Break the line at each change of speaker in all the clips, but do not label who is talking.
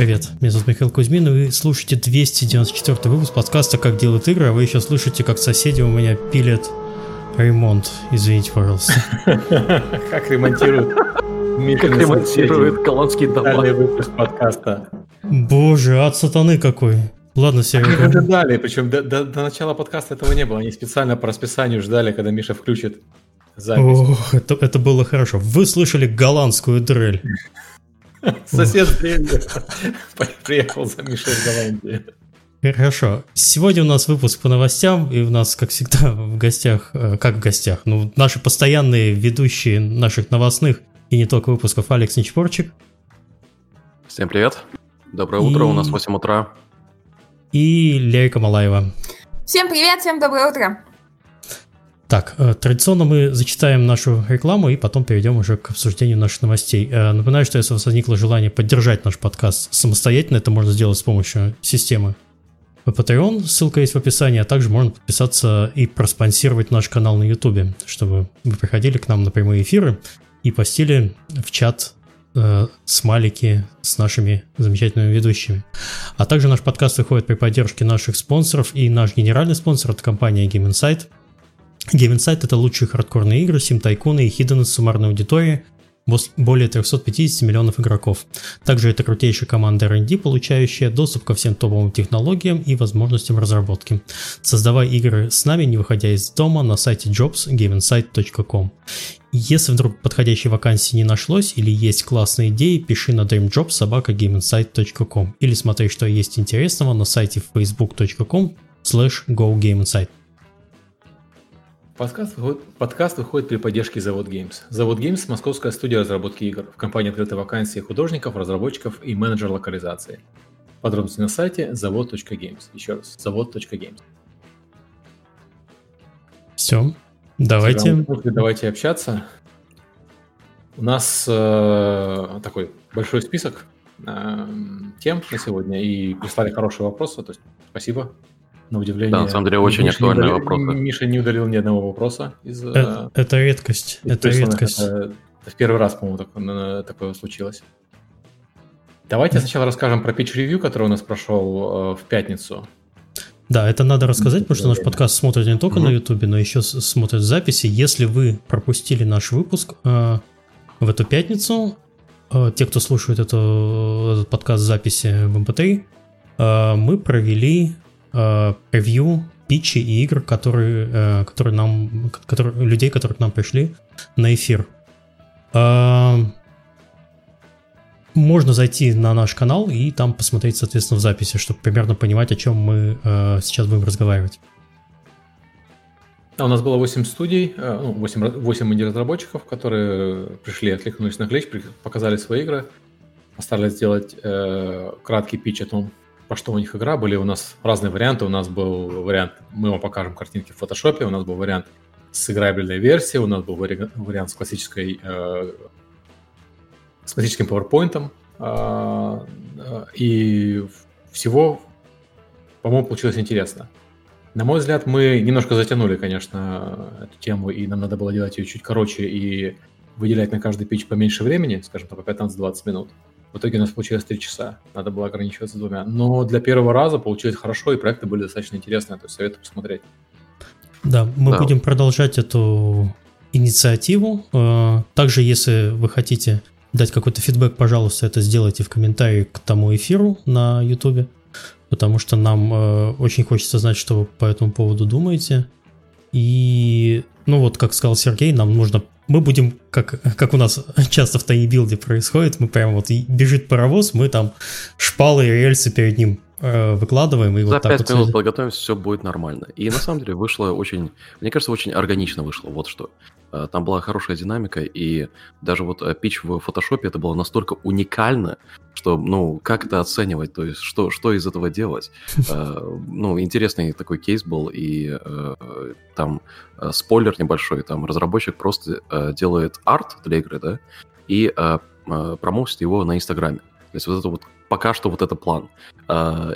Привет, меня зовут Михаил Кузьмин, и вы слушаете 294 выпуск подкаста «Как делают игры», а вы еще слышите, как соседи у меня пилят ремонт. Извините, пожалуйста.
Как ремонтируют
Как ремонтируют голландские дома.
выпуск подкаста.
Боже, ад сатаны какой. Ладно,
Они
Серега.
ожидали, причем до, до- до начала подкаста этого не было. Они специально по расписанию ждали, когда Миша включит запись.
Ох, это, это было хорошо. Вы слышали голландскую дрель.
Сосед приехал за Мишей в Голландии.
Хорошо. Сегодня у нас выпуск по новостям, и у нас, как всегда, в гостях, э, как в гостях, ну, наши постоянные ведущие наших новостных и не только выпусков Алекс Нечпорчик
Всем привет. Доброе утро, у нас
И-
8 утра.
и Лерика Малаева.
Всем привет, всем доброе утро.
Так, э, традиционно мы зачитаем нашу рекламу и потом перейдем уже к обсуждению наших новостей. Э, Напоминаю, что если у вас возникло желание поддержать наш подкаст самостоятельно, это можно сделать с помощью системы Patreon, ссылка есть в описании, а также можно подписаться и проспонсировать наш канал на YouTube, чтобы вы приходили к нам на прямые эфиры и постили в чат э, смайлики с нашими замечательными ведущими. А также наш подкаст выходит при поддержке наших спонсоров, и наш генеральный спонсор – это компания Game Insight. Game Insight — это лучшие хардкорные игры, сим-тайкуны и хидены с суммарной аудиторией, более 350 миллионов игроков. Также это крутейшая команда R&D, получающая доступ ко всем топовым технологиям и возможностям разработки. Создавай игры с нами, не выходя из дома, на сайте jobs.gameinsight.com. Если вдруг подходящей вакансии не нашлось или есть классные идеи, пиши на dreamjobs.gameinsight.com или смотри, что есть интересного на сайте facebook.com slash gogameinsight.
Подкаст выходит, подкаст выходит при поддержке Завод Games. Завод Games – московская студия разработки игр. В компании открыты вакансии художников, разработчиков и менеджер локализации. Подробности на сайте завод.games. Еще раз, завод.games.
Все, давайте.
Ну, Давайте общаться. У нас э, такой большой список э, тем на сегодня, и прислали хорошие вопросы, то есть спасибо. На удивление.
Да, на самом деле, очень
Миша
актуальные
удалил-
вопросы.
Миша не удалил ни одного вопроса из, э,
Э, Это редкость.
из
Это
присланных.
редкость.
Это, это в первый раз, по-моему, так- э, такое случилось. Давайте сначала расскажем про pitch-ревью, который у нас прошел э, в пятницу.
Да, это надо рассказать, потому что наш подкаст смотрят не только
Мгм.
на Ютубе, но еще смотрят записи. Если вы пропустили наш выпуск э, в эту пятницу, э, те, кто слушает эту, этот подкаст записи в MP3, э, мы провели э, ревью питчи и игр, которые, э, которые нам, которые, людей, которые к нам пришли на эфир. Э, можно зайти на наш канал и там посмотреть, соответственно, в записи, чтобы примерно понимать, о чем мы э, сейчас будем разговаривать.
А у нас было 8 студий, э, ну, 8, раз- 8 инди-разработчиков, которые пришли, откликнулись на клич, показали свои игры, постарались сделать э, краткий пич о том, по что у них игра. Были у нас разные варианты. У нас был вариант, мы вам покажем картинки в фотошопе, у нас был вариант с играбельной версией, у нас был вари- вариант с классической э, с классическим PowerPoint. э, э, и всего, по-моему, получилось интересно. На мой взгляд, мы немножко затянули, конечно, эту тему, и нам надо было делать ее чуть короче и выделять на каждый пич поменьше времени, скажем так, по 15-20 минут. В итоге у нас получилось 3 часа. Надо было ограничиваться двумя. Но для первого раза получилось хорошо, и проекты были достаточно интересные, то есть советую посмотреть.
Да, мы
Да.
будем продолжать эту инициативу. Э, Также, если вы хотите дать какой-то фидбэк, пожалуйста, это сделайте в комментарии к тому эфиру на YouTube, потому что нам э, очень хочется знать, что вы по этому поводу думаете. И, ну вот, как сказал Сергей, нам нужно... Мы будем, как, как у нас часто в тайнибилде происходит, мы прям вот бежит паровоз, мы там шпалы и рельсы перед ним э, выкладываем, и
За
вот так
5
вот...
минут подготовимся, все будет нормально. И на самом деле вышло очень, мне кажется, очень органично вышло. Вот что. Э, Там была хорошая динамика, и даже вот э, пич в фотошопе это было настолько уникально, что, ну, как это оценивать, то есть что, что из этого делать. Э, Ну, интересный такой кейс был, и там спойлер небольшой, там разработчик просто делает арт для игры, да, и промоутит его на Инстаграме. То есть вот это вот пока что вот это план.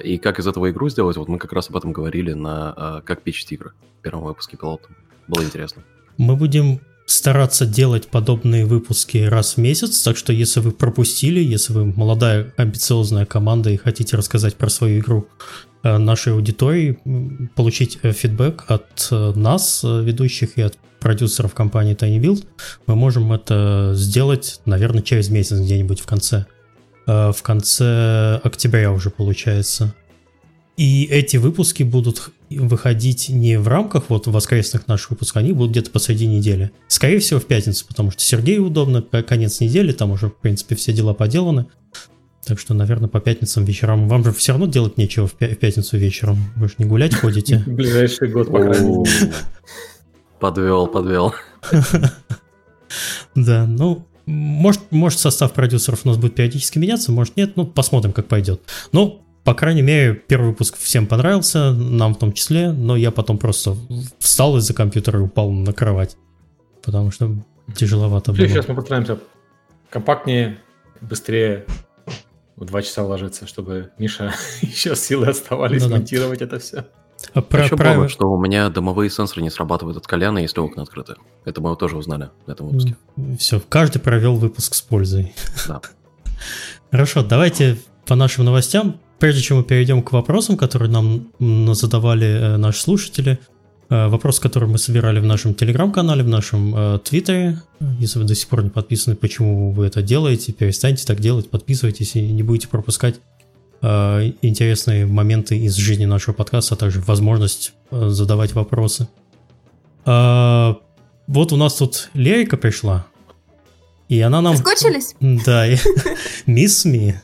И как из этого игру сделать, вот мы как раз об этом говорили на «Как пичить игры» в первом выпуске пилота. Было интересно.
Мы будем стараться делать подобные выпуски раз в месяц, так что если вы пропустили, если вы молодая амбициозная команда и хотите рассказать про свою игру э, нашей аудитории, получить э, фидбэк от э, нас, ведущих, и от продюсеров компании Tiny Build, мы можем это сделать, наверное, через месяц где-нибудь в конце. В конце октября уже получается. И эти выпуски будут выходить не в рамках вот воскресных наших выпусков, они будут где-то посреди недели. Скорее всего, в пятницу, потому что Сергею удобно, конец недели, там уже, в принципе, все дела поделаны. Так что, наверное, по пятницам вечерам. Вам же все равно делать нечего в пятницу вечером. Вы же не гулять ходите.
Ближайший год, по крайней мере.
Подвел, подвел.
Да, ну, может, может состав продюсеров у нас будет периодически меняться, может нет, ну посмотрим, как пойдет. Но по крайней мере, первый выпуск всем понравился, нам в том числе, но я потом просто встал из-за компьютера и упал на кровать, потому что тяжеловато было.
Сейчас мы постараемся компактнее, быстрее, в два часа ложиться, чтобы Миша еще силы оставались ну, монтировать это все.
А про, Еще про... что у меня домовые сенсоры не срабатывают от Коляна, если окна открыты. Это мы тоже узнали на этом выпуске.
Все, каждый провел выпуск с пользой.
Да.
Хорошо, давайте по нашим новостям прежде чем мы перейдем к вопросам, которые нам задавали э, наши слушатели, э, вопрос, который мы собирали в нашем телеграм-канале, в нашем э, твиттере. Если вы до сих пор не подписаны, почему вы это делаете, перестаньте так делать, подписывайтесь и не будете пропускать интересные моменты из жизни нашего подкаста, а также возможность задавать вопросы. Вот у нас тут Лерика пришла, и она нам...
Скучились?
Да, мисс Ми.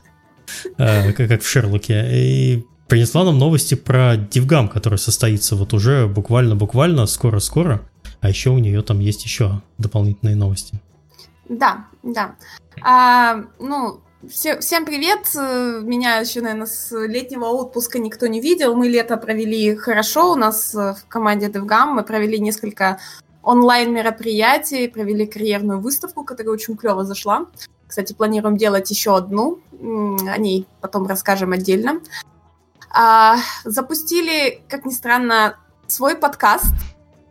Э, как в Шерлоке, и принесла нам новости про Дивгам, который состоится вот уже буквально-буквально скоро-скоро, а еще у нее там есть еще дополнительные новости.
Да, да. А, ну, все, всем привет. Меня еще, наверное, с летнего отпуска никто не видел. Мы лето провели хорошо. У нас в команде DevGam мы провели несколько онлайн-мероприятий, провели карьерную выставку, которая очень клево зашла. Кстати, планируем делать еще одну, о ней потом расскажем отдельно. А, запустили, как ни странно, свой подкаст,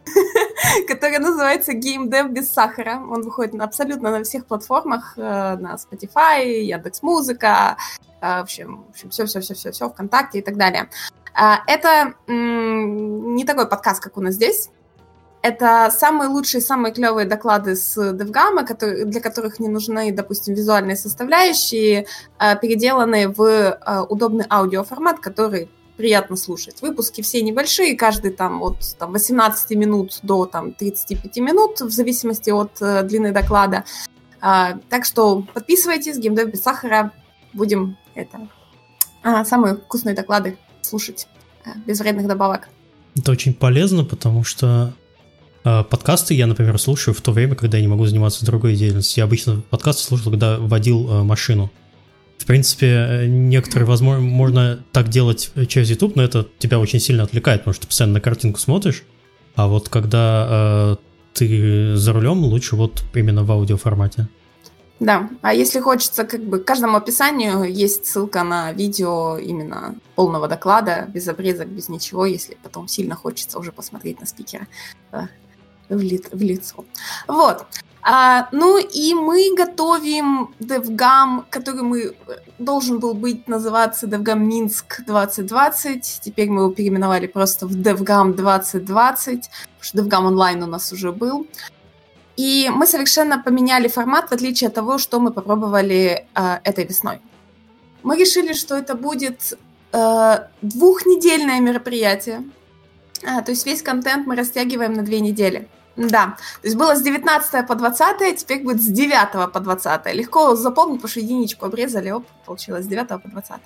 который называется Game Dev без сахара. Он выходит абсолютно на всех платформах, э, на Spotify, Яндекс Музыка, э, в общем, в общем, все, все, все, все, все, ВКонтакте и так далее. А, это не такой подкаст, как у нас здесь. Это самые лучшие, самые клевые доклады с DevGam, которые, для которых не нужны, допустим, визуальные составляющие, э, переделанные в э, удобный аудиоформат, который приятно слушать. Выпуски все небольшие, каждый там от там, 18 минут до там, 35 минут, в зависимости от э, длины доклада. А, так что подписывайтесь, геймдев без сахара. Будем это а, самые вкусные доклады слушать без вредных добавок.
Это очень полезно, потому что Э, подкасты я, например, слушаю в то время, когда я не могу заниматься другой деятельностью. Я обычно подкасты слушал, когда водил э, машину. В принципе, э, некоторые, возможно, можно так делать через YouTube, но это тебя очень сильно отвлекает, потому что ты постоянно на картинку смотришь. А вот когда э, ты за рулем, лучше вот именно в аудиоформате.
Да, а если хочется, как бы к каждому описанию есть ссылка на видео именно полного доклада, без обрезок, без ничего, если потом сильно хочется уже посмотреть на спикера в, ли, в лицо. Вот. А, ну и мы готовим DevGam, который мы должен был быть называться DevGam Минск 2020. Теперь мы его переименовали просто в DevGam 2020, потому что DevGam Online у нас уже был. И мы совершенно поменяли формат, в отличие от того, что мы попробовали э, этой весной. Мы решили, что это будет э, двухнедельное мероприятие. А, то есть весь контент мы растягиваем на две недели. Да, то есть было с 19 по 20, теперь будет с 9 по 20. Легко запомнить, потому что единичку обрезали, оп, получилось с 9 по 20.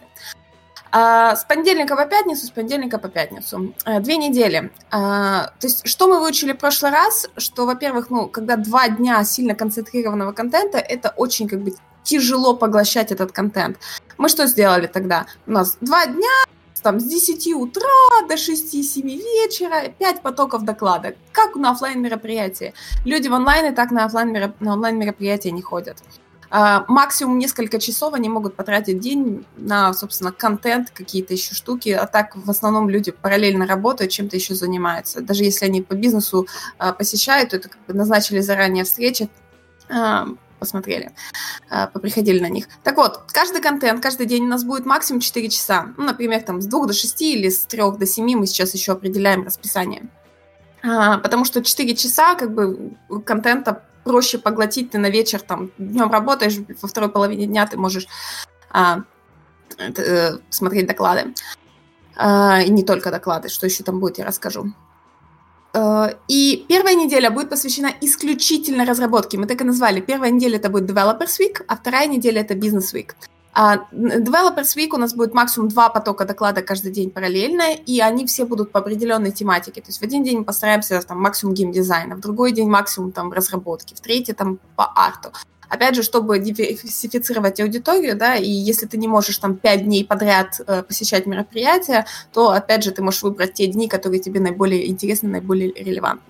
А, с понедельника по пятницу, с понедельника по пятницу. А, две недели. А, то есть, что мы выучили в прошлый раз, что, во-первых, ну, когда два дня сильно концентрированного контента, это очень как бы тяжело поглощать этот контент. Мы что сделали тогда? У нас два дня, там с 10 утра до 6-7 вечера, 5 потоков доклада, как на офлайн мероприятии. Люди в онлайн и так на, офлайн на онлайн мероприятия не ходят. А, максимум несколько часов они могут потратить день на, собственно, контент, какие-то еще штуки, а так в основном люди параллельно работают, чем-то еще занимаются. Даже если они по бизнесу а, посещают, то это как бы назначили заранее встречи, а, посмотрели, поприходили на них. Так вот, каждый контент, каждый день у нас будет максимум 4 часа. Ну, например, там с 2 до 6 или с 3 до 7 мы сейчас еще определяем расписание. Потому что 4 часа как бы контента проще поглотить, ты на вечер там днем работаешь, во второй половине дня ты можешь а, э, смотреть доклады. А, и не только доклады, что еще там будет, я расскажу. А, и первая неделя будет посвящена исключительно разработке. Мы так и назвали. Первая неделя это будет Developers Week, а вторая неделя это Business Week. А Developers Week у нас будет максимум два потока доклада каждый день параллельно, и они все будут по определенной тематике. То есть в один день мы постараемся там максимум геймдизайна, в другой день максимум там разработки, в третий там по арту. Опять же, чтобы диверсифицировать аудиторию, да, и если ты не можешь там пять дней подряд э, посещать мероприятия, то, опять же, ты можешь выбрать те дни, которые тебе наиболее интересны, наиболее релевантны.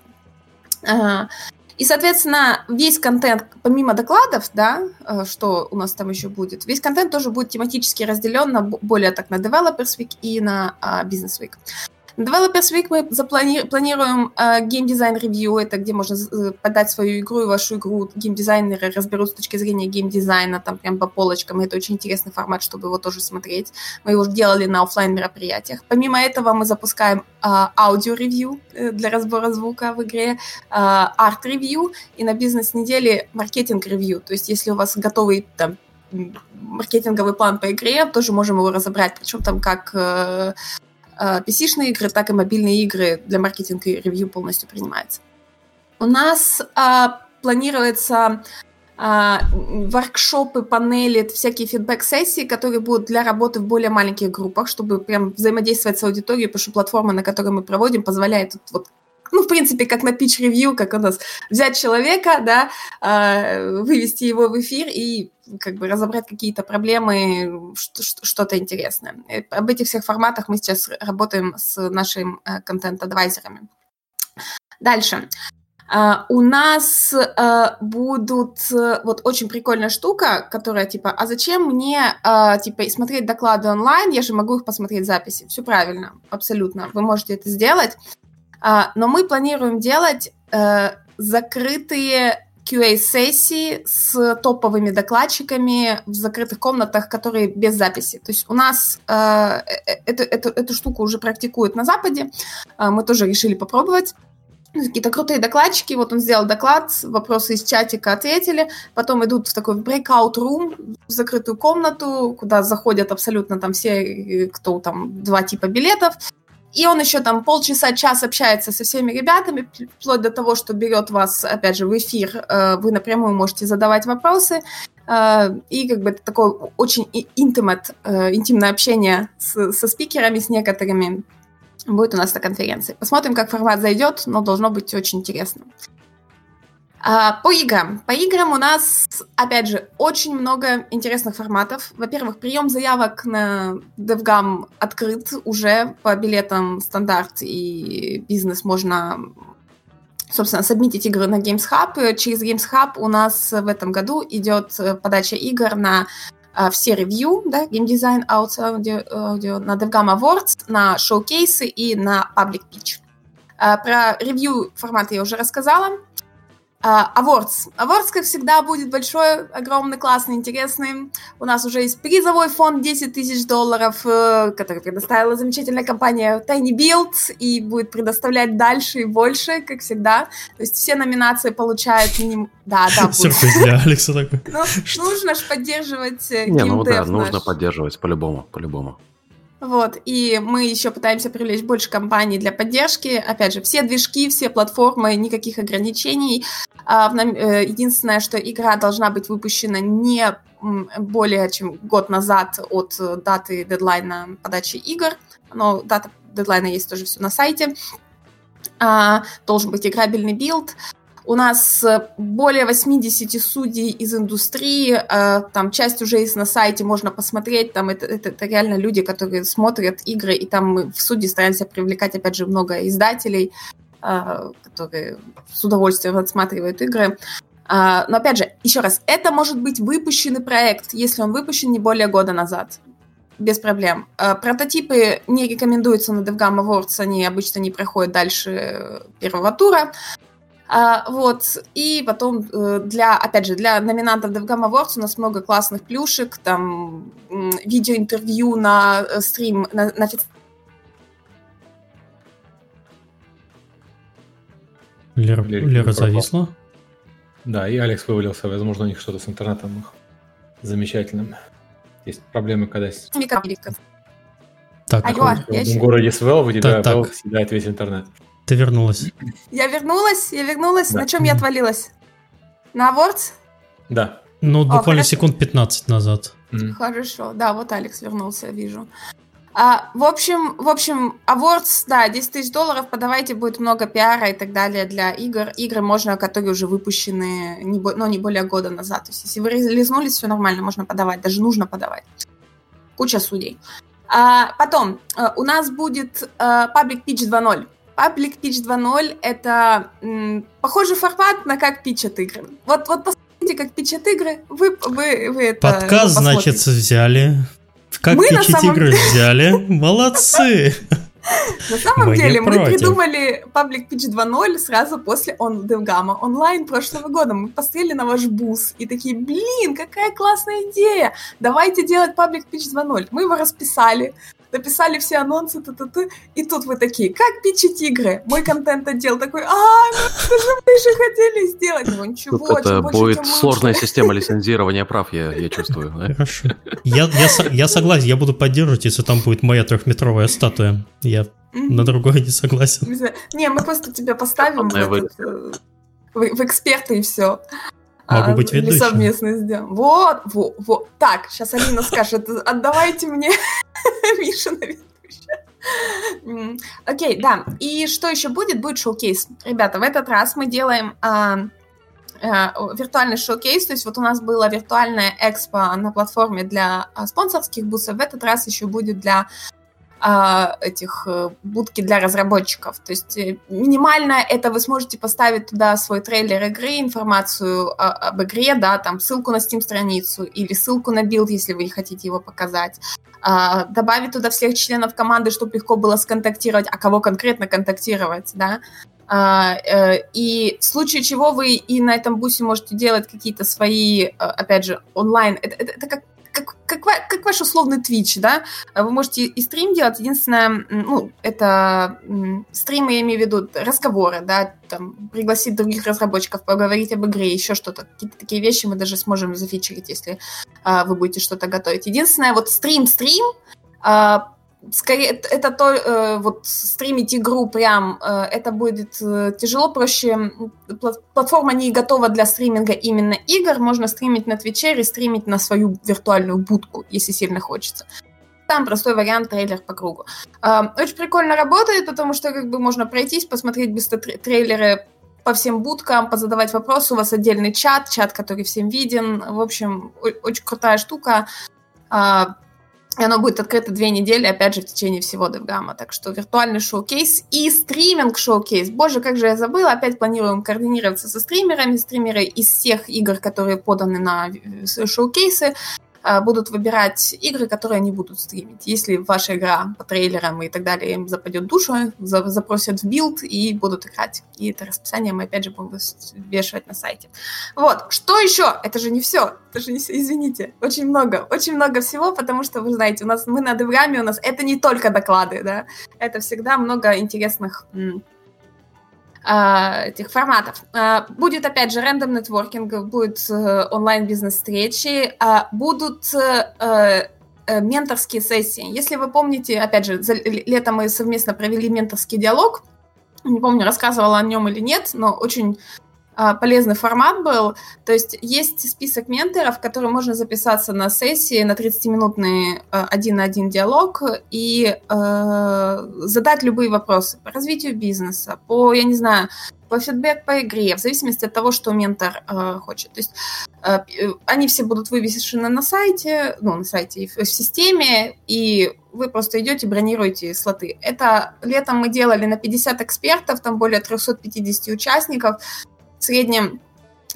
И, соответственно, весь контент, помимо докладов, да, э, что у нас там еще будет, весь контент тоже будет тематически разделен на более так на Developers Week и на Business Week. Developers Week мы заплани- планируем э, геймдизайн ревью, это где можно подать свою игру и вашу игру. Геймдизайнеры разберут с точки зрения геймдизайна, там прям по полочкам. Это очень интересный формат, чтобы его тоже смотреть. Мы его делали на офлайн мероприятиях. Помимо этого мы запускаем э, аудио-ревью э, для разбора звука в игре, арт-ревью и на бизнес-неделе маркетинг-ревью. То есть если у вас готовый там маркетинговый план по игре, тоже можем его разобрать, причем там как PC-шные игры, так и мобильные игры для маркетинга и ревью полностью принимаются. У нас а, планируется а, воркшопы, панели, всякие фидбэк-сессии, которые будут для работы в более маленьких группах, чтобы прям взаимодействовать с аудиторией, потому что платформа, на которой мы проводим, позволяет вот ну, в принципе, как на pitch-ревью, как у нас, взять человека, да, а, вывести его в эфир и как бы разобрать какие-то проблемы, что-то интересное. И об этих всех форматах мы сейчас работаем с нашими э, контент-адвайзерами. Дальше. Uh, у нас uh, будут вот очень прикольная штука, которая типа, а зачем мне типа смотреть доклады онлайн? Я же могу их посмотреть в записи. Все правильно, абсолютно. Вы можете это сделать. но мы планируем делать закрытые QA-сессии с топовыми докладчиками в закрытых комнатах, которые без записи. То есть у нас э, э эту, эту, эту штуку уже практикуют на Западе, э, мы тоже решили попробовать. Какие-то крутые докладчики, вот он сделал доклад, вопросы из чатика ответили, потом идут в такой breakout room, в закрытую комнату, куда заходят абсолютно там все, э, кто там, два типа билетов, и он еще там полчаса-час общается со всеми ребятами, вплоть до того, что берет вас, опять же, в эфир, э, вы напрямую можете задавать вопросы, э, и как бы это такое очень intimate, э, интимное общение со спикерами, с некоторыми будет у нас на конференции. Посмотрим, как формат зайдет, но должно быть очень интересно. А, по играм. По играм у нас, опять же, очень много интересных форматов. Во-первых, прием заявок на DevGam открыт уже по билетам стандарт и бизнес можно собственно, сабмитить игры на Games Hub. Через Games Hub у нас в этом году идет подача игр на uh, все ревью, да, Design Audio, Audio, на DevGam Awards, на шоу-кейсы и на Public Pitch. Uh, про ревью формат я уже рассказала. Awards. Awards, как всегда, будет большой, огромный, классный, интересный. У нас уже есть призовой фонд 10 тысяч долларов, э, который предоставила замечательная компания Tiny Build и будет предоставлять дальше и больше, как всегда. То есть все номинации получают минимум... Да, да,
Сюрприз для Алекса такой.
Ну, нужно же поддерживать
э, Не, ну да, нужно поддерживать, по-любому, по-любому.
Вот, и мы еще пытаемся привлечь больше компаний для поддержки. Опять же, все движки, все платформы, никаких ограничений. А, э, единственное, что игра должна быть выпущена не более чем год назад от даты дедлайна подачи игр. Но дата дедлайна есть тоже все на сайте. А, должен быть играбельный билд. У нас э, более 80 судей из индустрии, э, там часть уже есть на сайте, можно посмотреть, там это, это, это реально люди, которые смотрят игры, и там мы в судьи стараемся привлекать, опять же, много издателей, э, которые с удовольствием отсматривают игры. Но опять же, еще раз, это может быть выпущенный проект, если он выпущен не более года назад. Без проблем. Прототипы не рекомендуются на DevGAMM Awards, они обычно не проходят дальше первого тура. А, вот, и потом э, для, опять же, для номинантов DevGam Awards у нас много классных плюшек, там видеоинтервью на э, стрим, на, на
Лера, Лера, Лера зависла.
Да, и Алекс вывалился. Возможно, у них что-то с интернетом замечательным. Есть проблемы, когда...
Так,
Алло, в городе Свел у тебя так, так. съедает весь интернет.
Ты вернулась.
Я вернулась, я вернулась. Да. На чем я отвалилась? На Awards?
Да.
Ну, буквально О, секунд 15 назад.
Хорошо, да, вот Алекс вернулся, я вижу. А, в общем, в общем, awards, да, 10 тысяч долларов, подавайте, будет много пиара и так далее для игр. Игры можно, которые уже выпущены, не, ну, не более года назад. То есть, если вы релизнулись, все нормально, можно подавать, даже нужно подавать. Куча судей. А, потом, э, у нас будет uh, Public Pitch 2.0. Public Pitch 2.0 — это м, похожий формат на как питчат игры. Вот, вот посмотрите, как питчат игры, вы, вы, вы это
Подкаст, значит, взяли. Как мы пичить самом... игры взяли? Молодцы!
На самом мы деле, мы придумали Public Pitch 2.0 сразу после он DevGamma онлайн прошлого года. Мы посмотрели на ваш бус и такие, блин, какая классная идея! Давайте делать Public Pitch 2.0. Мы его расписали, написали все анонсы, т -т -т, и тут вы такие, как пичить игры? Мой контент отдел такой, а, ну что же мы же хотели сделать? Ну ничего,
тут это будет сложная система лицензирования прав, я, я чувствую.
Хорошо. Я, я, я согласен, я буду поддерживать, если там будет моя трехметровая статуя. Я на другое не согласен.
Не, мы просто тебя поставим в, этот, э, в, в эксперты и все.
Могу а, быть ведущим.
совместно сделаем. Вот, вот, вот. Так, сейчас Алина скажет, отдавайте мне Миша на ведущая. Окей, да. И что еще будет? Будет шоу-кейс. Ребята, в этот раз мы делаем а, а, виртуальный шоу-кейс, то есть вот у нас было виртуальная экспо на платформе для а, спонсорских booth ов, в этот раз еще будет для этих э, будки для разработчиков. То есть э, минимально это вы сможете поставить туда свой трейлер игры, информацию об игре, да, там ссылку на Steam страницу или ссылку на билд, если вы хотите его показать. А, добавить туда всех членов команды, чтобы легко было сконтактировать, а кого конкретно контактировать, да. А, э, и в случае чего вы и на этом бусе можете делать какие-то свои, опять же, онлайн. Это, это, это как как, как, как ваш условный Twitch, да, вы можете и стрим делать, единственное, ну, это стримы, я имею в виду, разговоры, да, там, пригласить других разработчиков, поговорить об игре, еще что-то, какие-то такие вещи мы даже сможем зафичерить, если а, вы будете что-то готовить. Единственное, вот стрим-стрим, а, скорее это то э, вот стримить игру прям э, это будет э, тяжело проще платформа не готова для стриминга именно игр можно стримить на твиче или стримить на свою виртуальную будку если сильно хочется там простой вариант трейлер по кругу очень прикольно работает потому что как бы можно пройтись посмотреть быстро трейлеры по всем будкам, позадавать вопросы. У вас отдельный чат, чат, который всем виден. В общем, очень крутая штука. А, и оно будет открыто две недели, опять же, в течение всего DevGAMM а. Так что виртуальный шоу-кейс и стриминг шоу-кейс. Боже, как же я забыла. Опять планируем координироваться со стримерами. Стримеры из всех игр, которые поданы на э, шоу-кейсы, будут выбирать игры, которые они будут стримить. Если ваша игра по трейлерам и так далее им западет душу, запросят в билд и будут играть. И это расписание мы опять же будем вешать на сайте. Вот. Что еще? Это же не все. Это же не все. Извините. Очень много. Очень много всего, потому что, вы знаете, у нас мы на Девраме, у нас это не только доклады, да. Это всегда много интересных а, этих форматов. А, будет, опять же, рандом нетворкинг, будет э, онлайн-бизнес-встречи, а, будут э, э, менторские сессии. Если вы помните, опять же, летом мы совместно провели менторский диалог, не помню, рассказывала о нем или нет, но очень полезный формат был. То есть есть список менторов, в который можно записаться на сессии, на 30-минутный а, один на один диалог и э, задать любые вопросы по развитию бизнеса, по, я не знаю, по фидбэк по игре, в зависимости от того, что ментор э, хочет. То есть э, они все будут вывешены на сайте, ну, на сайте, в, в системе, и вы просто идете, бронируете слоты. Это летом мы делали на 50 экспертов, там более 350 участников, среднем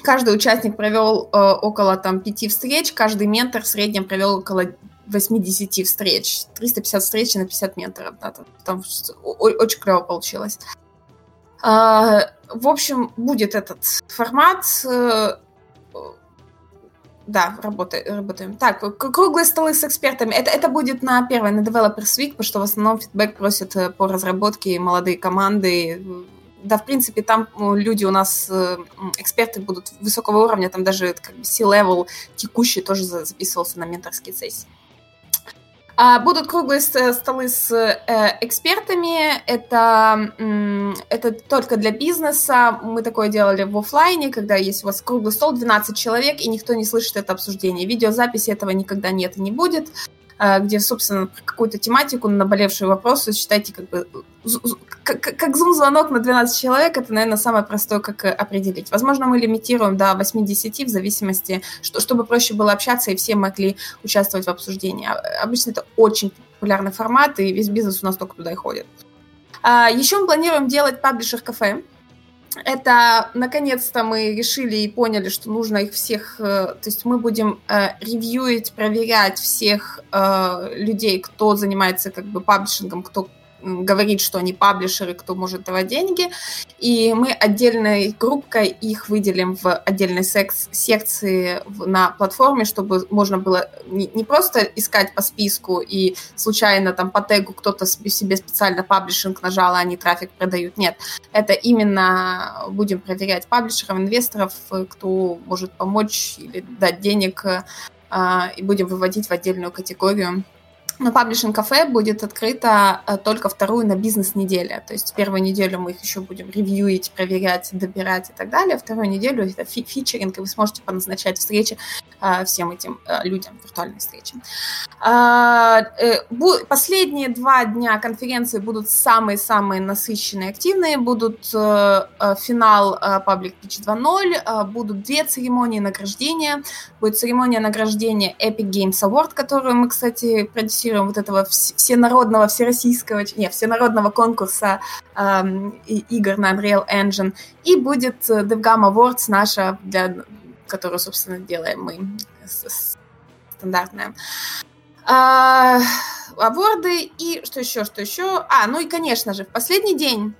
Каждый участник провел э, около там пяти встреч, каждый ментор в среднем провел около 80 встреч. 350 встреч на 50 менторов. Да, там, там очень клево получилось. А, в общем, будет этот формат. Э, да, работаем, работаем. Так, круглые столы с экспертами. Это, это будет на первой, на Developers Week, потому что в основном фидбэк просят э, по разработке молодые команды. Да, в принципе, там ну, люди у нас, э, эксперты будут высокого уровня, там даже как бы C-level текущий тоже записывался на менторские сессии. А, будут круглые столы с э, экспертами. Это, это только для бизнеса. Мы такое делали в офлайне, когда есть у вас круглый стол, 12 человек, и никто не слышит это обсуждение. Видеозаписи этого никогда нет и не будет. А, где, собственно, какую-то тематику, наболевшие вопросы, считайте, как бы, как, зум-звонок на 12 человек, это, наверное, самое простое, как э, определить. Возможно, мы лимитируем до 8-10 в зависимости, что, чтобы проще было общаться и все могли участвовать в обсуждении. А, обычно это очень популярный формат, и весь бизнес у нас только туда и ходит. А, еще мы планируем делать паблишер-кафе это наконец-то мы решили и поняли, что нужно их всех, э, то есть мы будем э, ревьюить, проверять всех э, людей, кто занимается как бы паблишингом, кто говорит, что они паблишеры, кто может давать деньги, и мы отдельной группкой их выделим в отдельной секс секции на платформе, чтобы можно было не, не просто искать по списку и случайно там по тегу кто-то себе специально паблишинг нажал, а они трафик продают. Нет, это именно будем проверять паблишеров, инвесторов, кто может помочь или дать денег, а, и будем выводить в отдельную категорию но паблишинг кафе будет открыто э, только вторую на бизнес-неделе. То есть первую неделю мы их еще будем ревьюить, проверять, добирать и так далее. Вторую неделю это фи фичеринг, и вы сможете поназначать встречи всем этим э, людям, виртуальные встречи. А, последние два дня конференции будут самые-самые насыщенные, активные. Будут финал Public Pitch 2.0, будут две церемонии награждения. Будет церемония награждения Epic Games Award, которую мы, кстати, продюсируем вот этого всенародного, всероссийского, не, всенародного конкурса э, игр на Unreal Engine. И будет э, DevGam Awards наша, для, которую, собственно, делаем мы стандартная. А, аворды и что еще, что еще? А, ну и, конечно же, в последний день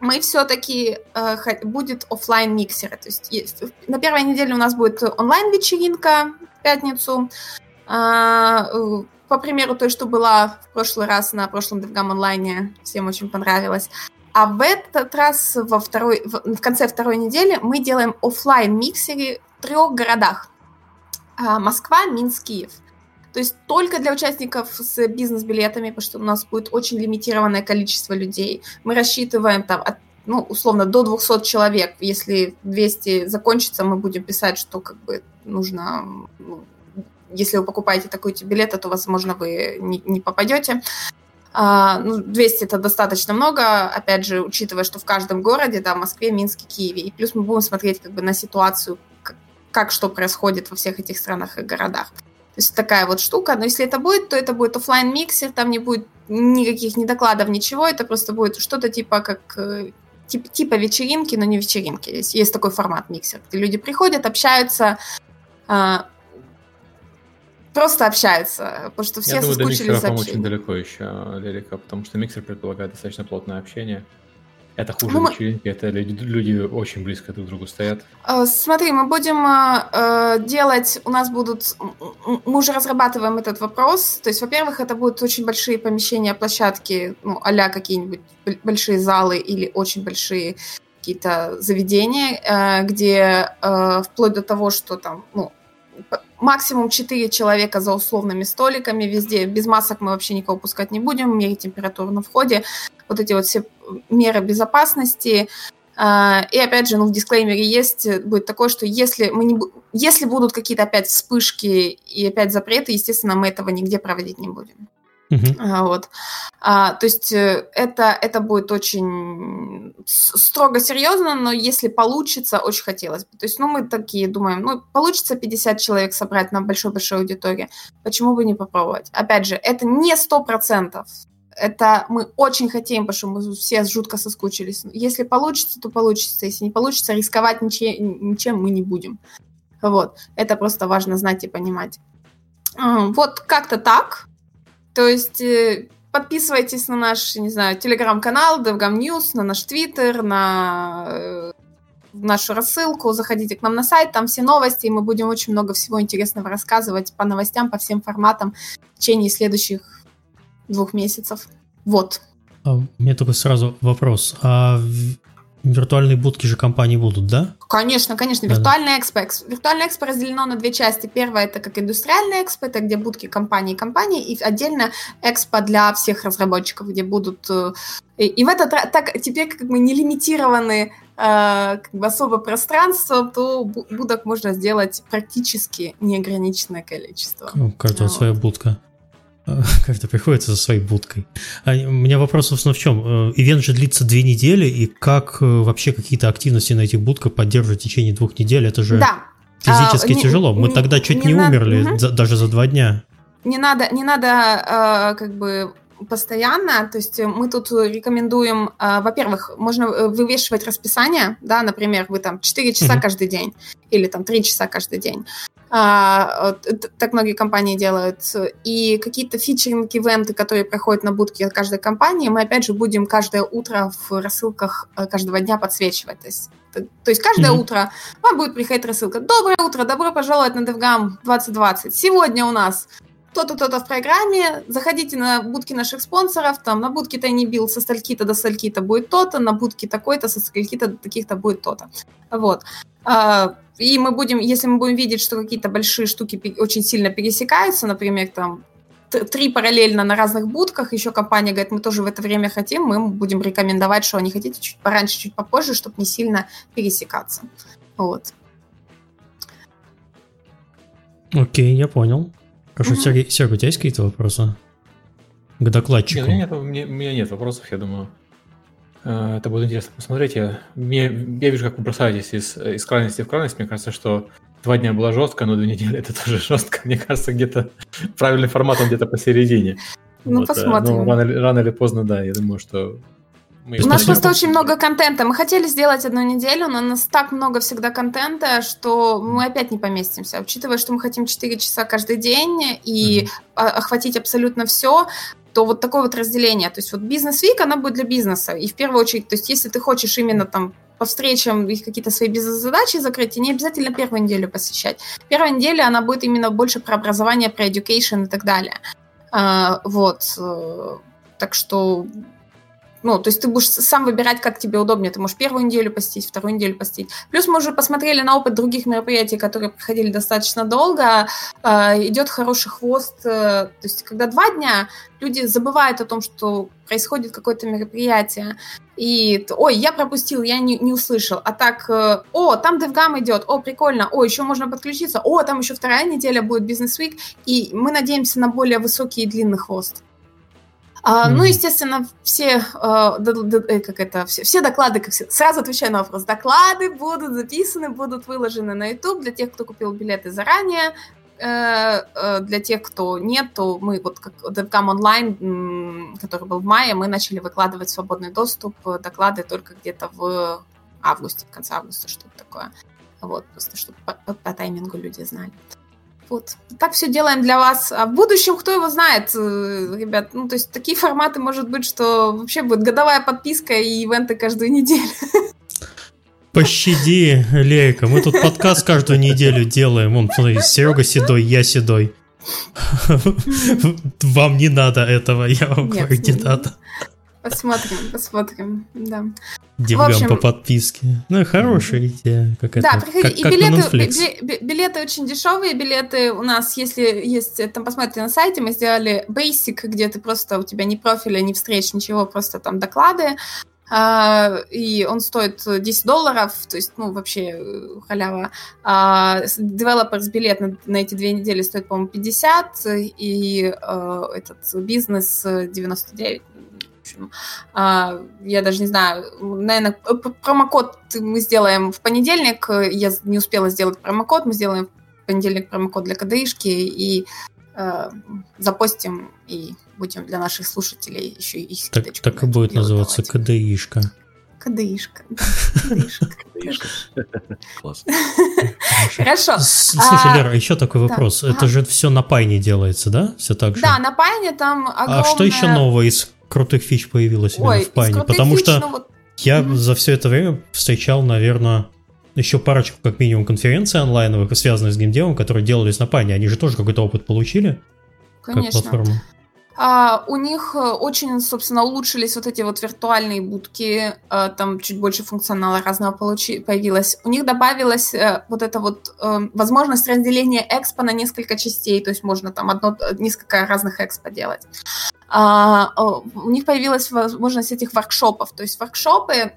мы все-таки э, будет офлайн миксеры. То есть на первой неделе у нас будет онлайн вечеринка в пятницу. А, по примеру той, что была в прошлый раз на прошлом DevGam онлайне, всем очень понравилось. А в этот раз во второй, в, в конце второй недели мы делаем офлайн миксеры трех городах. А, Москва, Минск, Киев. То есть только для участников с бизнес-билетами, потому что у нас будет очень лимитированное количество людей. Мы рассчитываем там от ну, условно, до 200 человек. Если 200 закончится, мы будем писать, что как бы нужно ну, если вы покупаете такой тип билета, то, возможно, вы не, не попадете. А, ну, 200 это достаточно много, опять же, учитывая, что в каждом городе, да, Москве, Минске, Киеве. И плюс мы будем смотреть как бы на ситуацию, как, что происходит во всех этих странах и городах. То есть такая вот штука. Но если это будет, то это будет офлайн миксер там не будет никаких ни докладов, ничего. Это просто будет что-то типа как э, тип, типа вечеринки, но не вечеринки. Есть, есть такой формат миксер, где люди приходят, общаются, а, просто общаются, потому что все Я думаю, соскучились
до очень далеко еще, Лерика, потому что миксер предполагает достаточно плотное общение. Это хуже ну, вечеринки, это люди, люди очень близко друг к другу стоят.
Э, смотри, мы будем э, делать, у нас будут, мы уже разрабатываем этот вопрос, то есть, во-первых, это будут очень большие помещения, площадки, ну, а какие-нибудь большие залы или очень большие какие-то заведения, э, где э, вплоть до того, что там, ну, максимум 4 человека за условными столиками везде. Без масок мы вообще никого пускать не будем, мерить температуру на входе. Вот эти вот все меры безопасности. А, и опять же, ну, в дисклеймере есть, будет такое, что если, мы не, если будут какие-то опять вспышки и опять запреты, естественно, мы этого нигде проводить не будем. Uh-huh. Вот. А, то есть э, это, это будет очень строго серьезно, но если получится, очень хотелось бы. То есть, ну, мы такие думаем, ну, получится 50 человек собрать на большой-большой аудитории, почему бы не попробовать? Опять же, это не 100%, это мы очень хотим, потому что мы все жутко соскучились. Если получится, то получится. Если не получится, рисковать ничем, ничем мы не будем. Вот. Это просто важно знать и понимать. Вот как-то так. То есть э, подписывайтесь на наш, не знаю, телеграм-канал DevGam News, на наш твиттер, на э, нашу рассылку, заходите к нам на сайт, там все новости, и мы будем очень много всего интересного рассказывать по новостям, по всем форматам в течение следующих двух месяцев. Вот.
А, у меня только сразу вопрос. А Виртуальные будки же компании будут, да?
Конечно, конечно. Виртуальный экспо. Виртуальный экспо разделено на две части. Первое это как индустриальный экспо, это где будки компании и компании, и отдельно экспо для всех разработчиков, где будут... Э, и, и в это так теперь как мы не лимитированы э, как бы особо пространство, то будок можно сделать практически неограниченное количество.
Ну, каждая вот. своя будка. Как-то приходится за своей будкой. А у меня вопрос, собственно, в чем? Э, ивент же длится две недели, и как э, вообще какие-то активности на этих будках поддерживать в течение двух недель? Это же да. физически а, тяжело. Мы не, тогда чуть не, не умерли, угу. за, даже за два дня.
Не надо, не надо э, как бы постоянно, то есть мы тут рекомендуем, во-первых, можно вывешивать расписание, да, например, вы там 4 часа mm каждый день или там 3 часа каждый день. А, так многие компании делают. И какие-то фичеринг-ивенты, которые проходят на будке каждой компании, мы опять же будем каждое утро в рассылках э, каждого дня подсвечивать. То есть, то есть каждое mm-hmm. утро вам будет приходить рассылка. Доброе утро, добро пожаловать на DevGam 2020. Сегодня у нас то-то, то-то в программе, заходите на будки наших спонсоров, там на будке Tiny Build со стальки-то до стальки-то будет то-то, на будке такой-то со стальки-то до таких-то будет то-то. Вот. И мы будем, если мы будем видеть, что какие-то большие штуки очень сильно пересекаются, например, там три параллельно на разных будках, еще компания говорит, мы тоже в это время хотим, мы будем рекомендовать, что они хотите чуть пораньше, чуть попозже, чтобы не сильно пересекаться. Вот.
Окей, я понял. Хорошо, угу. Сергей, Сергей, у тебя есть какие-то вопросы к докладчику?
Нет, у, меня нет, у меня нет вопросов, я думаю. Э, это будет интересно посмотреть. Я, мне, я вижу, как вы бросаетесь из, из крайности в крайность. Мне кажется, что два дня было жестко, но две недели это тоже жестко. Мне кажется, где-то правильный формат он где-то посередине.
Ну, вот, посмотрим.
Ну, рано, рано или поздно, да, я думаю, что
мы у нас просто очень много контента. Мы хотели сделать одну неделю, но у нас так много всегда контента, что мы опять не поместимся. Учитывая, что мы хотим 4 часа каждый день и mm-hmm. охватить абсолютно все, то вот такое вот разделение. То есть вот бизнес-вик, она будет для бизнеса. И в первую очередь, то есть если ты хочешь именно там по встречам их какие-то свои бизнес-задачи закрыть, тебе не обязательно первую неделю посещать. Первая неделя, она будет именно больше про образование, про education и так далее. А, вот. Э, так что ну, то есть ты будешь сам выбирать, как тебе удобнее. Ты можешь первую неделю посетить, вторую неделю посетить. Плюс мы уже посмотрели на опыт других мероприятий, которые проходили достаточно долго. Э, идет хороший хвост. Э, то есть когда два дня, люди забывают о том, что происходит какое-то мероприятие. И, ой, я пропустил, я не, не услышал. А так, э, о, там DevGam идет, о, прикольно, о, еще можно подключиться, о, там еще вторая неделя будет Business Week. И мы надеемся на более высокий и длинный хвост. А, mm-hmm. Ну, естественно, все, а, э, как это, все, все доклады, как все, сразу отвечаю на вопрос, доклады будут записаны, будут выложены на YouTube для тех, кто купил билеты заранее, э, э, для тех, кто нет, то мы вот как DevCam Online, который был в мае, мы начали выкладывать свободный доступ, доклады только где-то в августе, в конце августа, что-то такое. Вот, просто чтобы по, по, по таймингу люди знали. Вот. Так все делаем для вас. А в будущем, кто его знает, э, ребят. Ну, то есть такие форматы, может быть, что вообще будет годовая подписка и ивенты каждую неделю.
Пощади, Лейка, мы тут подкаст каждую неделю делаем. Вон, смотри, Серега седой, я седой. Вам не надо этого, я вам говорю, не надо.
Посмотрим, посмотрим, да.
Дивгам общем, по подписке. Ну, хорошая идея. Как
да,
приходи.
Как, и как билеты, билеты очень дешевые. Билеты у нас, если есть, там посмотрите на сайте, мы сделали basic, где ты просто, у тебя ни профиля, ни встреч, ничего, просто там доклады. Uh, и он стоит 10 долларов, то есть, ну, вообще э, халява. Uh, developers билет на, на эти две недели стоит, по-моему, 50, и uh, этот бизнес 99 общем, а, я даже не знаю, наверное, промокод мы сделаем в понедельник, я не успела сделать промокод, мы сделаем в понедельник промокод для КДИшки и э, запостим, и будем для наших слушателей еще и
Так, так и будет называться КДИшка.
КДИшка.
Класс.
Хорошо.
Слушай, а, Лера, еще такой вопрос. Это же все на Пайне делается, да? Все так же?
Да, на Пайне там огромное...
А что еще нового из крутых фич появилось именно в Пайне? Потому что ну я за все это время встречал, наверное, еще парочку, как минимум, конференций онлайновых, связанных с геймдевом, которые делались на Пайне. Они же тоже какой-то опыт получили?
Конечно. Как платформа. А, у них э, очень, собственно, улучшились вот эти вот виртуальные будки, а, там чуть больше функционала разного получи, появилось. У них добавилась а, вот эта вот а, возможность разделения экспо на несколько частей, то есть можно там одно, несколько разных экспо делать. А, у них появилась возможность этих воркшопов, то есть воркшопы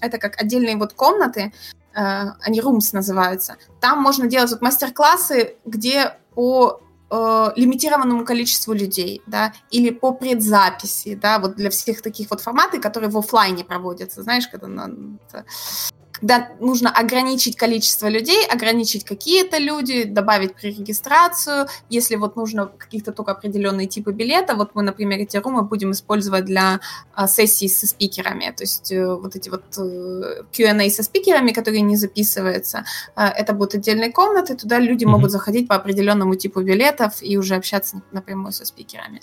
это как отдельные вот комнаты, они rooms называются. Там можно делать вот мастер-классы, где по э, лимитированному количеству людей, да, или по предзаписи, да, вот для всех таких вот форматов, которые в офлайне проводятся, знаешь, когда на, когда нужно ограничить количество людей, ограничить какие-то люди, добавить пререгистрацию, если вот нужно каких-то только определенные типы билета, вот мы, например, эти румы будем использовать для а, сессий со спикерами, то есть э, вот эти вот э, Q&A со спикерами, которые не записываются, э, это будут отдельные комнаты, туда люди mm-hmm. могут заходить по определенному типу билетов и уже общаться напрямую со спикерами.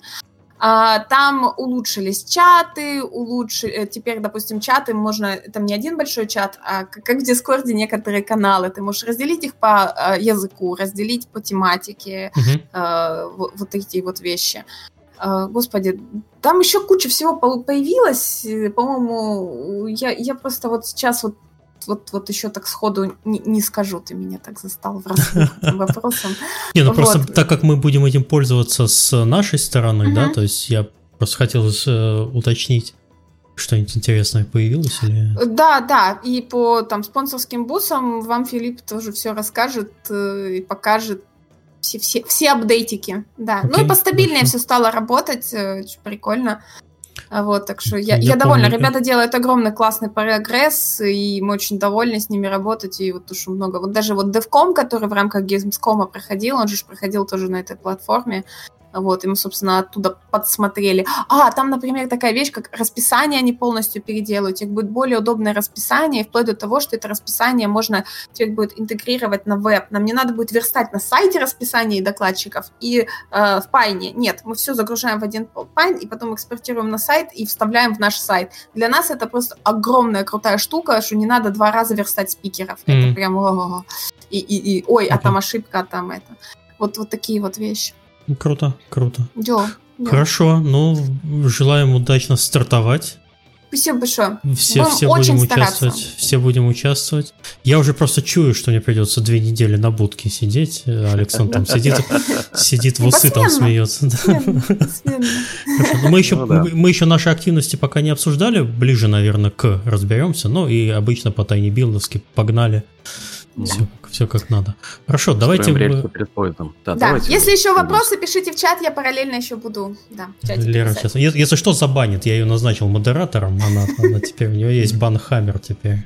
А, там улучшились чаты, улучшили, э, теперь, допустим, чаты можно, там не один большой чат, а как в Дискорде некоторые каналы, ты можешь разделить их по а, языку, разделить по тематике, вот, вот эти вот вещи. Господи, там еще куча всего появилось, по-моему, я, я просто вот сейчас вот вот, вот еще так сходу не, не скажу, ты меня так застал в вопросом.
Не, ну просто так как мы будем этим пользоваться с нашей стороны, да, то есть я просто хотел э, уточнить, что-нибудь интересное появилось или...
Да, да, и по там спонсорским бусам вам Филипп тоже все расскажет э, и покажет все, все, все апдейтики, да. Okay, ну и постабильнее все стало работать, э, прикольно. Вот, так что я, я, я довольна. Помню. Ребята делают огромный классный прогресс, и мы очень довольны с ними работать, и вот уж много. Вот даже вот DevCom, который в рамках Gamescom проходил, он же проходил тоже на этой платформе, вот, и мы, собственно, оттуда подсмотрели. А, там, например, такая вещь, как расписание они полностью переделают. Теперь будет более удобное расписание, вплоть до того, что это расписание можно теперь будет интегрировать на веб. Нам не надо будет верстать на сайте расписание докладчиков и э, в пайне. Нет, мы все загружаем в один пайн и потом экспортируем на сайт и вставляем в наш сайт. Для нас это просто огромная крутая штука, что не надо два раза верстать спикеров. Mm-hmm. Это прям... И, и, и, ой, а там ошибка, а там это. Вот, вот такие вот вещи.
Круто, круто. Да. Хорошо, ну, желаем удачно стартовать.
Спасибо большое.
Все, будем все будем участвовать. Все будем участвовать. Я уже просто чую, что мне придется две недели на будке сидеть. Александр там сидит, сидит в усы там смеется. Мы еще, ну мы еще наши активности пока не обсуждали. Ближе, наверное, к разберемся. Ну и обычно по тайне билдовски погнали. Все, все как надо. Хорошо, давайте...
Рельсы перед поездом.
Да, да. Давайте если еще вопросы, пишите в чат, я параллельно еще буду да, в
чате Лера сейчас... Если что, забанит. Я ее назначил модератором. Она, она теперь... У нее есть банхаммер теперь.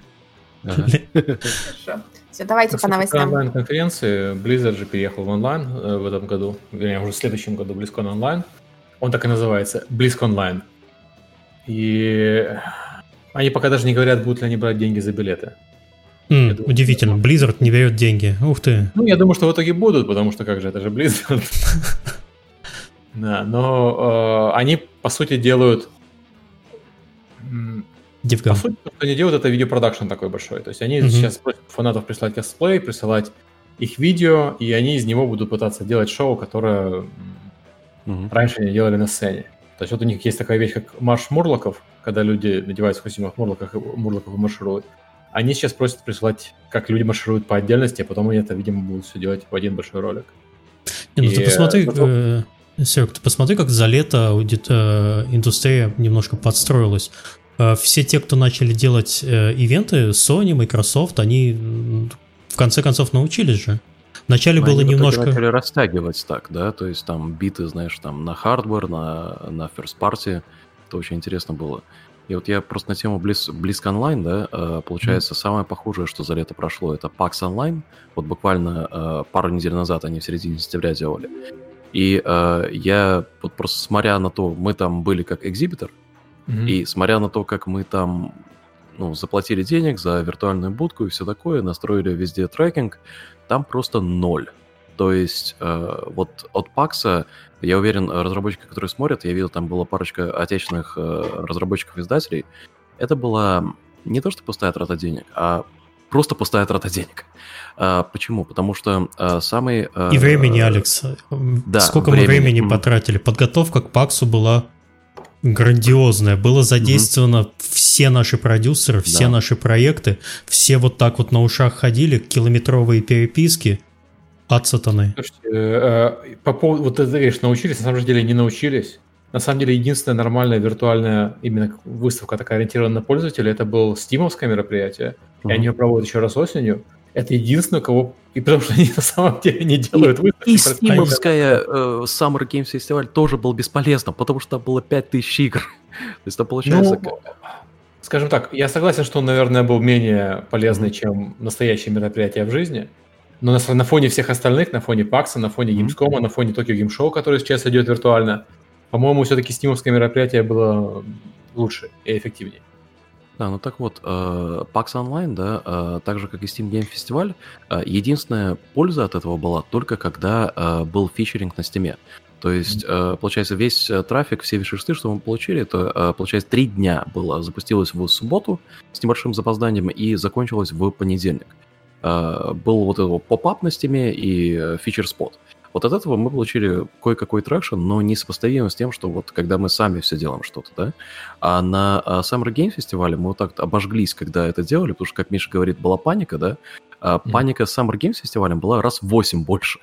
Хорошо. Все, давайте по новостям.
онлайн-конференции Blizzard же переехал в онлайн э, в этом году, вернее, уже в следующем году BlizzCon онлайн. Он так и называется, BlizzCon онлайн. И они пока даже не говорят, будут ли они брать деньги за билеты.
Mm, думаю, удивительно, Blizzard не берет деньги. Ух ты.
Ну, я думаю, что в итоге будут, потому что как же, это же Blizzard. Да, но э, они, по сути, делают... По сути, что они делают, это видеопродакшн такой большой. То есть они сейчас просят фанатов прислать косплей, присылать их видео, и они из него будут пытаться делать шоу, которое раньше не делали на сцене. То есть вот у них есть такая вещь, как марш Мурлоков, когда люди надеваются в костюмах Мурлоков, Мурлоков и маршируют. Они сейчас просят присылать, как люди маршируют по отдельности, а потом они это, видимо, будут все делать в один большой ролик.
Не, ну и, ты посмотри, потом... э, Серег, ты посмотри, как за лето аудит, э, индустрия немножко подстроилась. Э, все те, кто начали делать э, ивенты, Sony, Microsoft, они в конце концов научились же. Вначале Но было они немножко...
начали растягивать так, да, то есть там биты, знаешь, там на хардвар, на, на first party, это очень интересно было. И вот я просто на тему Близ, Близк онлайн, да, э, получается, mm. самое похожее, что за лето прошло, это PAX онлайн. Вот буквально э, пару недель назад они в середине сентября делали. И э, я вот просто смотря на то, мы там были как экзибитор, mm-hmm. и смотря на то, как мы там ну, заплатили денег за виртуальную будку и все такое, настроили везде трекинг, там просто ноль. То есть э, вот от Пакса, я уверен, разработчики, которые смотрят, я видел, там была парочка отечественных э, разработчиков-издателей, это была не то, что пустая трата денег, а просто пустая трата денег. А, почему? Потому что а, самый...
А, И времени, Алекс. Да, Сколько времени. мы времени потратили? Подготовка к Паксу была грандиозная. Было задействовано mm-hmm. все наши продюсеры, все да. наши проекты. Все вот так вот на ушах ходили, километровые переписки. От сатаны. Слушайте,
э, по поводу, вот ты говоришь, научились, на самом деле не научились. На самом деле, единственная нормальная виртуальная именно выставка такая ориентированная на пользователя, это был стимовское мероприятие, mm-hmm. и они ее проводят еще раз осенью. Это единственное, кого... И потому что они на самом деле не делают
выставки. И стимовская э, Summer Games Festival тоже был бесполезно, потому что там было 5000 игр. То есть это получается... Ну,
скажем так, я согласен, что он, наверное, был менее полезный, mm-hmm. чем настоящее мероприятие в жизни. Но на, на фоне всех остальных, на фоне Пакса, на фоне Gamescom, mm-hmm. на фоне Tokyo Game Show, который сейчас идет виртуально, по-моему, все-таки стимовское мероприятие было лучше и эффективнее.
Да, ну так вот, э, PAX Online, да, э, так же как и Steam Game Festival, э, единственная польза от этого была только когда был фичеринг на Steam. То есть, получается, весь трафик, все вишерсты, что мы получили, это, получается, три дня было. Запустилось в субботу с небольшим запозданием и закончилось в понедельник. Был вот этот поп-ап и фичер-спот. Вот от этого мы получили кое-какой traction, но не сопоставимо с тем, что вот когда мы сами все делаем что-то, да. А на а, Summer Game фестивале мы вот так обожглись, когда это делали, потому что, как Миша говорит, была паника, да. А паника с Summer Games фестивалем была раз в 8 больше.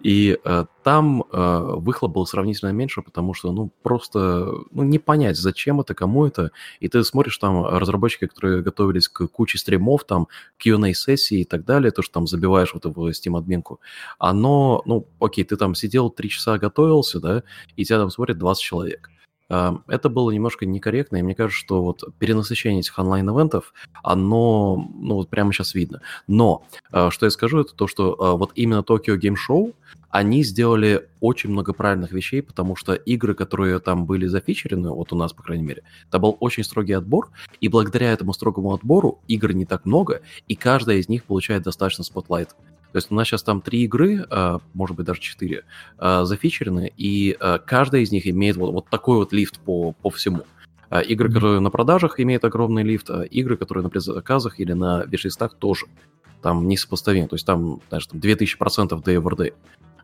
И э, там э, выхлоп был сравнительно меньше, потому что, ну, просто ну, не понять, зачем это, кому это. И ты смотришь там разработчики, которые готовились к куче стримов, там, Q&A-сессии и так далее, то, что там забиваешь вот в Steam-админку. Оно, ну, окей, ты там сидел три часа готовился, да, и тебя там смотрит 20 человек. Это было немножко некорректно, и мне кажется, что вот перенасыщение этих онлайн-эвентов, оно, ну, вот прямо сейчас видно. Но, а, что я скажу, это то, что а, вот именно Tokyo Game Show, они сделали очень много правильных вещей, потому что игры, которые там были зафичерены, вот у нас, по крайней мере, это был очень строгий отбор, и благодаря этому строгому отбору игр не так много, и каждая из них получает достаточно spotlight. То есть у нас сейчас там три игры, а, может быть даже четыре, а, зафичерены, и а, каждая из них имеет вот, вот такой вот лифт по, по всему. Игры, которые на продажах имеют огромный лифт, а игры, которые на предзаказах или на виш-листах тоже. Там несопоставимо. То есть там, знаешь, там 2000% day over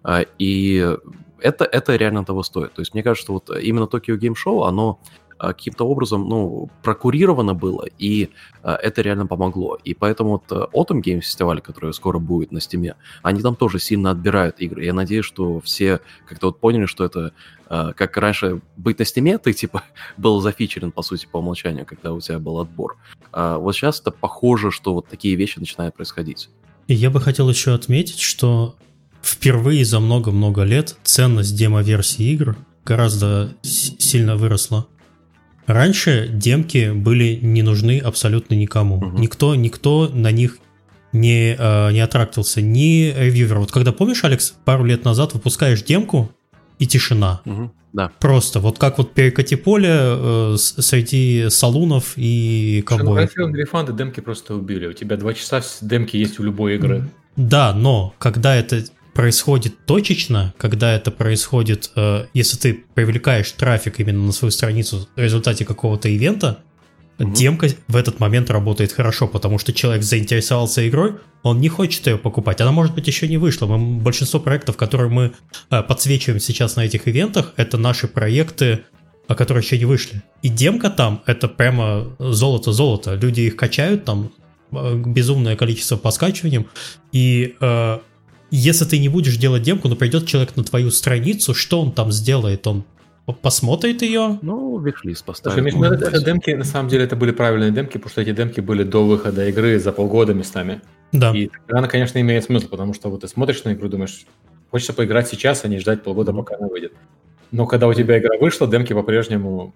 day. И это, это реально того стоит. То есть мне кажется, что вот именно Tokyo Game Show, оно каким-то образом, ну, прокурировано было, и а, это реально помогло. И поэтому вот э, Autumn Games фестиваль, который скоро будет на Стиме, они там тоже сильно отбирают игры. Я надеюсь, что все как-то вот поняли, что это, а, как раньше быть на Стиме, ты типа был зафичерен, по сути, по умолчанию, когда у тебя был отбор. А вот сейчас это похоже, что вот такие вещи начинают происходить.
И я бы хотел еще отметить, что впервые за много-много лет ценность демо-версии игр гораздо сильно выросла. Раньше демки были не нужны абсолютно никому. Угу. Никто, никто на них не, э, не аттрактился, ни ревьювер. Вот когда, помнишь, Алекс, пару лет назад выпускаешь демку, и тишина.
Угу, да.
Просто вот как вот перекати поле э, среди салунов и ковбоев.
Battlefield рефанды демки просто убили. У тебя два часа демки есть у любой игры.
Да, но когда это происходит точечно, когда это происходит, э, если ты привлекаешь трафик именно на свою страницу в результате какого-то ивента, угу. демка в этот момент работает хорошо, потому что человек заинтересовался игрой, он не хочет ее покупать. Она, может быть, еще не вышла. Мы, большинство проектов, которые мы э, подсвечиваем сейчас на этих ивентах, это наши проекты, которые еще не вышли. И демка там — это прямо золото-золото. Люди их качают там, э, безумное количество по скачиваниям, и э, если ты не будешь делать демку, но придет человек на твою страницу, что он там сделает? Он посмотрит ее?
Ну, вишлист поставит.
Слушай, ну, это, демки, на самом деле, это были правильные демки, потому что эти демки были до выхода игры за полгода местами.
Да.
И она, конечно, имеет смысл, потому что вот ты смотришь на игру, думаешь, хочется поиграть сейчас, а не ждать полгода, пока она выйдет. Но когда у тебя игра вышла, демки по-прежнему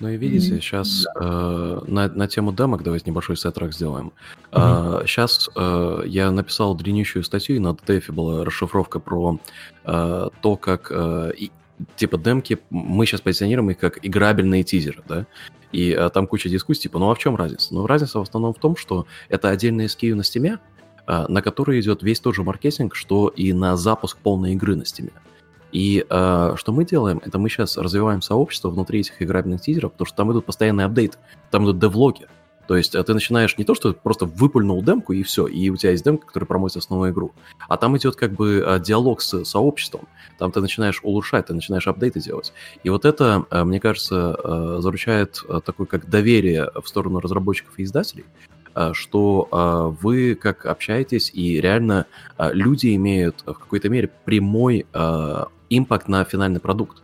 Ну и видите, mm-hmm. сейчас э, на, на тему демок давайте небольшой сетрак сделаем. Mm-hmm. Э, сейчас э, я написал длиннющую статью, и на DTF была расшифровка про э, то, как э, и, типа демки, мы сейчас позиционируем их как играбельные тизеры, да? И э, там куча дискуссий, типа, ну а в чем разница? Ну разница в основном в том, что это отдельные SKU на стиме, э, на который идет весь тот же маркетинг, что и на запуск полной игры на стиме. И э, что мы делаем, это мы сейчас развиваем сообщество внутри этих играбельных тизеров, потому что там идут постоянные апдейты, там идут девлоги. То есть э, ты начинаешь не то, что просто выпульнул демку и все, и у тебя есть демка, которая промоется основную игру, а там идет как бы э, диалог с сообществом. Там ты начинаешь улучшать, ты начинаешь апдейты делать. И вот это, мне кажется, заручает такое как доверие в сторону разработчиков и издателей, что вы как общаетесь, и реально люди имеют в какой-то мере прямой импакт на финальный продукт.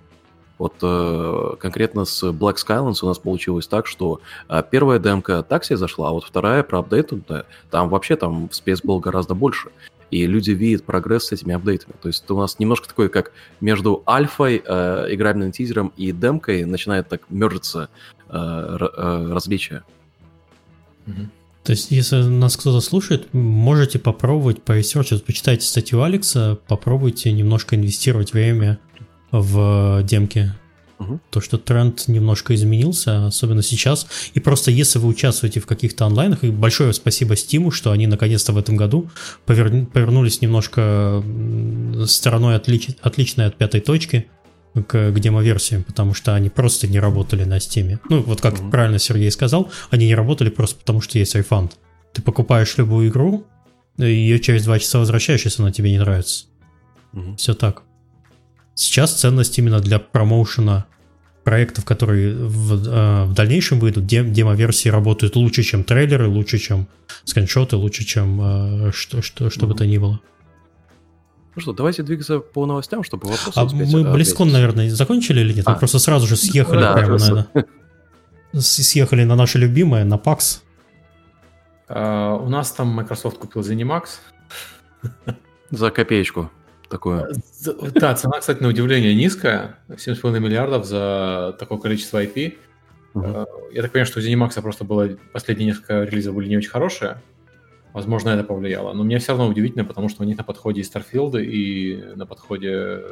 Вот э, конкретно с Black Skylands у нас получилось так, что э, первая демка так себе зашла, а вот вторая про апдейтнутая, там вообще там спец был гораздо больше. И люди видят прогресс с этими апдейтами. То есть это у нас немножко такое, как между альфой, э, играбельным тизером и демкой начинает так мержиться э, э, различия.
То есть, если нас кто-то слушает, можете попробовать поресерчить, почитайте статью Алекса, попробуйте немножко инвестировать время в демке. Угу. То, что тренд немножко изменился, особенно сейчас. И просто если вы участвуете в каких-то онлайнах, и большое спасибо Стиму, что они наконец-то в этом году повер... повернулись немножко стороной отлич... отличной от пятой точки к, к демо-версиям, потому что они просто не работали на Steam. Ну, вот как угу. правильно Сергей сказал, они не работали просто потому, что есть рефанд. Ты покупаешь любую игру, ее через два часа возвращаешь, если она тебе не нравится. Угу. Все так. Сейчас ценность именно для промоушена проектов, которые в, э, в дальнейшем выйдут, дем, демо-версии работают лучше, чем трейлеры, лучше, чем скриншоты, лучше, чем э, что, что, что mm-hmm. бы то ни было.
Ну что, давайте двигаться по новостям, чтобы вопросы
А мы Близкон, наверное, закончили или нет? А. Мы просто сразу же съехали да, прямо на это. Съехали на наше любимое, на PAX.
Uh, у нас там Microsoft купил ZeniMax.
За копеечку такое.
Да, цена, кстати, на удивление низкая. 7,5 миллиардов за такое количество IP. Угу. Я так понимаю, что у ZeniMax просто было последние несколько релизов были не очень хорошие. Возможно, это повлияло. Но мне все равно удивительно, потому что у них на подходе и Starfield, и на подходе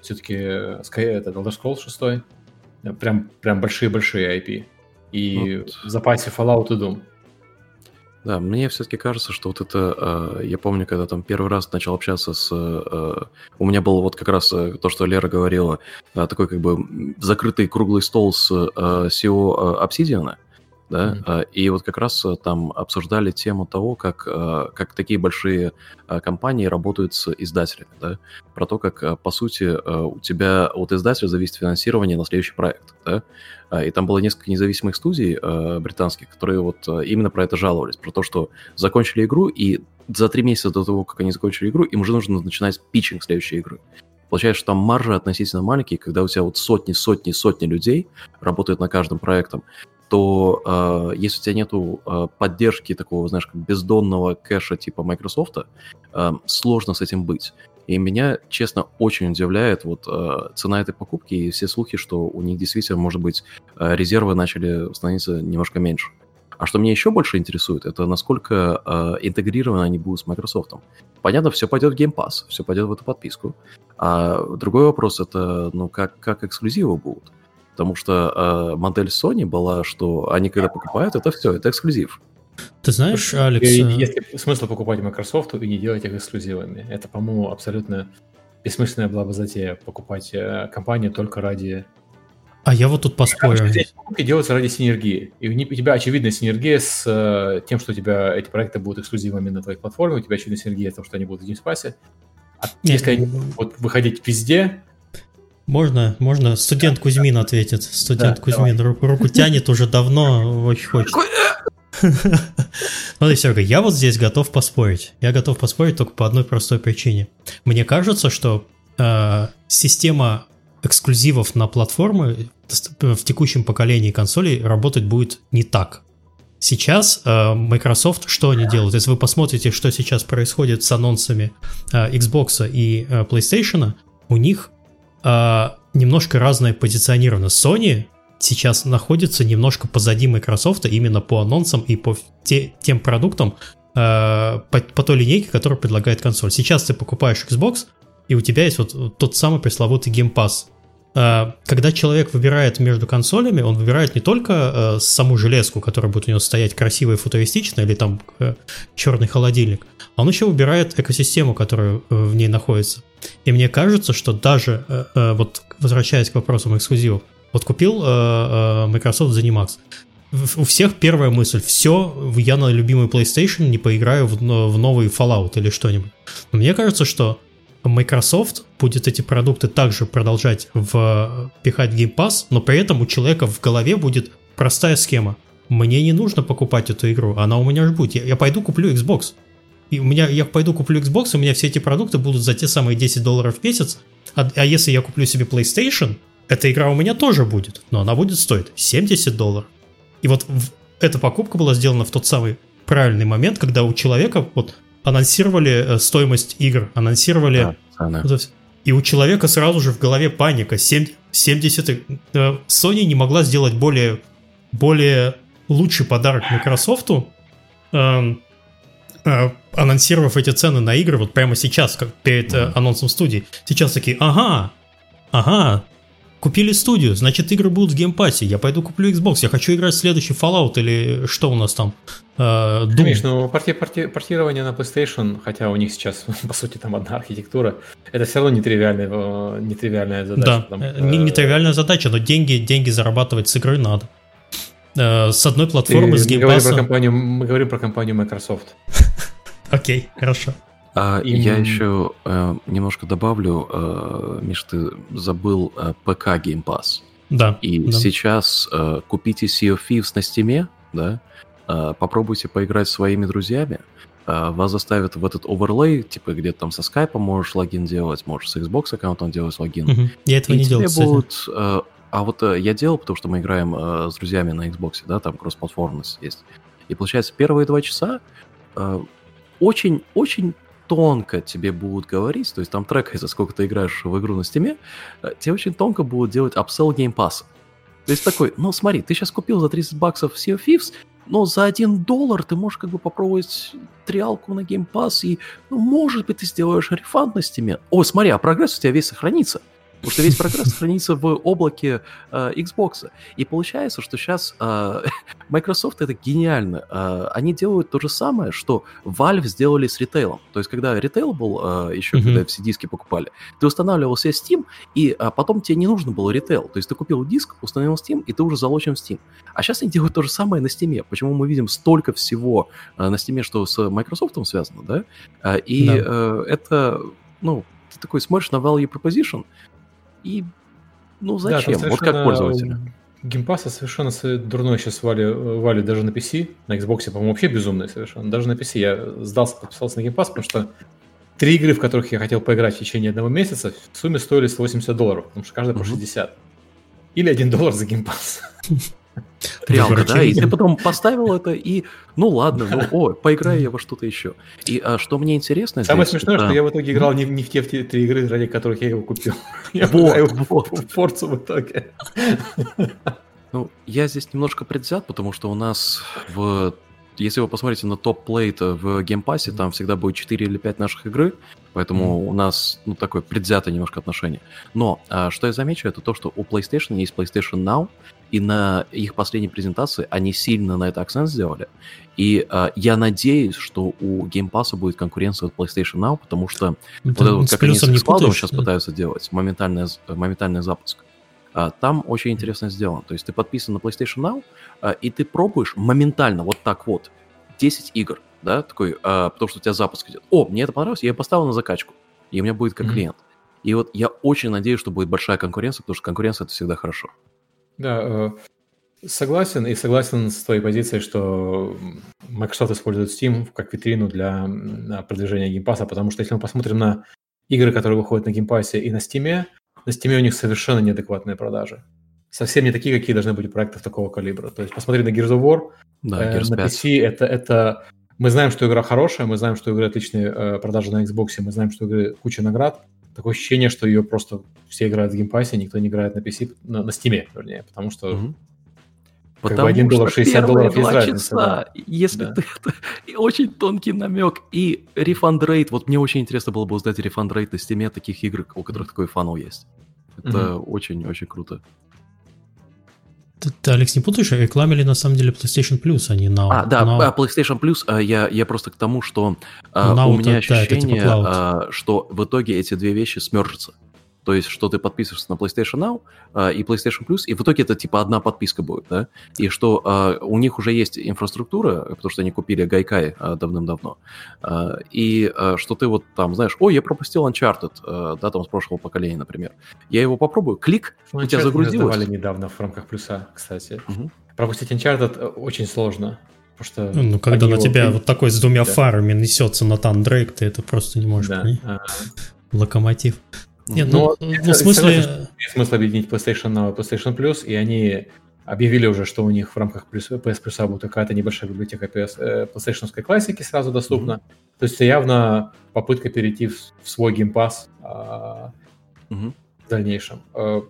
все-таки Sky, это Elder Scrolls 6. Прям, прям большие-большие IP. И вот. в запасе Fallout и Doom.
Да, мне все-таки кажется, что вот это, э, я помню, когда там первый раз начал общаться с, э, у меня было вот как раз э, то, что Лера говорила, э, такой как бы закрытый круглый стол с э, SEO Obsidian, да, mm-hmm. и вот как раз э, там обсуждали тему того, как, э, как такие большие компании работают с издателями, да, про то, как, по сути, у тебя от издателя зависит финансирование на следующий проект, да, и там было несколько независимых студий британских, которые вот именно про это жаловались, про то, что закончили игру, и за три месяца до того, как они закончили игру, им уже нужно начинать питчинг следующей игры. Получается, что там маржи относительно маленькие, когда у тебя вот сотни, сотни, сотни людей работают на каждом проектом, то э, если у тебя нету э, поддержки такого, знаешь, как бездонного кэша типа Microsoft, э, сложно с этим быть. И меня, честно, очень удивляет вот э, цена этой покупки и все слухи, что у них действительно, может быть, э, резервы начали становиться немножко меньше. А что меня еще больше интересует, это насколько э, интегрированы они будут с Microsoft. Понятно, все пойдет в Game Pass, все пойдет в эту подписку. А другой вопрос это, ну, как, как эксклюзивы будут. Потому что э, модель Sony была, что они когда покупают, это все, это эксклюзив.
Ты знаешь, Алекс...
Есть ли смысл покупать Microsoft и не делать их эксклюзивами? Это, по-моему, абсолютно бессмысленная была бы затея покупать э, компанию только ради...
А я вот тут поспорю.
Покупки делаются ради синергии. И у тебя очевидная синергия с э, тем, что у тебя эти проекты будут эксклюзивами на твоей платформе, у тебя очевидная синергия с тем, что они будут в Game Pass. А если они будут выходить везде,
можно, можно. Студент Кузьмин ответит. Студент да, Кузьмин руку, руку тянет уже давно, очень хочет. Смотри, Серега, я вот здесь готов поспорить. Я готов поспорить только по одной простой причине. Мне кажется, что э, система эксклюзивов на платформы в текущем поколении консолей работать будет не так. Сейчас э, Microsoft, что они делают? Если вы посмотрите, что сейчас происходит с анонсами э, Xbox и э, PlayStation, у них э, немножко разное позиционировано. Sony сейчас находится немножко позади Microsoft именно по анонсам и по те, тем продуктам, э, по, по той линейке, которую предлагает консоль. Сейчас ты покупаешь Xbox, и у тебя есть вот тот самый пресловутый Game Pass. Э, когда человек выбирает между консолями, он выбирает не только э, саму железку, которая будет у него стоять красиво и футуристично, или там э, черный холодильник, он еще выбирает экосистему, которая в ней находится. И мне кажется, что даже, вот возвращаясь к вопросам эксклюзивов, вот купил Microsoft ZeniMax, у всех первая мысль, все, я на любимый PlayStation не поиграю в, в новый Fallout или что-нибудь. Мне кажется, что Microsoft будет эти продукты также продолжать в, пихать Game Pass, но при этом у человека в голове будет простая схема. Мне не нужно покупать эту игру, она у меня же будет. Я, я пойду куплю Xbox. И у меня, я пойду куплю Xbox, у меня все эти продукты будут за те самые 10 долларов в месяц. А, а если я куплю себе PlayStation, эта игра у меня тоже будет, но она будет стоить 70 долларов. И вот в, эта покупка была сделана в тот самый правильный момент, когда у человека вот анонсировали э, стоимость игр, анонсировали... Да, и у человека сразу же в голове паника. 70... Э, Sony не могла сделать более, более лучший подарок Microsoft, э, э, анонсировав эти цены на игры вот прямо сейчас, как перед э, анонсом студии. Сейчас такие, ага, ага, Купили студию, значит игры будут в геймпассе. Я пойду куплю Xbox, я хочу играть в следующий Fallout или что у нас там?
Э, Doom. Конечно, ну, порти порти портирование на PlayStation, хотя у них сейчас, по сути, там одна архитектура, это все равно нетривиальная, э, нетривиальная задача.
Да, там, э, нетривиальная задача, но деньги, деньги зарабатывать с игры надо. С одной платформы, Ты, с геймпассом.
Мы говорим про компанию Microsoft.
Окей, хорошо.
А Им... я еще э, немножко добавлю, э, Миш, ты забыл э, ПК Game Pass.
Да.
И
да.
сейчас э, купите Sea of Thieves на стиме, да, попробуйте поиграть с своими друзьями, э, вас заставят в этот оверлей, типа где то там со скайпа можешь логин делать, можешь с Xbox аккаунтом делать логин. Угу.
Я этого и не делал,
будут, э, а вот э, я делал, потому что мы играем э, с друзьями на Xbox, да, там кроссплатформенность есть. И получается, первые два часа очень-очень э, тонко тебе будут говорить, то есть там трекается, сколько ты играешь в игру на стиме, э, тебе очень тонко будут делать Game Pass. То есть такой, ну смотри, ты сейчас купил за 30 баксов Sea of Thieves, но за 1 доллар ты можешь как бы попробовать триалку на Game Pass, и ну, может быть ты сделаешь рефанд на. О, смотри, а прогресс у тебя весь сохранится. Потому что весь прогресс хранится в облаке э, Xbox. И получается, что сейчас э, Microsoft это гениально. Э, они делают то же самое, что Valve сделали с ритейлом. То есть, когда ритейл был э, еще, mm-hmm. когда все диски покупали, ты устанавливал себе Steam, и э, потом тебе не нужно было ритейл. То есть, ты купил диск, установил Steam, и ты уже залочен в Steam. А сейчас они делают то же самое на Steam. Почему мы видим столько всего э, на Steam, что с Microsoft связано, да? Э, и да. Э, это, ну, ты такой смотришь на value proposition, и, ну, зачем? Да, вот как пользователь.
Геймпаса совершенно дурной сейчас value, value даже на PC. На Xbox, по-моему, вообще безумный совершенно. Даже на PC я сдался, подписался на геймпас, потому что три игры, в которых я хотел поиграть в течение одного месяца, в сумме стоили 180 долларов, потому что каждая по 60. Или 1 доллар за геймпас.
Реалка, да, и ты потом поставил это, и ну ладно, ну о, поиграю я во что-то еще. И а, что мне интересно
Самое здесь, смешное, это... что я в итоге играл не, не в те, в те три игры, ради которых я его купил. Я
вот, вот.
в Форцу в итоге.
Ну, я здесь немножко предвзят, потому что у нас в если вы посмотрите на top played в геймпассе, там всегда будет 4 или 5 наших игры, поэтому mm-hmm. у нас ну, такое предвзятое немножко отношение. Но а, что я замечу, это то, что у PlayStation есть PlayStation Now, и на их последней презентации они сильно на это акцент сделали. И а, я надеюсь, что у Game Pass будет конкуренция от PlayStation Now, потому что это, вот это, как они с Xcloud сейчас да? пытаются делать, моментальный, моментальный запуск. А, там очень интересно сделано. То есть ты подписан на PlayStation Now, а, и ты пробуешь моментально, вот так вот, 10 игр, да, такой, а, потому что у тебя запуск идет. О, мне это понравилось, я поставил на закачку, и у меня будет как mm-hmm. клиент. И вот я очень надеюсь, что будет большая конкуренция, потому что конкуренция это всегда хорошо.
Да, э, согласен, и согласен с твоей позицией, что Microsoft использует Steam как витрину для продвижения геймпаса, потому что если мы посмотрим на игры, которые выходят на геймпассе и на Steam, на Steam у них совершенно неадекватные продажи. Совсем не такие, какие должны быть у проектов такого калибра. То есть посмотри на Gears of War, да, э, на PC это, это... Мы знаем, что игра хорошая, мы знаем, что у игры отличные э, продажи на Xbox, мы знаем, что у игры куча наград, такое ощущение, что ее просто все играют в геймпассе, никто не играет на PC, на, на Steam, вернее, потому что
Мгм.
Как бы
Потому
один доллар
что
60 долларов есть разница,
часа,
да.
если
Да.
ты это... Очень тонкий намек. И rate. Вот мне очень интересно было бы узнать rate на стиме таких игр, у которых такой funnel есть. Это очень-очень круто.
Ты, Алекс, не путаешь? Рекламили на самом деле PlayStation Plus, а не Now.
А, да,
Now-
а, PlayStation Plus, а, я, я просто к тому, что а,
Now
у
это-
меня
да, это типа
ощущение,
cloud.
а, что в итоге эти две вещи смержатся. То есть, что ты подписываешься на PlayStation Now а, и PlayStation Plus, и в итоге это типа одна подписка будет, да? И что а, у них уже есть инфраструктура, потому что они купили Гайкай а, давным-давно, А, и а, что ты вот там, знаешь, ой, я пропустил Uncharted, а, да, там с прошлого поколения, например. Я его попробую, клик, у тебя загрузилось.
недавно в рамках плюса, кстати.
Мгм.
Пропустить Uncharted э, очень сложно. Потому что
Ну, когда
они
на
его
тебя вот такой с двумя
Да.
фарами несется Натан Дрейк, ты это просто не можешь
Да.
понять.
а,
Локомотив. Нет,
Но
ну,
я
ну, в смысле...
согласен, смысл объединить PlayStation Now и PlayStation Plus, и они объявили уже, что у них в рамках PS Plus будет какая-то небольшая библиотека PS, э, PlayStation классики сразу доступна. То есть это явно попытка перейти в, в свой геймпас а,
Мгм.
в дальнейшем. Э,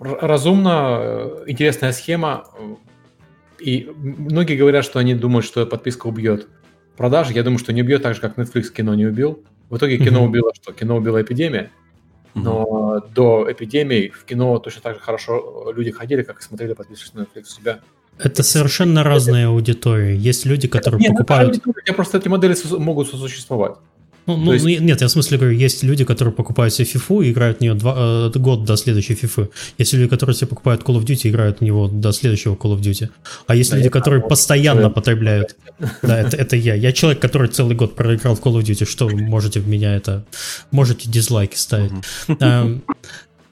Разумно, э, интересная схема. И многие говорят, что они думают, что подписка убьет продажи. Я думаю, что не убьет так же, как Netflix кино не убил. В итоге кино
Мгм.
убило что? Кино убила эпидемия. Но до эпидемии в кино точно так же хорошо люди ходили, как смотрели подписываясь на Netflix у себя.
Это совершенно разные аудитории. Есть люди, которые
Нет, ну,
покупают...
не просто эти модели могут сосуществовать.
Ну, ну,
есть-
нет, я в смысле говорю, есть люди, которые покупают себе фифу и играют в нее два, э, год до следующей фифы. Есть люди, которые себе покупают Call of Duty и играют в него до следующего Call of Duty. А есть
Да,
люди, которые
вот
постоянно
человек.
потребляют. Да, это, это я. Я человек, который целый год проиграл в Call of Duty. Что вы можете в меня это... Можете дизлайки ставить.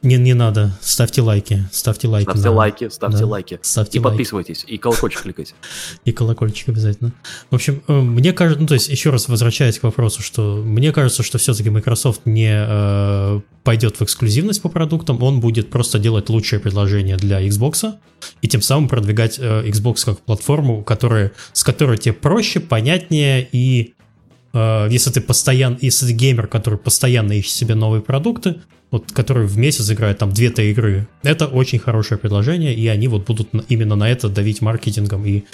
Не, не надо. Ставьте лайки. Ставьте лайки.
Ставьте
на-
лайки, ставьте
да.
лайки.
Ставьте
И
лайки.
подписывайтесь, и колокольчик кликайте.
И колокольчик обязательно. В общем, э, мне кажется, ну то есть еще раз возвращаясь к вопросу, что мне кажется, что все-таки Microsoft не э, пойдет в эксклюзивность по продуктам, он будет просто делать лучшее предложение для Xbox и тем самым продвигать э, Xbox как платформу, которая, с которой тебе проще, понятнее и если ты постоянно, если ты геймер, который постоянно ищет себе новые продукты, вот, который в месяц играет там 2-3 игры, это очень хорошее предложение, и они вот будут на- именно на это давить маркетингом, и,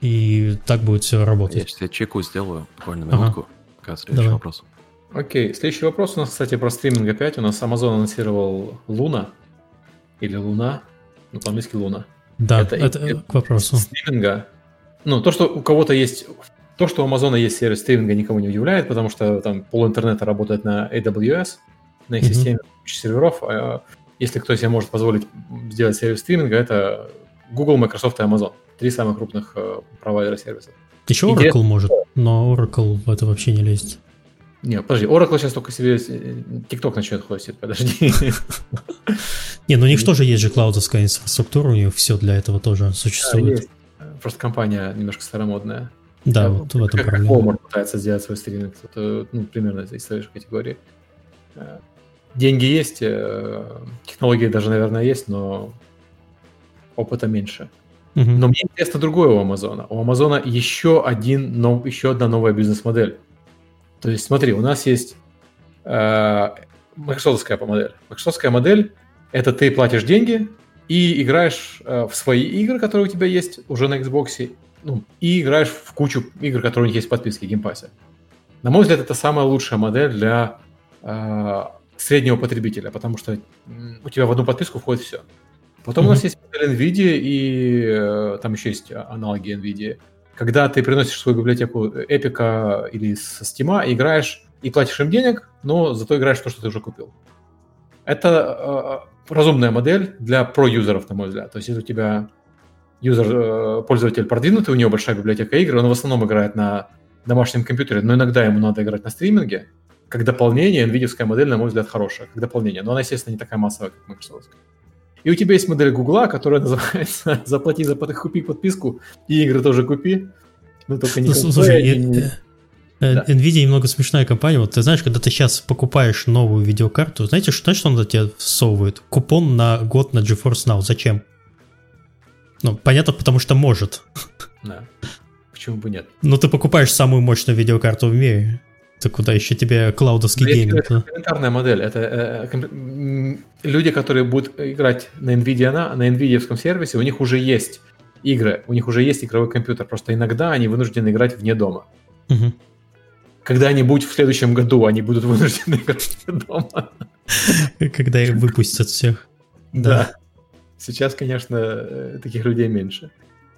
и так будет все
Я
работать.
сейчас чеку сделаю, буквально
Ага.
минутку. Какая следующий
Давай.
вопрос?
Окей, следующий вопрос у нас, кстати, про стриминг опять. У нас Amazon анонсировал Луна. Или Луна. Ну, по-английски Луна.
Да,
это-
это,
это-
к вопросу.
стриминга. Ну, то, что у кого-то есть... То, что у Амазона есть сервис стриминга, никого не удивляет, потому что там пол интернета работает на AWS, на их
Мгм.
системе куча серверов. А если кто себе может позволить сделать сервис стриминга, это Google, Microsoft и Amazon. Три самых крупных э, провайдера сервисов.
Еще
Интересно.
Oracle может, но Oracle в это вообще не лезет.
Не, подожди, Oracle сейчас только себе э, TikTok начнет хостить, подожди.
Не, ну у них тоже есть же клаудовская инфраструктура, у них все для этого тоже существует.
Просто компания немножко старомодная.
Да,
Да,
вот в этом
как
проблема.
Walmart пытается сделать свой стриминг. Это, ну, примерно из той же категории. Э, Деньги есть, э, технологии даже, наверное, есть, но опыта меньше.
Мгм.
Но мне интересно другое у Амазона. У Амазона еще, один, нов- еще одна новая бизнес-модель. То есть, смотри, у нас есть э, майкрософтская модель. Майкрософтская модель – это ты платишь деньги и играешь э, в свои игры, которые у тебя есть уже на Xbox, ну, и играешь в кучу игр, которые у них есть в подписке в Game Pass'е. На мой взгляд, это самая лучшая модель для э, среднего потребителя, потому что у тебя в одну подписку входит все. Потом у нас есть модель NVIDIA, и э, там еще есть аналоги NVIDIA. Когда ты приносишь свою библиотеку Эпика или со Steam, играешь и платишь им денег, но зато играешь в то, что ты уже купил. Это э, разумная модель для про-юзеров, на мой взгляд. То есть, если у тебя юзер, э, пользователь продвинутый, у него большая библиотека игр, он в основном играет на домашнем компьютере, но иногда ему надо играть на стриминге, как дополнение, NVIDIA модель, на мой взгляд, хорошая, как дополнение. Но она, естественно, не такая массовая, как Microsoft. И у тебя есть модель Гугла, которая называется «Заплати за под- купи подписку, и игры тоже купи». Ну, только не
Ну, слушай,
и
э,
не-
э,
Да.
Nvidia немного смешная компания. Вот ты знаешь, когда ты сейчас покупаешь новую видеокарту, знаете, что, знаешь, что он тебе всовывает? Купон на год на GeForce Now. Зачем? Ну, понятно, потому что может.
Да. Почему бы нет?
Но ты покупаешь самую мощную видеокарту в мире. Ты куда еще тебе клаудовский
я
гейминг?
Это
да?
комплементарная модель. Это э, м, люди, которые будут играть на NVIDIA, на, на NVIDIA сервисе, у них уже есть игры, у них уже есть игровой компьютер. Просто иногда они вынуждены играть вне дома.
Мгм.
Когда-нибудь в следующем году они будут вынуждены играть вне дома.
Когда их выпустят всех.
Да. Сейчас, конечно, э, таких людей меньше.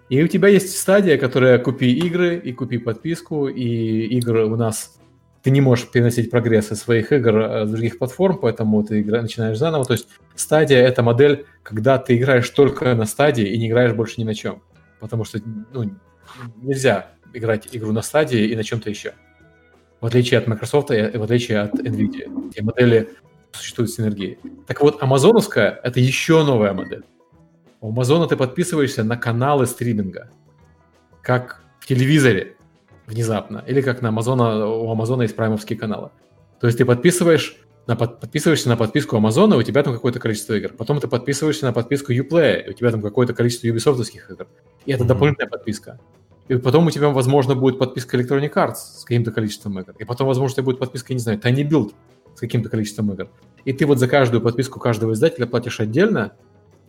И у тебя есть стадия, которая купи игры и купи подписку, и игры у нас ты не можешь переносить прогресс из своих игр э, с других платформ, поэтому ты игра, начинаешь заново. То есть стадия — это модель, когда ты играешь только на стадии и не играешь больше ни на чем. Потому что ну, нельзя играть игру на стадии и на чем-то еще. В отличие от Microsoft и в отличие от NVIDIA. Эти модели существуют синергии. Так вот, амазоновская — это еще новая модель. У Амазона ты подписываешься на каналы стриминга, как в телевизоре внезапно, или как на Амазона, у Амазона есть праймовские каналы. То есть ты подписываешь на под- подписываешься на подписку Амазона, у тебя там какое-то количество игр. Потом ты подписываешься на подписку Uplay, и у тебя там какое-то количество Ubisoft'овских игр. И это
Мгм.
дополнительная подписка. И потом у тебя, возможно, будет подписка Electronic Arts с каким-то количеством игр. И потом, возможно, у тебя будет подписка, я не знаю, Tiny Build с каким-то количеством игр. И ты вот за каждую подписку каждого издателя платишь отдельно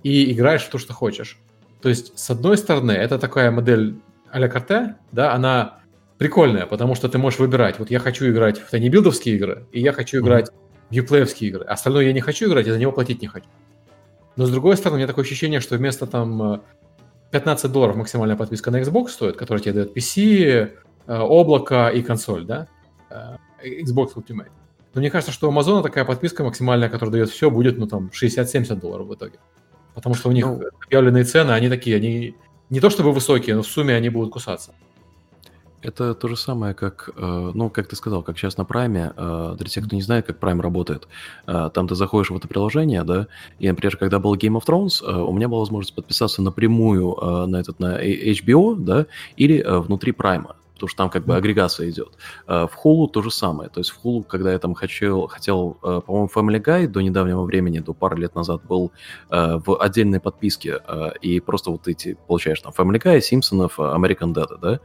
и играешь в то, что хочешь. То есть, с одной стороны, это такая модель а-ля карте, да, она прикольная, потому что ты можешь выбирать. Вот я хочу играть в тайнибилдовские игры, и я хочу играть в юплеевские игры. Остальное я не хочу играть, и за него платить не хочу. Но с другой стороны, у меня такое ощущение, что вместо там э, 15 долларов максимальная подписка на Xbox стоит, которая тебе дает PC, э, облако и консоль, да? Э, Xbox Ultimate. Но мне кажется, что у Amazon такая подписка максимальная, которая дает все, будет, ну, там, 60-70 долларов в итоге. Потому что у них
Ну.
объявленные цены, они такие, они не то чтобы высокие, но в сумме они будут кусаться.
Это то же самое, как, э, ну, как ты сказал, как сейчас на Прайме. э, Для тех, кто не знает, как Прайм работает, э, там ты заходишь в это приложение, да, и, например, когда был Game of Thrones, у меня была возможность подписаться напрямую на этот, на HBO, да, или внутри Прайма, потому что там как бы агрегация идет. Э, В Hulu то же самое. То есть в Hulu, когда я там хотел, хотел э, по-моему, Family Guy до недавнего времени, до пары лет назад был э, в отдельной подписке, и просто вот эти получаешь там Family Guy, Симпсонов, American Dad, да,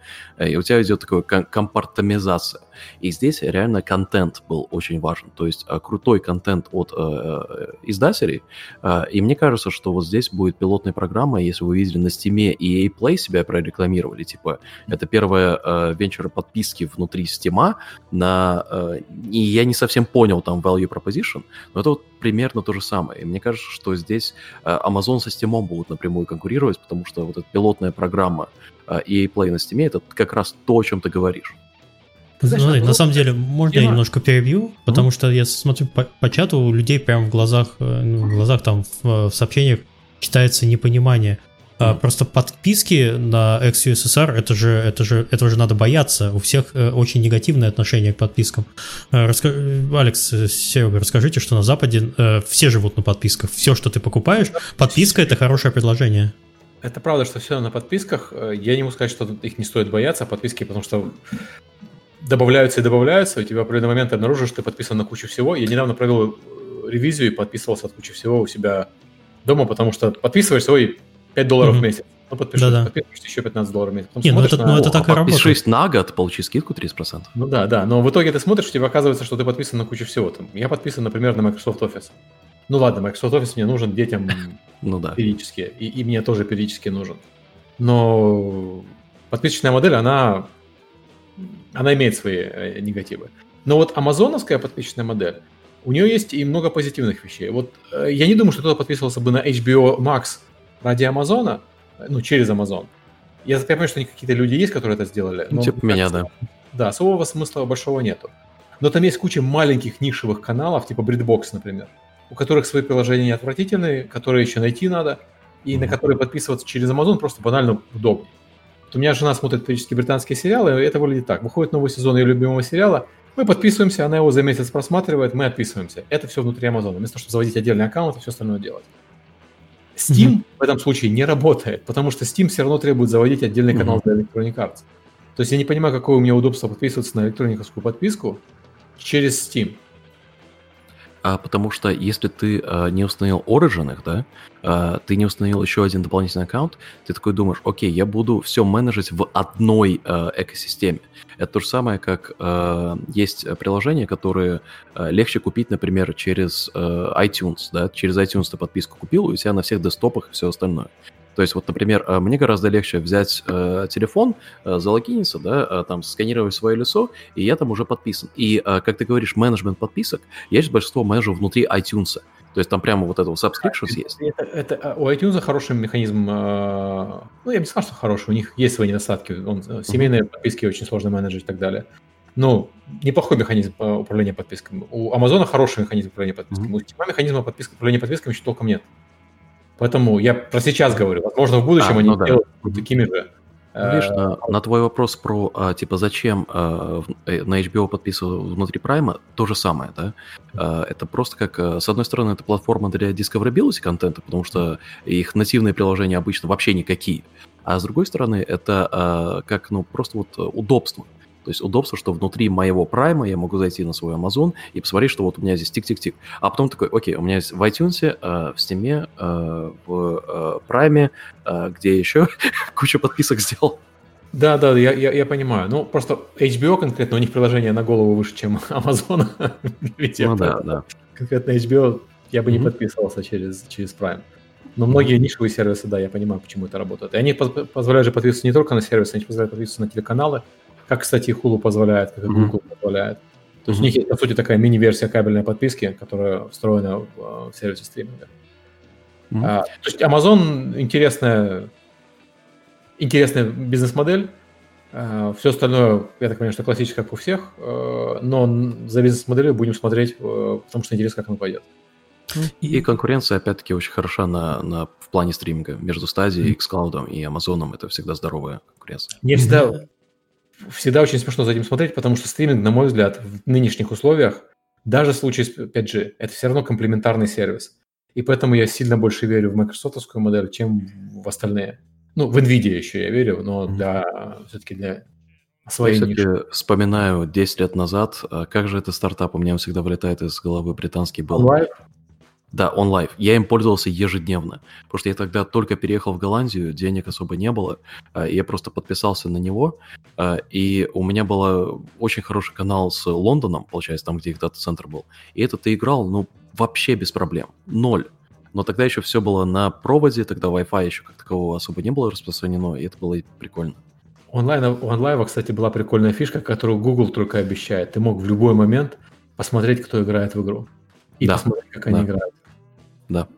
и у тебя идет такая ком- компартамизация. И здесь реально контент был очень важен, то есть крутой контент от издателей. И мне кажется, что вот здесь будет пилотная программа, если вы видели на Steam и EA Play себя прорекламировали, типа это первая э, венчура подписки внутри Steam на... э, и я не совсем понял там value proposition, но это вот примерно то же самое. И мне кажется, что здесь э, Amazon со Steam будут напрямую конкурировать, потому что вот эта пилотная программа э, EA Play на Steam это как раз то, о чем ты говоришь.
Знаешь,
Смотри,
а
на самом деле, можно я немножко перебью, потому что я смотрю по, по чату, у людей прям в глазах, э, ну, в глазах там в, в сообщениях читается непонимание. А, просто подписки на ex-USSR, это же, это же, этого же надо бояться. У всех э, очень негативное отношение к подпискам. Э, раска- э, Алекс, Серега, расскажите, что на Западе все живут на подписках. Все, что ты покупаешь, подписка это хорошее предложение.
Это правда, что все на подписках. Я не могу сказать, что их не стоит бояться, а подписки, потому что добавляются и добавляются. У тебя в определенный момент ты обнаружишь, что ты подписан на кучу всего. Я недавно провел ревизию и подписывался от кучи всего у себя дома, потому что подписываешься, ой, 5 долларов
Мгм.
в месяц. Ну, подпишись,
Да-да.
подписываешься еще 15 долларов в месяц. Потом
Не, ну это-
на-
ну это так
а
и работает.
подпишись на год, получи скидку 30%.
Ну да, да, но в итоге ты смотришь, у тебя оказывается, что ты подписан на кучу всего. Там, я подписан, например, на Microsoft Office. Ну ладно, Microsoft Office мне нужен детям
Ну да.
периодически, и, и мне тоже периодически нужен. Но подписочная модель, она, она имеет свои э, негативы. Но вот амазоновская подписочная модель, у нее есть и много позитивных вещей. Вот э, я не думаю, что кто-то подписывался бы на HBO Max ради Амазона, ну, через Amazon. Я, понимаю, что какие-то люди есть, которые это сделали.
Ну, типа меня,
кажется, Да, особого смысла большого нету. Но там есть куча маленьких нишевых каналов, типа Breadbox, например, у которых свои приложения отвратительные, которые еще найти надо, и на
Мгм.
которые подписываться через Amazon просто банально удобнее. Вот у меня жена смотрит периодически британские сериалы, и это выглядит так. Выходит новый сезон ее любимого сериала, мы подписываемся, она его за месяц просматривает, мы отписываемся. Это все внутри Амазона. Вместо того, чтобы заводить отдельный аккаунт и все остальное делать. Steam
Мгм.
в этом случае не работает, потому что Steam все равно требует заводить отдельный канал для Electronic Arts. То есть я не понимаю, какое у меня удобство подписываться на электрониковскую подписку через Steam.
А, потому что если ты а, не установил Origin их, да, а, ты не установил еще один дополнительный аккаунт, ты такой думаешь, окей, я буду все менеджить в одной а, экосистеме. Это то же самое, как а, есть приложения, которые а, легче купить, например, через а, iTunes, да, через iTunes ты подписку купил, и у тебя на всех десктопах и все остальное. То есть вот, например, э, мне гораздо легче взять э, телефон, э, залогиниться, да, э, там сканировать свое лицо, и я там уже подписан. И, э, как ты говоришь, менеджмент подписок, я сейчас большинство менеджу внутри iTunes. То есть там прямо вот этого subscriptions
это,
есть.
Это, это, а, у iTunes хороший механизм, э, ну, я бы не сказал, что хороший, у них есть свои недостатки. Он, э, семейные mm-hmm. подписки очень сложно менеджить и так далее. Ну, неплохой механизм э, управления подписками. У Амазона хороший механизм управления подписками. Mm-hmm. У Steam механизма подписки, управления подписками еще толком нет. Поэтому я про сейчас говорю. Возможно, в будущем а, они ну, да. делают такими же.
Ну, видишь, на, на твой вопрос про, а, типа, зачем а, на HBO подписываться внутри Прайма, то же самое, да? А, это просто как, с одной стороны, это платформа для discoverability контента, потому что их нативные приложения обычно вообще никакие, а с другой стороны, это как, ну, просто вот удобство. То есть удобство, что внутри моего прайма я могу зайти на свой Amazon и посмотреть, что вот у меня здесь тик-тик-тик. А потом такой, окей, у меня есть в iTunes, э, в Steam, э, в прайме, э, где еще кучу подписок сделал.
Да, да, я, я, я понимаю. Ну, просто HBO конкретно, у них приложение на голову выше, чем Amazon.
ну да, да.
Конкретно HBO я бы mm-hmm. не подписывался через, через Prime. Но многие нишевые сервисы, да, я понимаю, почему это работает. И они позволяют же подписываться не только на сервисы, они позволяют подписываться на телеканалы, как, кстати, и Hulu позволяет, как и Google mm-hmm. позволяет. То есть mm-hmm. у них есть, по сути, такая мини-версия кабельной подписки, которая встроена в, в сервисе стриминга. Mm-hmm. А, то есть Amazon интересная, интересная бизнес-модель. А, все остальное, я так понимаю, что классическое, как у всех, а, но за бизнес-моделью будем смотреть, а, потому что интересно, как оно пойдет.
И, конкуренция, опять-таки, очень хороша на, на, в плане стриминга. Между стадией, xCloud и Amazon это всегда здоровая конкуренция.
Не всегда, всегда очень смешно за этим смотреть, потому что стриминг, на мой взгляд, в нынешних условиях, даже в случае с 5G, это все равно комплементарный сервис. И поэтому я сильно больше верю в майкрософтовскую модель, чем в остальные. Ну, в NVIDIA еще я верю, но для все-таки для
своей Я, кстати, вспоминаю 10 лет назад, а как же это стартап, у меня всегда вылетает из головы британский был.
OnLive?
Да, OnLive. Я им пользовался ежедневно, потому что я тогда только переехал в Голландию, денег особо не было, а, я просто подписался на него, а, и у меня был очень хороший канал с Лондоном, получается, там, где их дата-центр был, и этот ты играл, ну, вообще без проблем, ноль. Но тогда еще все было на проводе, тогда Wi-Fi еще как такового особо не было распространено, и это было прикольно.
Онлайн, у онлайва, кстати, была прикольная фишка, которую Google только обещает. Ты мог в любой момент посмотреть, кто играет в игру. И да. посмотреть, как они играют.
Да.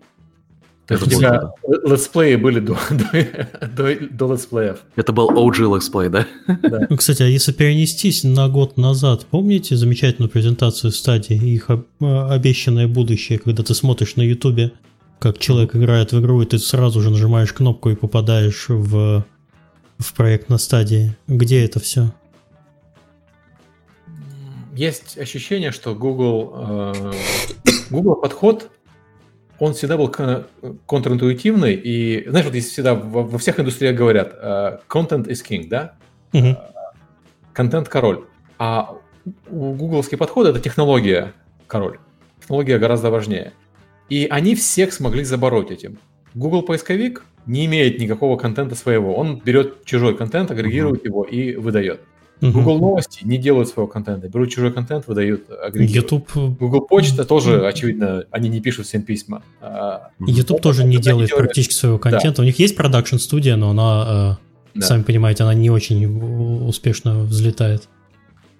То есть у тебя летсплеи были до, до, до, до летсплеев.
Это был OG летсплей, да?
да? Ну, кстати, а если перенестись на год назад, помните замечательную презентацию Stadia, их обещанное будущее, когда ты смотришь на ютубе, как человек играет в игру, и ты сразу же нажимаешь кнопку и попадаешь в, в проект на Stadia. Где это все?
Есть ощущение, что Google, э, Google подход он всегда был контринтуитивный, и, знаешь, вот здесь всегда во, всех индустриях говорят, uh, content is king, да? Uh, контент король. А у гугловский подход это технология король. Технология гораздо важнее. И они всех смогли забороть этим. Google поисковик не имеет никакого контента своего. Он берет чужой контент, агрегирует его и выдает. Угу. Google Новости не делают своего контента, берут чужой контент, выдают, агрегируют. YouTube... Google Почта тоже, очевидно, они не пишут всем письма.
А, YouTube тоже не делает делает... практически своего контента. Да. У них есть продакшн студия, но она, э, да. сами понимаете, она не очень успешно взлетает.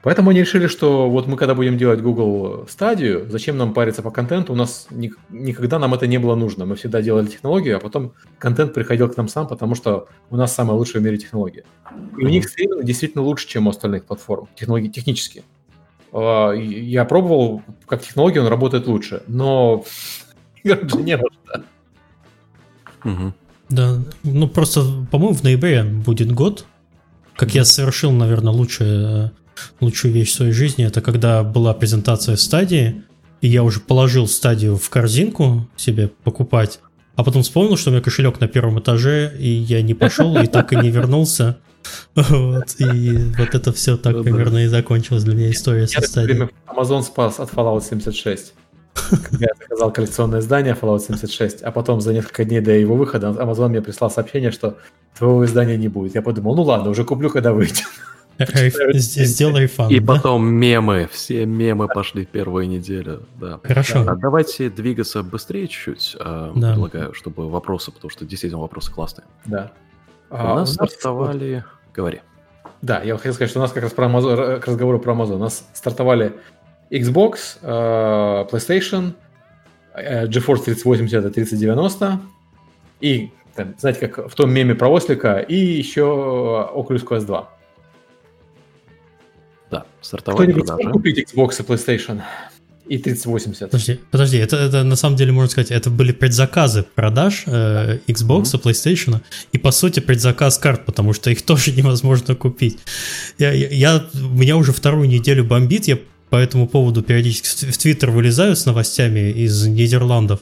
Поэтому они решили, что вот мы когда будем делать Google стадию, зачем нам париться по контенту, у нас ни, никогда нам это не было нужно. Мы всегда делали технологию, а потом контент приходил к нам сам, потому что у нас самая лучшая в мире технология. И у них стриминг действительно лучше, чем у остальных платформ, технологии, технически. А, я пробовал, как технология, он работает лучше, но не нужно.
Угу. Да, ну просто, по-моему, в ноябре будет год, как я совершил, наверное, лучшее лучшую вещь в своей жизни, это когда была презентация стадии, и я уже положил стадию в корзинку себе покупать, а потом вспомнил, что у меня кошелек на первом этаже, и я не пошел, и так и не вернулся. Вот, и вот это все так примерно и закончилось для меня история со стадией.
Amazon спас от Fallout 76. когда я заказал коллекционное издание Fallout 76, а потом за несколько дней до его выхода Amazon мне прислал сообщение, что твоего издания не будет. Я подумал, ну ладно, уже куплю, когда выйдет.
Сделай рефанд.
И потом мемы, все мемы пошли в первую неделю. Да.
Хорошо.
А давайте двигаться быстрее чуть-чуть, а, предлагаю, чтобы вопросы, потому что действительно вопросы классные.
Да.
У
А,
нас стартовали... Говори.
Да, я хотел сказать, что у нас как раз про Amazon, к разговору про Amazon. У нас стартовали Xbox, э, PlayStation, э, GeForce 3080 и 3090, и, там, знаете, как в том меме про ослика, и еще Oculus Quest 2.
Да, стартовали продажи.
купить Xbox и PlayStation и 3080?
Подожди, подожди, это, это на самом деле, можно сказать, это были предзаказы продаж э, Xbox, PlayStation, и по сути предзаказ карт, потому что их тоже невозможно купить. Я, я, я- меня уже вторую неделю бомбит, я по этому поводу периодически в- в Твиттер вылезаю с новостями из Нидерландов.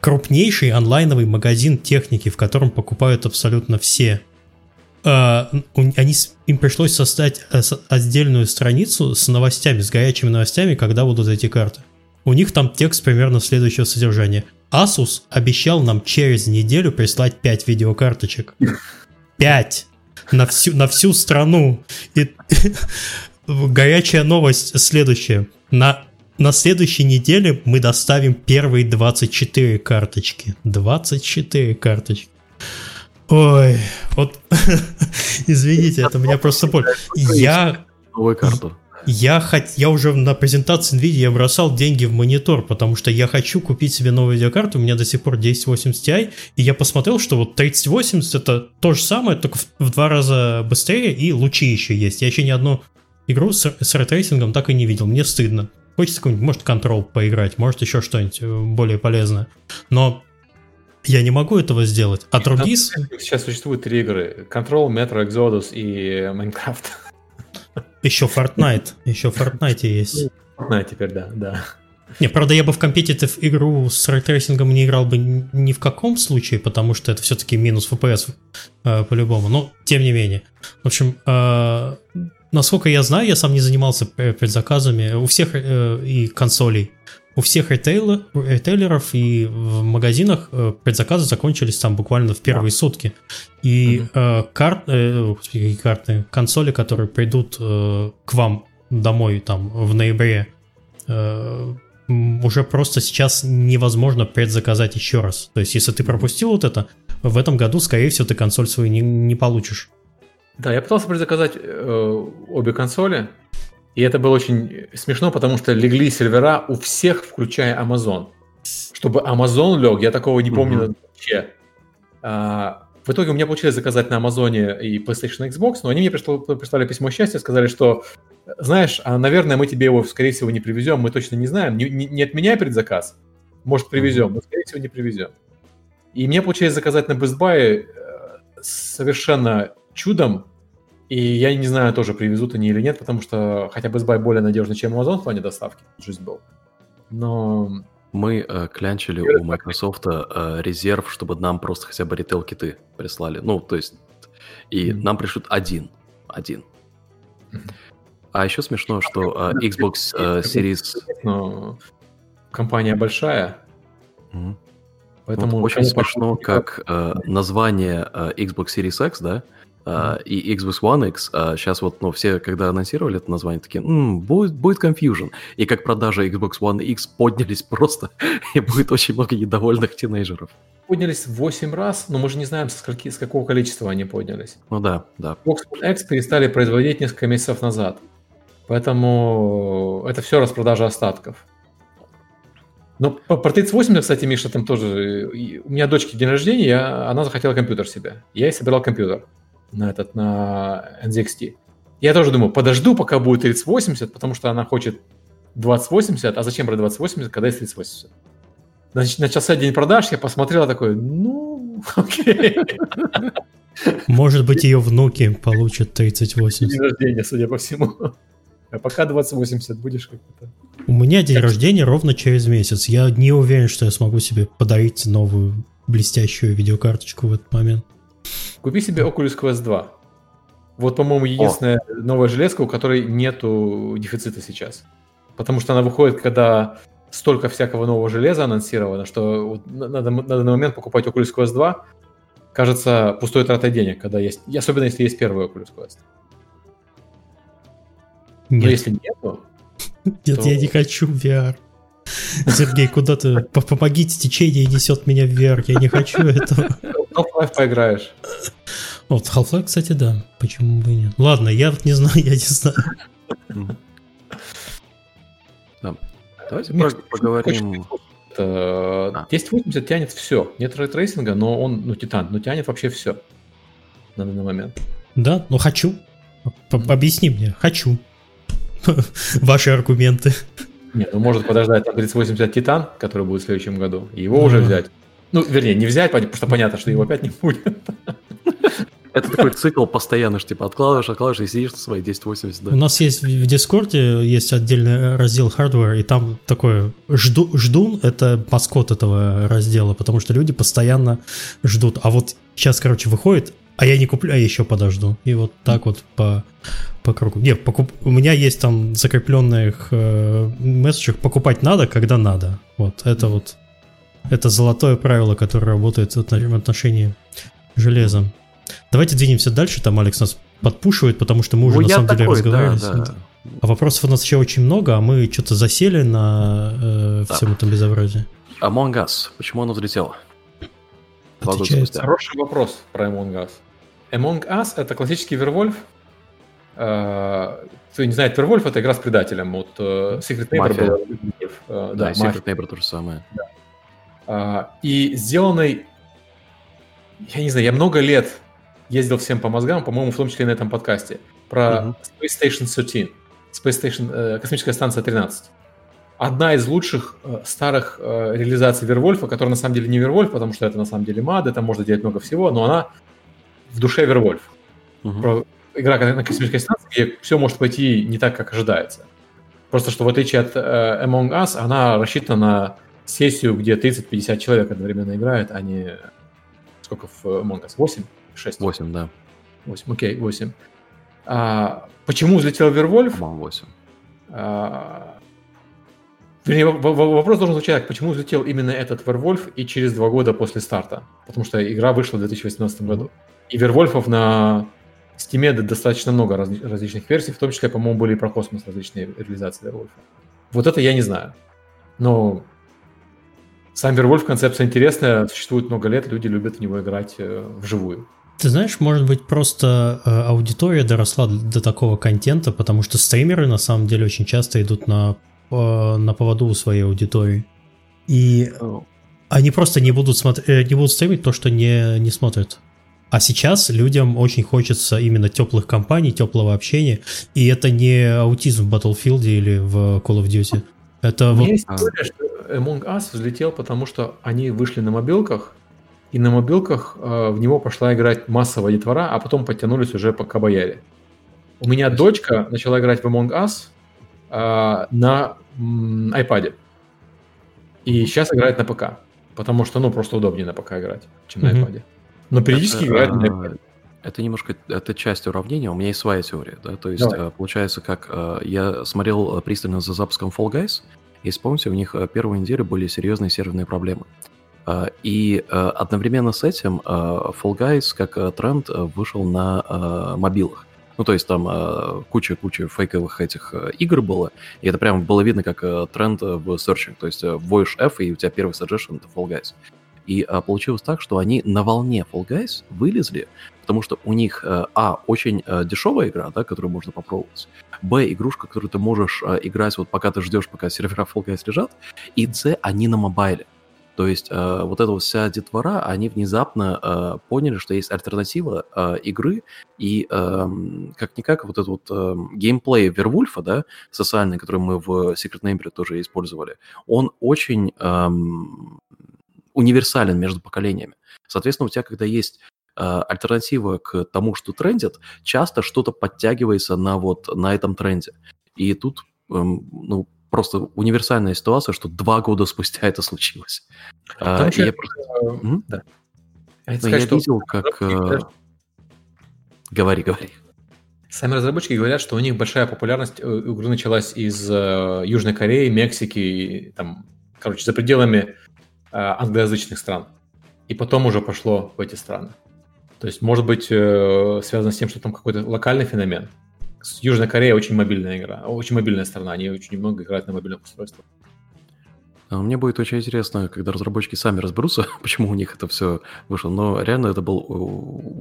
Крупнейший онлайновый магазин техники, в котором покупают абсолютно все. А, они, им пришлось создать э, отдельную страницу с новостями, с горячими новостями, когда будут эти карты. У них там текст примерно следующего содержания. Asus обещал нам через неделю прислать 5 видеокарточек. 5! На всю, на всю страну. И горячая новость следующая. На, на следующей неделе мы доставим первые 24 карточки. 24 карточки. Ой, вот, извините, это меня просто боль. Я
Новую карту.
я, хот... я уже на презентации NVIDIA я бросал деньги в монитор, потому что я хочу купить себе новую видеокарту, у меня до сих пор 1080 Ti, и я посмотрел, что вот 3080 это то же самое, только в, в два раза быстрее, и лучи еще есть. Я еще ни одну игру с, с рейтрейсингом так и не видел, мне стыдно. Хочется какой-нибудь, может, Control поиграть, может, еще что-нибудь э, более полезное. Но я не могу этого сделать. А другие...
Сейчас существует три игры. Control, Metro Exodus и Minecraft.
Еще Fortnite. Еще Fortnite есть.
На, теперь да, да.
Не, правда, я бы в competitive игру с рейтрейсингом не играл бы ни в каком случае, потому что это все-таки минус FPS э, по-любому. Но, тем не менее. В общем, э, насколько я знаю, я сам не занимался пре- предзаказами у всех э, и консолей. У всех ритейлеров и в магазинах э, предзаказы закончились там буквально в первые сутки. И
Мгм.
э, карт, э, карты, консоли, которые придут э, к вам домой там в ноябре, э, уже просто сейчас невозможно предзаказать еще раз. То есть, если ты пропустил вот это, в этом году, скорее всего, ты консоль свою не, не получишь.
Да, я пытался предзаказать э, обе консоли, и это было очень смешно, потому что легли сервера у всех, включая Amazon. Чтобы Amazon лег, я такого не помню
Мгм.
вообще. А, в итоге у меня получилось заказать на Амазоне и PlayStation и Xbox, но они мне пришло- прислали письмо счастья, сказали, что, знаешь, а, наверное, мы тебе его, скорее всего, не привезем, мы точно не знаем, не, не- не отменяй предзаказ, может, привезем, но, скорее всего, не привезем. И мне получилось заказать на Best Buy э, совершенно чудом, и я не знаю, тоже привезут они или нет, потому что хотя Best Buy более надежный, чем Amazon в плане доставки, жизнь был. Но
Мы э, клянчили у Microsoft э, резерв, чтобы нам просто хотя бы ритейл-киты прислали. Ну, то есть, и
Мгм.
нам пришлют один. Один. А еще смешно, что э, Xbox э, Series...
но компания большая,
Мгм.
поэтому...
Вот очень смешно, как э, название э, Xbox Series X, да, э, и Xbox One X, сейчас вот, ну, все, когда анонсировали это название, такие, «М, будет, будет confusion. И как продажи Xbox One X поднялись просто, и будет очень много недовольных тинейджеров.
Поднялись 8 раз, но мы же не знаем, со скольки, с какого количества они поднялись.
Ну да, да.
Xbox One X перестали производить несколько месяцев назад. Поэтому это все распродажа остатков. Но про 3080, кстати, Миша, там тоже... У меня дочки день рождения, я- она захотела компьютер себе. Я ей собирал компьютер на этот, на NZXT. Я тоже думаю, подожду, пока будет 3080, потому что она хочет 2080, а зачем брать 2080, когда есть 3080? Значит, начался день продаж, я посмотрел такой, ну, окей.
Может быть, ее внуки получат 3080.
День рождения, судя по всему. А пока 2080 будешь как-то...
У меня день рождения ровно через месяц. Я не уверен, что я смогу себе подарить новую блестящую видеокарточку в этот момент.
Купи себе Oculus Quest 2. Вот, по-моему, единственная новая железка, у которой нету дефицита сейчас. Потому что она выходит, когда столько всякого нового железа анонсировано, что вот надо на данный момент покупать Oculus Quest 2 кажется пустой тратой денег, когда есть, особенно если есть первый Oculus Quest.
Нет.
Но если нету,
Нет,
то-
я не хочу VR. Сергей, куда ты? По- Помогите, течение несет меня вверх, я не хочу этого.
Half-Life поиграешь.
Вот, Half-Life, кстати, да. Почему бы и нет? Ладно, я вот не знаю, я не знаю.
Давайте поговорим.
Это,
А.
1080 тянет все. Нет рейтрейсинга, но он, ну, Ti, но тянет вообще все на данный момент.
Да, ну хочу. Объясни мне, хочу. Ваши аргументы.
Нет, ну может подождать там 3080 Ti, который будет в следующем году, и его уже
Ага.
взять. Ну, вернее, не взять, потому что понятно, что его опять не будет.
Это такой цикл постоянно, что типа откладываешь, откладываешь и сидишь на своей 1080,
У
да.
нас есть в в Дискорде есть отдельный раздел hardware, и там такое жду, ждун это маскот этого раздела, потому что люди постоянно ждут. А вот сейчас, короче, выходит, а я не куплю, а еще подожду. И вот так вот по, по кругу. Нет, покуп... у меня есть там закрепленных э, месседжах покупать надо, когда надо. Вот это вот это золотое правило, которое работает в отно- в отношении железа. Давайте двинемся дальше. Там Алекс нас подпушивает, потому что мы уже
Ну,
на самом деле
такой, да,
разговаривали.
да.
А вопросов у нас еще очень много, а мы что-то засели на э,
Да.
всем этом безобразии.
Among Us. Почему оно взлетело?
Отвечает.
Хороший вопрос про Among Us. Among Us — это классический Вервольф. Э, Кто не знает, Вервольф — это игра с предателем. Вот э, Secret Neighbor Werewolf. Э,
Да,
Да.
Secret Neighbor то же самое.
И сделанный, я не знаю, я много лет ездил всем по мозгам, по-моему, в том числе и на этом подкасте, про
Мгм.
Space Station 13, Space Station, э, космическая станция 13. Одна из лучших э, старых э, реализаций Вервольфа, которая на самом деле не Вервольф, потому что это на самом деле мад, там можно делать много всего, но она в душе Вервольф. Про игра на космической станции, где все может пойти не так, как ожидается. Просто что в отличие от э, Among Us, она рассчитана на сессию, где 30-50 человек одновременно играет, а не сколько в Among Us? 8? 6?
8, да.
8, окей, 8. А, почему взлетел Вервольф?
По-моему, 8.
А, Вернее, вопрос должен звучать так, почему взлетел именно этот Вервольф и через два года после старта? Потому что игра вышла в 2018 году. И Вервольфов на Steam достаточно много разли- различных версий, в том числе, по-моему, были и про космос различные реализации Вервольфа. Вот это я не знаю. Но сам Вервольф концепция интересная, существует много лет, люди любят в него играть э, вживую.
Ты знаешь, может быть, просто э, аудитория доросла до такого контента, потому что стримеры на самом деле очень часто идут на, э, на поводу у своей аудитории. И они просто не будут, смотр- э, не будут стримить то, что не, не смотрят. А сейчас людям очень хочется именно теплых компаний, теплого общения, и это не аутизм в Battlefield или в Call of Duty. Это
У
вот
есть теория, что Among Us взлетел, потому что они вышли на мобилках, и на мобилках э, в него пошла играть массовая детвора, а потом подтянулись уже по кабаяре. У меня дочка начала играть в Among Us э, на м, iPad. И сейчас играет на ПК. Потому что, ну, просто удобнее на ПК играть, чем на iPad. Но периодически
Это,
играет на
а,
iPad.
Это немножко, это часть уравнения, у меня есть своя теория, да, то есть
Давай.
э, получается, как э, я смотрел э, пристально за запуском Fall Guys, если помните, у них э, первую неделю были серьезные серверные проблемы. А, И э, одновременно с этим э, Fall Guys как тренд вышел на мобилах. Ну, то есть там куча-куча фейковых этих игр было, и это прям было видно как тренд в серчинг. То есть вводишь F, и у тебя первый suggestion — это Fall Guys. И а, получилось так, что они на волне Fall Guys вылезли, потому что у них, а, очень э, дешевая игра, да, которую можно попробовать, б, игрушка, которую ты можешь э, играть вот пока ты ждешь, пока сервера Fall Guys лежат, и с, они на мобайле. То есть э, вот эта вся детвора, они внезапно э, поняли, что есть альтернатива э, игры, и эм, как-никак вот этот вот эм, геймплей Вервульфа, да, социальный, который мы в Secret Neighbor тоже использовали, он очень эм, универсален между поколениями. Соответственно, у тебя, когда есть э, альтернатива к тому, что трендит, часто что-то подтягивается на вот на этом тренде. И тут, эм, ну, просто универсальная ситуация, что два года спустя это случилось. А,
Там
я просто-
Э. Да. Я
ну,
хотел
я
сказать, что
видел, как... э, Говори, говори.
Сами разработчики говорят, что у них большая популярность э, игры началась из э, Южной Кореи, Мексики, и, там, короче, за пределами э, англоязычных стран. И потом уже пошло в эти страны. То есть, может быть, э, связано с тем, что там какой-то локальный феномен. Южная Корея очень мобильная игра, очень мобильная страна, они очень много играют на мобильных устройствах.
А мне будет очень интересно, когда разработчики сами разберутся, почему у них это все вышло. Но реально это был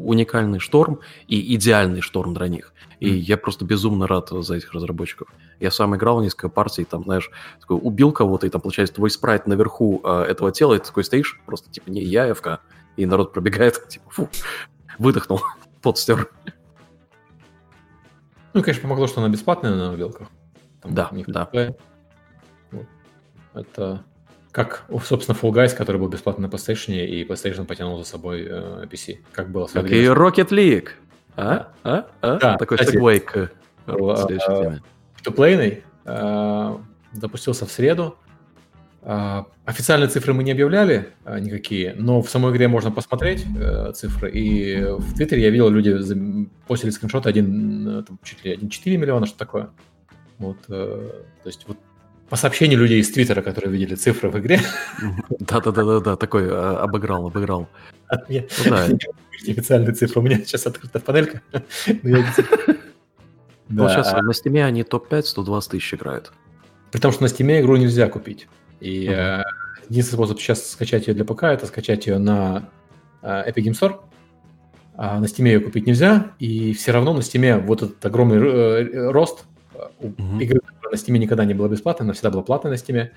уникальный шторм и идеальный шторм для них. И mm. я просто безумно рад за этих разработчиков. Я сам играл несколько партий, там, знаешь, такой, убил кого-то, и там, получается, твой спрайт наверху э, этого тела, и ты такой стоишь, просто, типа, не я, ФК, и народ пробегает, типа, фу, выдохнул, пот стер.
Ну, конечно, помогло, что она бесплатная на мобилках.
Там да, да.
Это как, собственно, Fall Guys, который был бесплатно на PlayStation, и PlayStation потянул за собой э, PC. Как было
Как и Rocket League. А? А? А?
Да,
Такой сегвей к
следующей теме. Фритуплейный э, запустился в среду. Э, официальные цифры мы не объявляли э, никакие, но в самой игре можно посмотреть э, цифры. И в Твиттере я видел, люди постили скриншоты один, там, чуть ли 1,4 миллиона, что такое. Вот, э, то есть вот по сообщению людей из Твиттера, которые видели цифры в игре.
Да-да-да-да, такой а, обыграл, обыграл.
Ну официальные цифры. У меня сейчас открыта панелька.
Получается, на Steam они топ-5 120 тысяч играют.
При том, что на Steam игру нельзя купить. И э, единственный способ сейчас скачать ее для ПК, это скачать ее на э, Epic Game Store. А на Steam ее купить нельзя, и все равно на Steam вот этот огромный э, рост у игры на Steam никогда не была бесплатной, она всегда была платной на Steam.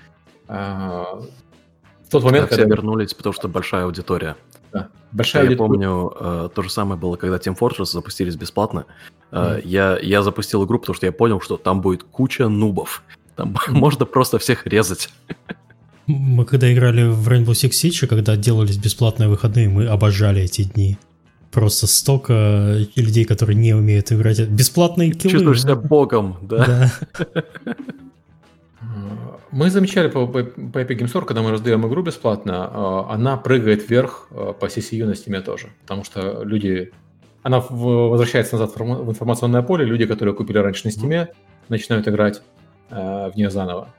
А,
в тот момент, когда... Все вернулись, потому что большая аудитория.
Да, большая
я помню, э, то же самое было, когда Team Fortress запустились бесплатно. Mm. Я, я запустил игру, потому что я понял, что там будет куча нубов. Там можно просто всех резать.
Мы когда играли в Rainbow Six Siege, когда делались бесплатные выходные, мы обожали эти дни просто столько людей, которые не умеют играть. Бесплатные киллы.
Чувствуешь себя богом, да? Да.
Мы замечали по, по, по Epic Games Store, когда мы раздаем игру бесплатно, а, она прыгает вверх а, по CCU на Steam тоже, потому что люди... Она возвращается назад в информационное поле, люди, которые купили раньше на Steam, начинают играть э, в нее заново.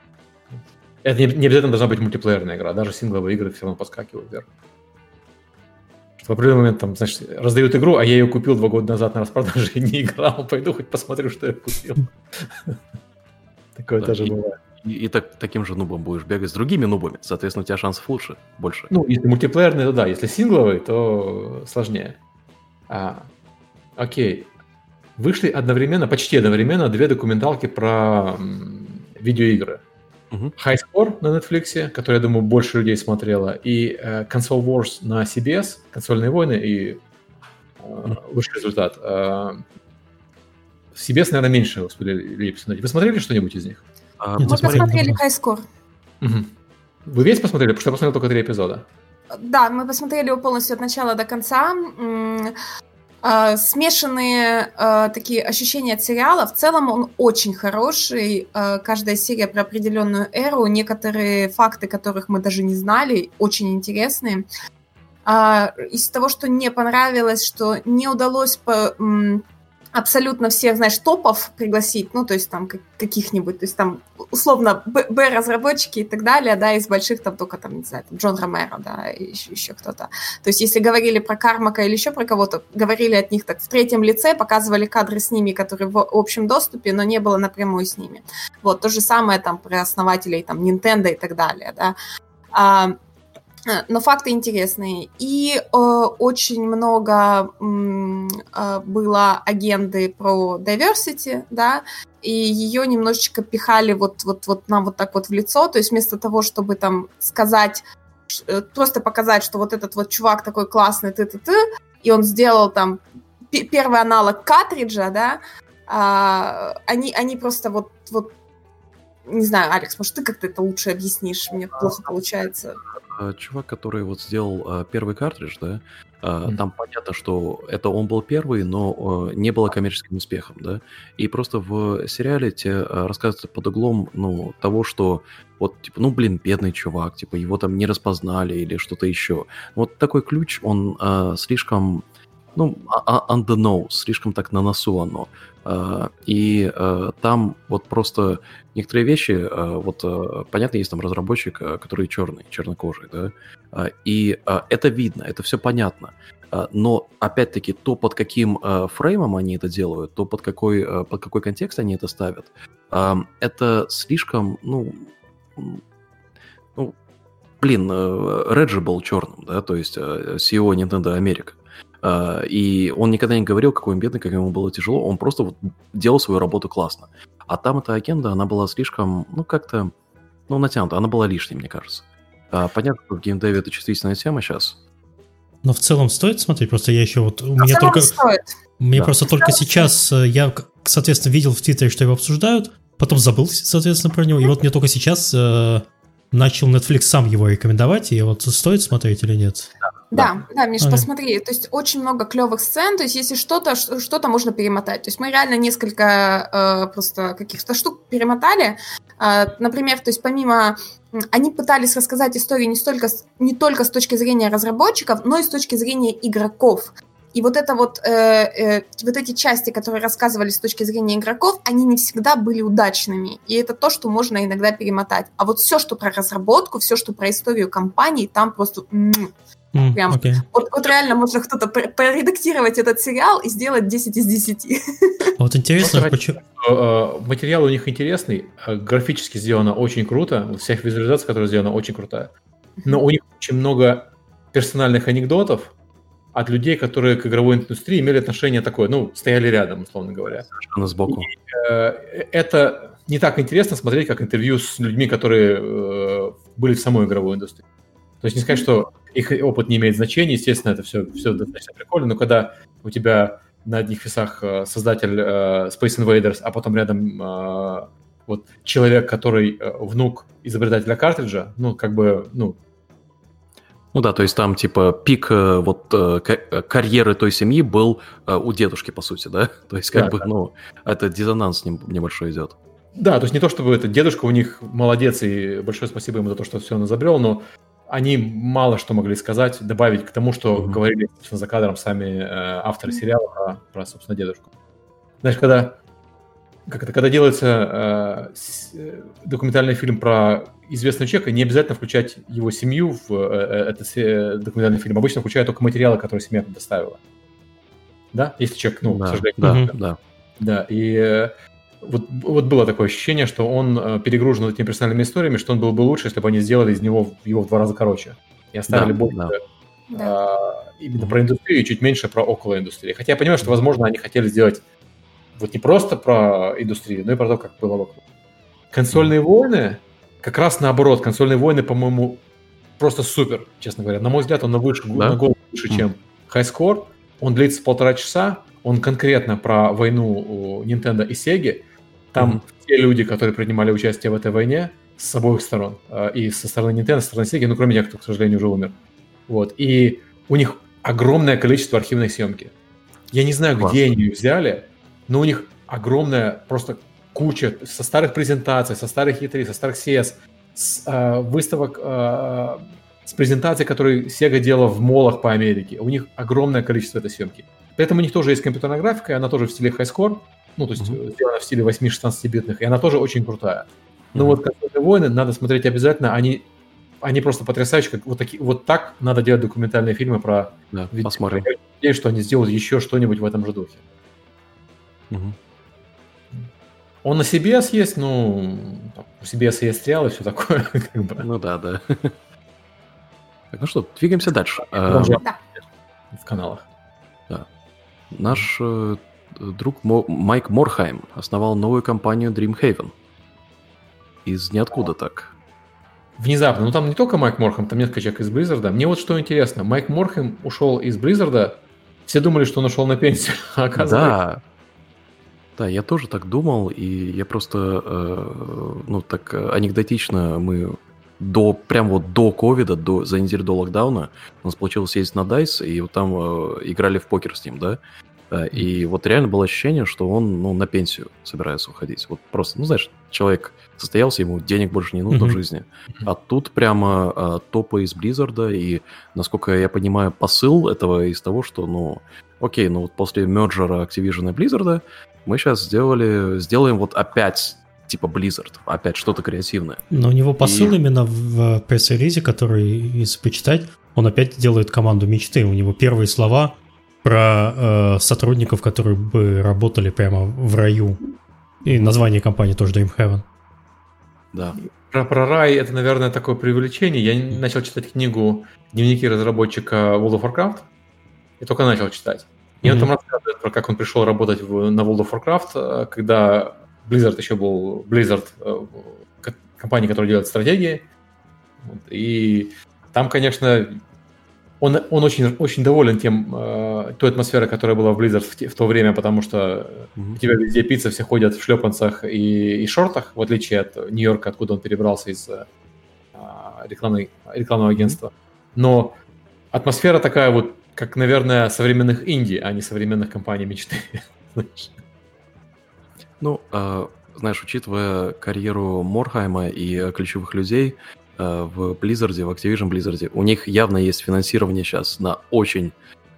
Это не, не обязательно должна быть мультиплеерная игра, даже сингловые игры все равно подскакивают вверх в определенный момент там, значит, раздают игру, а я ее купил два года назад на распродаже и не играл, пойду хоть посмотрю, что я купил. Такое тоже бывает.
И, и так, таким же нубом будешь бегать с другими нубами, соответственно, у тебя шансов лучше, больше.
Ну, если мультиплеерный, то да, если сингловый, то сложнее. А, окей. Вышли одновременно, почти одновременно, две документалки про видеоигры. Uh-huh. High Score на Netflix, который, я думаю, больше людей смотрело, и э, Console Wars на CBS, консольные войны, и э, лучший результат. Э, CBS, наверное, меньше успели посмотреть. Вы смотрели что-нибудь из них?
А, Мы посмотрели High Score.
Угу. Вы весь посмотрели? Потому что я посмотрел только три эпизода.
Да, мы посмотрели его полностью от начала до конца. Uh, смешанные uh, такие ощущения от сериала. В целом он очень хороший. Uh, каждая серия про определенную эру. Некоторые факты, которых мы даже не знали, очень интересные. Из того, что не понравилось, что не удалось абсолютно всех, знаешь, топов пригласить, ну, то есть там каких-нибудь, то есть там условно Б-разработчики и так далее, да, из больших там только там, не знаю, там, Джон Ромеро, да, еще, еще кто-то. То есть если говорили про Кармака или еще про кого-то, говорили от них так в третьем лице, показывали кадры с ними, которые в общем доступе, но не было напрямую с ними. Вот, то же самое там про основателей там Nintendo и так далее, да. А, Э, но факты интересные. И э, очень много э, было агенды про diversity, да, и ее немножечко пихали вот, вот, вот нам вот так вот в лицо, то есть вместо того, чтобы там сказать, э, просто показать, что вот этот вот чувак такой классный, ты-ты-ты, и он сделал там первый аналог картриджа, да, а, они, они просто вот, вот не знаю, Алекс, может, ты как-то это лучше объяснишь? Мне плохо получается.
А, чувак, который вот сделал а, первый картридж, да, mm. там понятно, что это он был первый, но не было коммерческим успехом, да, и просто в сериале тебе рассказывается под углом, ну, того, что вот, типа, ну, блин, бедный чувак, типа, его там не распознали или что-то еще. Вот такой ключ, он слишком ну, а, а, on the nose, слишком так на носу оно. А, и а, там вот просто некоторые вещи, вот понятно, есть там разработчик, который черный, чернокожий, да, и это видно, это все понятно. Но, опять-таки, то, под каким фреймом они это делают, то, под какой, под какой контекст они это ставят, это слишком, ну, ну, блин, Реджи был черным, да, то есть CEO Nintendo Америка. А, и он никогда не говорил, какой он бедный, как ему было тяжело, он просто вот делал свою работу классно. А там эта агенда, она была слишком, ну, как-то, ну, натянута, она была лишней, мне кажется. А, понятно, что в геймдеве это чувствительная тема сейчас.
Но в целом стоит смотреть, просто я еще вот... У меня только... Стоит. Мне да. просто только сейчас, э, я, соответственно, видел в Твиттере, что его обсуждают, потом забыл, соответственно, про него, и вот мне только сейчас э, начал Netflix сам его рекомендовать, и вот стоит смотреть или нет?
Да, да, да Миш, ага. посмотри, то есть очень много клевых сцен, то есть если что-то, что-то можно перемотать. То есть мы реально несколько э, просто каких-то штук перемотали. Э, например, то есть помимо... Они пытались рассказать историю не, столько, не только с точки зрения разработчиков, но и с точки зрения игроков. И вот это вот, э, э, вот эти части, которые рассказывали с точки зрения игроков, они не всегда были удачными. И это то, что можно иногда перемотать. А вот все, что про разработку, все, что про историю компании, там просто... Mm, Прям. Okay. Вот, вот реально можно кто-то проредактировать этот сериал и сделать 10 из 10.
А вот интересно, почему...
Э, материал у них интересный, э, графически сделано очень круто, всех визуализаций, которые сделаны, очень крутая. Но у них очень много персональных анекдотов, от людей, которые к игровой индустрии имели отношение такое, ну, стояли рядом, условно говоря.
Совершенно сбоку. И,
э, это не так интересно смотреть, как интервью с людьми, которые э, были в самой игровой индустрии. То есть не сказать, что их опыт не имеет значения, естественно, это все, все достаточно прикольно, но когда у тебя на одних весах э, создатель э, Space Invaders, а потом рядом э, вот человек, который э, внук изобретателя картриджа, ну, как бы, ну,
ну да, то есть там типа пик э, вот э, карьеры той семьи был у дедушки, по сути, да? То есть как да, бы, да. ну, это диссонанс небольшой идет.
Да, то есть не то, чтобы это дедушка у них молодец, и большое спасибо ему за то, что все он изобрел, но они мало что могли сказать, добавить к тому, что mm-hmm. говорили собственно, за кадром сами э, авторы сериала про, про, собственно, дедушку. Знаешь, когда как это, когда делается э, с, э, документальный фильм про известного человека, не обязательно включать его семью в э, э этот э, документальный фильм. Обычно включают только материалы, которые семья предоставила. Да? Если человек, ну,
да,
к сожалению.
Да, да. да.
Да, и э, вот, вот было такое ощущение, что он э, перегружен этими персональными историями, что он был бы лучше, если бы они сделали из него его в два раза короче. И оставили да, больше да. Э, именно про индустрию и чуть меньше про около индустрии. Хотя я понимаю, что, возможно, они хотели сделать вот не просто про индустрию, но и про то, как было вокруг. Консольные войны, как раз наоборот, консольные войны, по-моему, просто супер, честно говоря. На мой взгляд, он на, выше, да? на голову выше, mm. чем High Score. Он длится полтора часа, он конкретно про войну Nintendo и Sega. Там mm. все люди, которые принимали участие в этой войне, с обоих сторон. А, и со стороны Nintendo, со стороны Sega, ну, кроме тех, кто, к сожалению, уже умер. Вот. И у них огромное количество архивной съемки. Я не знаю, Класс. где они ее взяли, но у них огромная просто куча со старых презентаций, со старых E3, со старых CS, с, э, выставок э, с презентацией, которые Sega делала в молах по Америке. У них огромное количество этой съемки. При этом у них тоже есть компьютерная графика, и она тоже в стиле high score, ну, то есть mm-hmm. сделана в стиле 8-16-битных, и она тоже очень крутая. Но mm-hmm. вот «Консольные войны» надо смотреть обязательно, они, они просто потрясающие. Как, вот, такие, вот так надо делать документальные фильмы про...
Да, посмотрим.
Я надеюсь, что они сделают еще что-нибудь в этом же духе. Угу. Он на CBS есть, ну, у CBS есть сериал и все такое.
Как бы. Ну да, да. Так, ну что, двигаемся дальше.
Да. В каналах.
Да. Наш э, друг Мо- Майк Морхайм основал новую компанию Dreamhaven. Из ниоткуда так.
Внезапно. Ну там не только Майк Морхайм, там несколько человек из Blizzard. Мне вот что интересно. Майк Морхайм ушел из Blizzard. Все думали, что он ушел на пенсию. А оказывается,
да. Да, я тоже так думал, и я просто, э, ну, так анекдотично мы до, прям вот до ковида, до, за неделю до локдауна у нас получилось ездить на DICE, и вот там э, играли в покер с ним, да, Э, и вот реально было ощущение, что он ну, на пенсию собирается уходить. Вот просто, ну знаешь, человек состоялся, ему денег больше не нужно mm-hmm. в жизни. А тут прямо а, топы из Blizzard, и, насколько я понимаю, посыл этого из того, что, ну, окей, ну вот после мерджера Activision и Blizzard мы сейчас сделали, сделаем вот опять типа Blizzard, опять что-то креативное.
Но у него посыл и... именно в пресс-релизе, который, если почитать, он опять делает команду мечты. У него первые слова про э, сотрудников, которые бы работали прямо в раю. И название компании тоже Dream Heaven.
Да. Про, про рай это, наверное, такое преувеличение. Я начал читать книгу «Дневники разработчика World of Warcraft» и только начал читать. И mm-hmm. он там рассказывает про как он пришел работать в, на World of Warcraft, э, когда Blizzard еще был Blizzard, э, компания, которая делает стратегии. И там, конечно, он, он очень, очень доволен тем, э, той атмосферой, которая была в Blizzard в, те, в то время, потому что mm-hmm. у тебя везде пицца, все ходят в шлепанцах и, и шортах, в отличие от Нью-Йорка, откуда он перебрался из э, рекламной, рекламного агентства. Но атмосфера такая вот, как, наверное, современных инди, а не современных компаний мечты.
Ну, э, знаешь, учитывая карьеру Морхайма и ключевых людей в Blizzard, в Activision Blizzard, у них явно есть финансирование сейчас на очень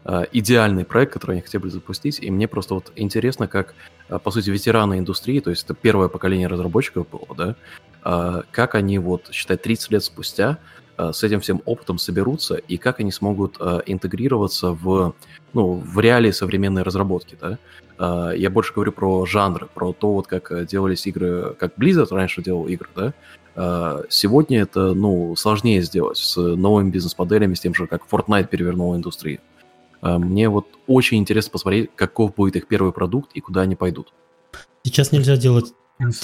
э, идеальный проект, который они хотели запустить, и мне просто вот интересно, как, э, по сути, ветераны индустрии, то есть это первое поколение разработчиков было, да, э, как они вот, считай, 30 лет спустя э, с этим всем опытом соберутся, и как они смогут э, интегрироваться в, ну, в реалии современной разработки, да, я больше говорю про жанры, про то, вот как э, делались игры, как Blizzard раньше делал игры, да. А, сегодня это, ну, сложнее сделать с новыми бизнес-моделями, с тем же, как Fortnite перевернул индустрию. А, мне вот очень интересно посмотреть, каков будет их первый продукт и куда они пойдут.
Сейчас нельзя делать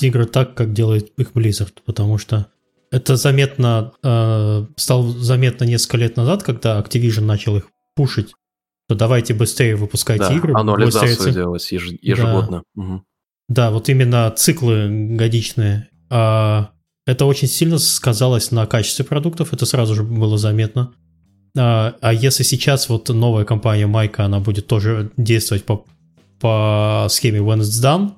игры так, как делает их Blizzard, потому что это заметно, э, стало заметно несколько лет назад, когда Activision начал их пушить то давайте быстрее выпускайте да, игры.
Аннулизацию быстрее... делать еж... ежегодно. Да. Угу.
да, вот именно циклы годичные. А, это очень сильно сказалось на качестве продуктов, это сразу же было заметно. А, а если сейчас вот новая компания Майка, она будет тоже действовать по, по схеме When It's Done,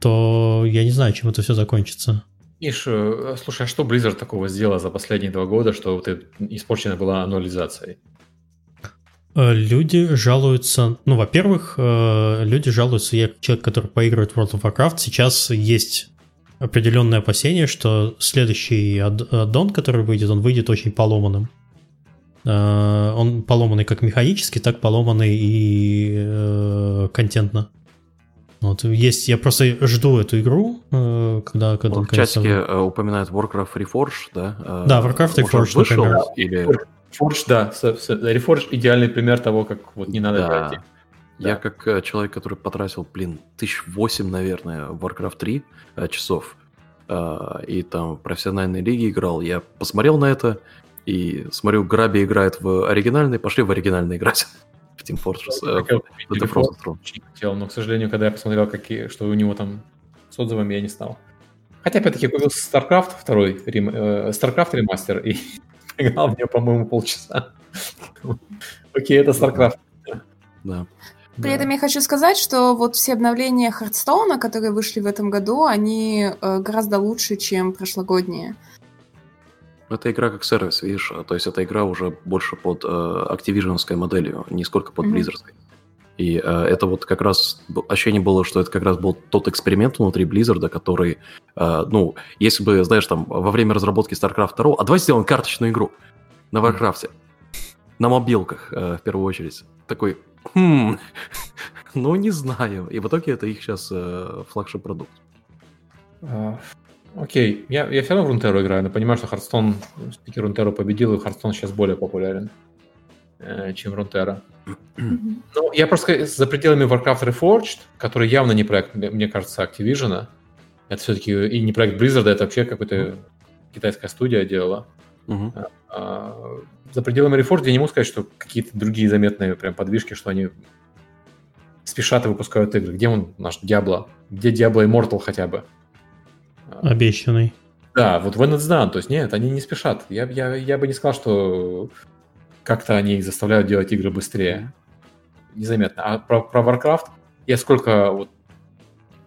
то я не знаю, чем это все закончится.
Иш, э, слушай, а что Blizzard такого сделал за последние два года, что вот испорчена была аннулизацией?
Э, люди жалуются, ну, во-первых, э, люди жалуются, я человек, который поигрывает в World of Warcraft, сейчас есть определенное опасение, что следующий аддон, который выйдет, он выйдет очень поломанным. Э, он поломанный как механически, так поломанный и контентно. Вот есть, я просто жду эту игру, когда, когда
в чатике упоминают Warcraft Reforged, да?
Да, Warcraft Reforged,
вышел, например. Или
Reforged, да. Reforged идеальный пример того, как вот не надо да.
Я как э, человек, который потратил, блин, тысяч восемь, наверное, в Warcraft 3 э, часов, э, и там в профессиональной лиге играл, я посмотрел на это, и смотрю, Граби играет в оригинальный, пошли в оригинальный играть. В Team Fortress.
В The Frozen Throne. Но, к сожалению, когда я посмотрел, какие, что у него там с отзывами, я не стал. Хотя, опять-таки, купил StarCraft второй, рем, э, StarCraft ремастер, и играл в нее, по-моему, полчаса. Окей, это StarCraft.
Да.
При этом я хочу сказать, что вот все обновления Хардстоуна, которые вышли в этом году, они э, гораздо лучше, чем прошлогодние.
Это игра как сервис, видишь, то есть эта игра уже больше под э, Activision моделью, не сколько под Blizzard. Mm-hmm. И э, это вот как раз ощущение было, что это как раз был тот эксперимент внутри Blizzard, который, э, ну, если бы, знаешь, там, во время разработки StarCraft 2, а давай сделаем карточную игру на Warcraft, на мобилках, э, в первую очередь. Такой, хм, ну, не знаю. И в итоге это их сейчас э, флагшип продукт.
А, окей, я, я все равно в Рунтеру играю, но понимаю, что Хардстон, спикер Рунтеру победил, и Хардстон сейчас более популярен, э, чем Рунтера. Ну, я просто за пределами Warcraft Reforged, который явно не проект, мне кажется, Activision, это все-таки и не проект Blizzard, это вообще какая-то китайская студия делала. Uh-huh. А, за пределами Reforged я не могу сказать, что какие-то другие заметные прям подвижки, что они спешат и выпускают игры. Где он, наш Diablo? Где Diablo Immortal хотя бы?
Обещанный.
Да, вот When It's Done. То есть нет, они не спешат. Я, я, я бы не сказал, что как-то они их заставляют делать игры быстрее. незаметно. А про, про Warcraft я сколько вот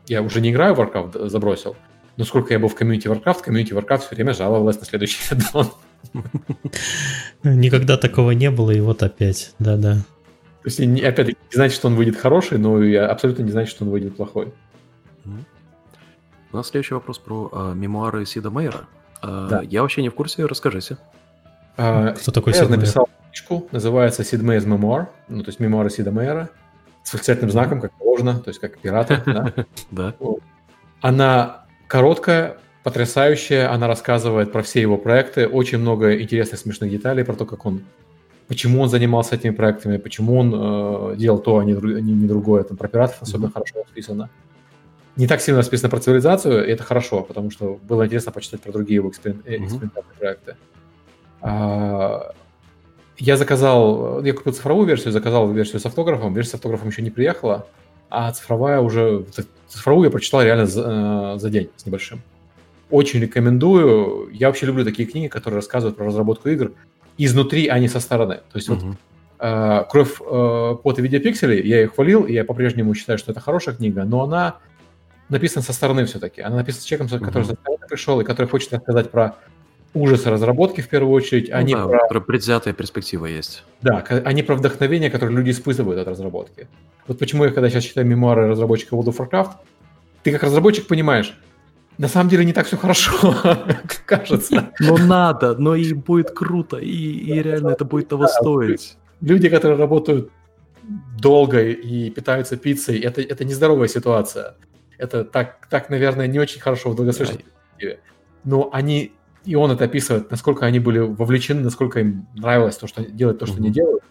я уже не играю в Warcraft, забросил, но сколько я был в комьюнити Warcraft, комьюнити Warcraft все время жаловалась на следующий аддон.
Никогда такого не было, и вот опять, да-да.
То есть, опять-таки, не значит, что он выйдет хороший, но абсолютно не значит, что он выйдет плохой.
У нас следующий вопрос про а, мемуары Сида Мейера. А, да. Я вообще не в курсе, расскажите.
А, Кто такой Сид написал книжку, называется Сид Мейер's Memoir, ну, то есть мемуары Сида Мейера, с восклицательным знаком, как положено, то есть как пираты.
Да.
Она короткая, потрясающая, она рассказывает про все его проекты, очень много интересных, смешных деталей про то, как он почему он занимался этими проектами, почему он э, делал то, а не, не, не другое. Там про пиратов особенно mm-hmm. хорошо расписано. Не так сильно расписано про цивилизацию, и это хорошо, потому что было интересно почитать про другие его эксперим- mm-hmm. экспериментальные проекты. А, я заказал, я купил цифровую версию, заказал версию с автографом, версия с автографом еще не приехала, а цифровая уже, цифровую я прочитал реально за, э, за день с небольшим. Очень рекомендую. Я вообще люблю такие книги, которые рассказывают про разработку игр изнутри, а не со стороны. То есть uh-huh. вот э, «Кровь, э, пот и видеопиксели», я ее хвалил, и я по-прежнему считаю, что это хорошая книга, но она написана со стороны все-таки. Она написана человеком, uh-huh. который со стороны пришел и который хочет рассказать про ужасы разработки в первую очередь, ну, а не
да, про... про предвзятая перспектива есть.
Да, а не про вдохновение, которое люди испытывают от разработки. Вот почему я, когда сейчас читаю мемуары разработчика World of Warcraft, ты как разработчик понимаешь, на самом деле не так все хорошо, как кажется.
Но надо, но и будет круто, и, и реально это будет того стоить.
Люди, которые работают долго и питаются пиццей, это, это нездоровая ситуация. Это так, так, наверное, не очень хорошо в долгосрочной перспективе. Но они, и он это описывает, насколько они были вовлечены, насколько им нравилось то, что делать то, что они делают,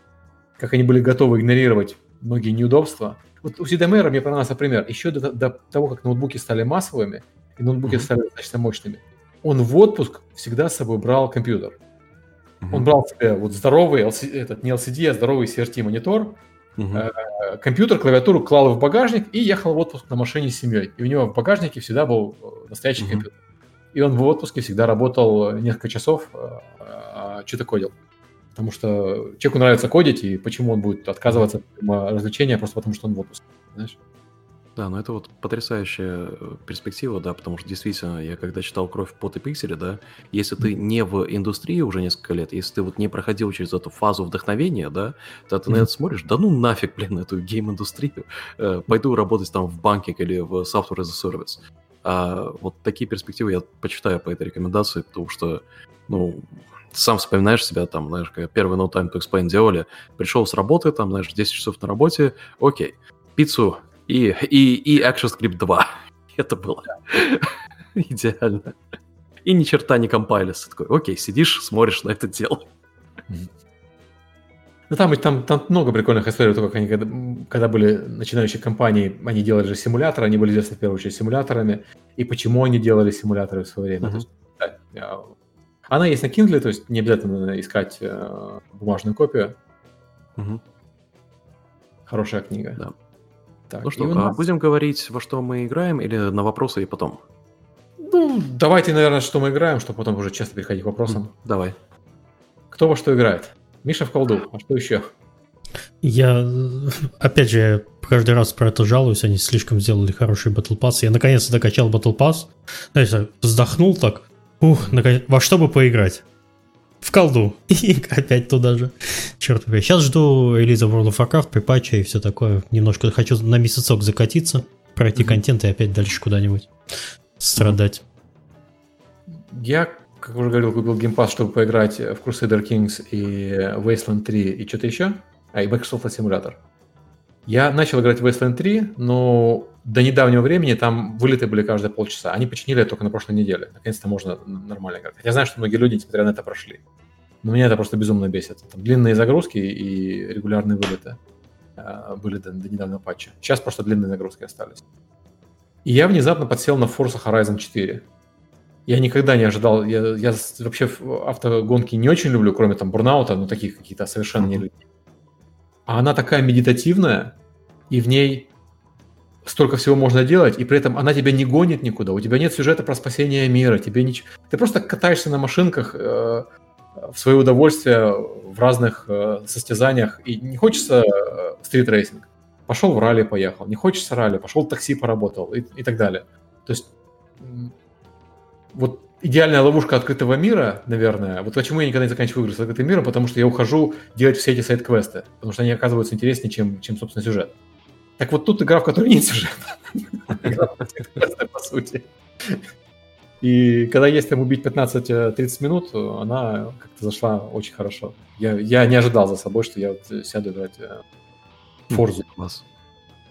как они были готовы игнорировать многие неудобства. Вот у Сидомера мне понравился пример. Еще до, до того, как ноутбуки стали массовыми, и ноутбуки mm-hmm. стали достаточно мощными, он в отпуск всегда с собой брал компьютер. Mm-hmm. Он брал себе вот здоровый, LCD, этот не LCD, а здоровый CRT монитор, mm-hmm. э, компьютер, клавиатуру клал в багажник и ехал в отпуск на машине с семьей. И у него в багажнике всегда был э, настоящий mm-hmm. компьютер. И он в отпуске всегда работал несколько часов, э, э, что-то кодил. Потому что человеку нравится кодить, и почему он будет отказываться от развлечения просто потому, что он в отпуске. Знаешь?
Да, но это вот потрясающая э, перспектива, да, потому что действительно, я когда читал «Кровь, пот и пиксели», да, если ты не в индустрии уже несколько лет, если ты вот не проходил через эту фазу вдохновения, да, то ты на это смотришь, да ну нафиг, блин, эту гейм-индустрию, э, пойду работать там в банке или в Software as a Service. А вот такие перспективы я почитаю по этой рекомендации, потому что, ну, сам вспоминаешь себя, там, знаешь, как первый No Time to Explain делали, пришел с работы, там, знаешь, 10 часов на работе, окей, пиццу и, и, и ActionScript 2. Это было идеально. И ни черта не компайлится. Такой, окей, сидишь, смотришь на это дело.
Ну, там, там, там много прикольных историй, только как они, когда, когда были начинающие компании, они делали же симуляторы, они были известны в первую очередь симуляторами, и почему они делали симуляторы в свое время. Uh-huh. есть, да. Она есть на Kindle, то есть не обязательно искать э, бумажную копию. Uh-huh. Хорошая книга.
Да. Так, ну что, а нас... будем говорить, во что мы играем, или на вопросы и потом?
Ну, давайте, наверное, что мы играем, чтобы потом уже часто переходить к вопросам.
Давай.
Кто во что играет? Миша в колду, а что еще?
Я, опять же, я каждый раз про это жалуюсь, они слишком сделали хороший Battle Pass. Я наконец-то докачал Battle Pass. Знаете, вздохнул так, ух, наконец, во что бы поиграть? В колду. И опять туда же. Черт побери. Сейчас жду релиза World of Warcraft, припатча и все такое. Немножко хочу на месяцок закатиться, пройти mm-hmm. контент и опять дальше куда-нибудь страдать.
Я, как уже говорил, купил геймпад, чтобы поиграть в Crusader Kings и Wasteland 3 и что-то еще. А, и Microsoft Simulator. Я начал играть в Wasteland 3, но до недавнего времени там вылеты были каждые полчаса. Они починили это только на прошлой неделе. Наконец-то можно нормально играть. Я знаю, что многие люди, несмотря на это, прошли. Но меня это просто безумно бесит. Там длинные загрузки и регулярные вылеты э, были до, до недавнего патча. Сейчас просто длинные загрузки остались. И я внезапно подсел на Forza Horizon 4. Я никогда не ожидал, я, я вообще автогонки не очень люблю, кроме там бурнаута, ну таких какие-то совершенно не люблю. А она такая медитативная, и в ней столько всего можно делать, и при этом она тебя не гонит никуда. У тебя нет сюжета про спасение мира, тебе ничего. Ты просто катаешься на машинках, э, в свое удовольствие в разных э, состязаниях. И не хочется э, street racing. Пошел в ралли, поехал. Не хочется ралли, пошел в такси, поработал и, и так далее. То есть вот идеальная ловушка открытого мира, наверное. Вот почему я никогда не заканчиваю игры с открытым миром, потому что я ухожу делать все эти сайд-квесты, потому что они оказываются интереснее, чем, чем собственно, сюжет. Так вот тут игра, в которой нет сюжета. по сути. И когда есть там убить 15-30 минут, она как-то зашла очень хорошо. Я, я не ожидал за собой, что я вот сяду играть Форзу. Класс.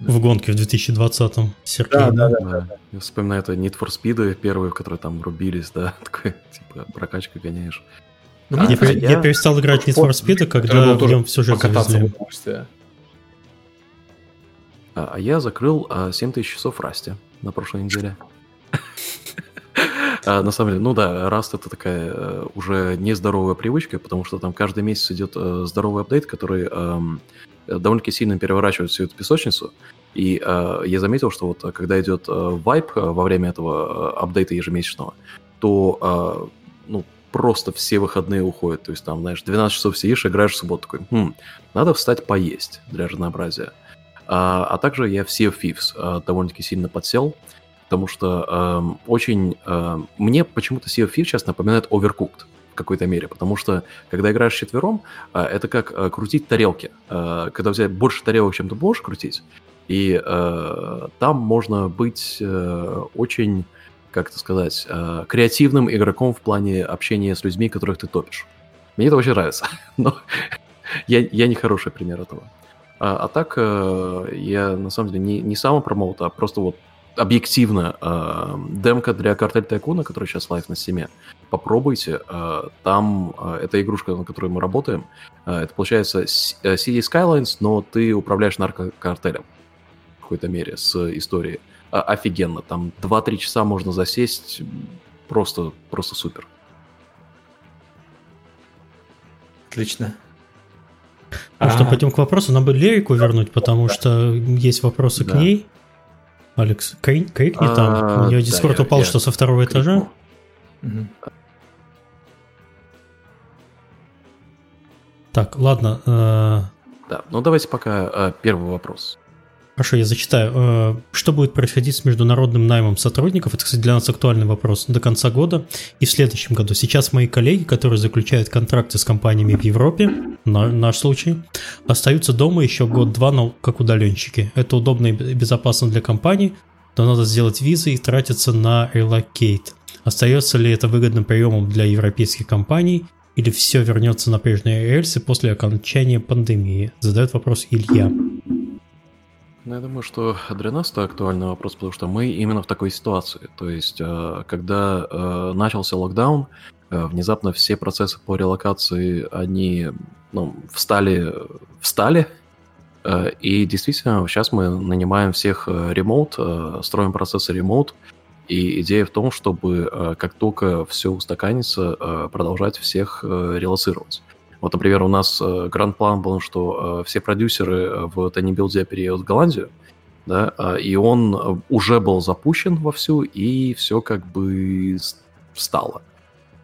В гонке в 2020-м.
Сергей, да, да, да, да, да. Я вспоминаю это Need for Speed первые, которые там рубились, да, такой, типа, прокачка гоняешь.
Ну, а, я, я, я перестал играть Need for Speed, когда в нем сюжет завезли.
А, а я закрыл а, 7000 часов Расти на прошлой неделе. А, на самом деле, ну да, Rust это такая э, уже нездоровая привычка, потому что там каждый месяц идет э, здоровый апдейт, который эм, довольно-таки сильно переворачивает всю эту песочницу. И э, я заметил, что вот когда идет вайп во время этого апдейта ежемесячного, то ну, просто все выходные уходят. То есть там, знаешь, 12 часов сидишь, играешь в субботу, такой, хм, надо встать поесть для разнообразия. А, а также я в Sea of Thieves а, довольно-таки сильно подсел, потому что э, очень... Э, мне почему-то Sea of Thieves сейчас напоминает Overcooked в какой-то мере, потому что когда играешь четвером, э, это как э, крутить тарелки. Э, когда взять больше тарелок, чем ты можешь крутить, и э, там можно быть э, очень, как это сказать, э, креативным игроком в плане общения с людьми, которых ты топишь. Мне это очень нравится, но я, я не хороший пример этого. А, а так, э, я на самом деле не, не self-promote, а просто вот объективно э, демка для Cartel Tycoon'а, которая сейчас live на Steam'е, попробуйте. Э, там эта игрушка, на которой мы работаем, это получается Cities: Skylines, но ты управляешь наркокартелем в какой-то мере с историей. Э, офигенно. Там 2-3 часа можно засесть. Просто, просто супер.
Отлично.
Ну что, пойдем к вопросу. Нам бы Лерику вернуть, потому что есть вопросы к ней. Алекс, крикни там. У нее дискорд упал, что со второго этажа. Так, ладно. Э,
да, ну давайте пока э, первый вопрос.
Хорошо, я зачитаю. Э, что будет происходить с международным наймом сотрудников? Это, кстати, для нас актуальный вопрос. До конца года и в следующем году. Сейчас мои коллеги, которые заключают контракты с компаниями в Европе, на, наш случай, остаются дома еще год-два, но как удаленщики. Это удобно и безопасно для компаний, но надо сделать визы и тратиться на relocate. Остается ли это выгодным приемом для европейских компаний или все вернется на прежние рельсы после окончания пандемии? Задает вопрос Илья.
Ну, я думаю, что для нас это актуальный вопрос, потому что мы именно в такой ситуации. То есть, э, когда э, начался локдаун, э, внезапно все процессы по релокации, они ну, встали, встали, и действительно, сейчас мы нанимаем всех ремоут, строим процессы ремоут, и идея в том, чтобы как только все устаканится, продолжать всех релацировать. Вот, например, у нас э, гранд-план был, что э, все продюсеры э, в Tiny Build переедут в Голландию, да, а, и он уже был запущен вовсю, и все как бы встало.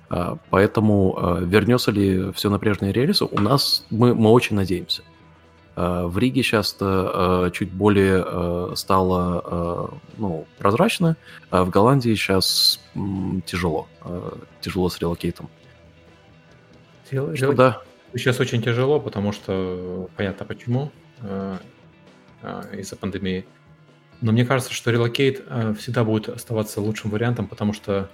А, поэтому вернется ли все на прежние рельсы, у нас мы, мы очень надеемся. А, в Риге сейчас чуть более стало ну, прозрачно, а в Голландии сейчас тяжело, тяжело с релокейтом.
Что, да. Сейчас очень тяжело, потому что понятно почему, э, э, из-за пандемии. Но мне кажется, что релокейт э, всегда будет оставаться лучшим вариантом, потому что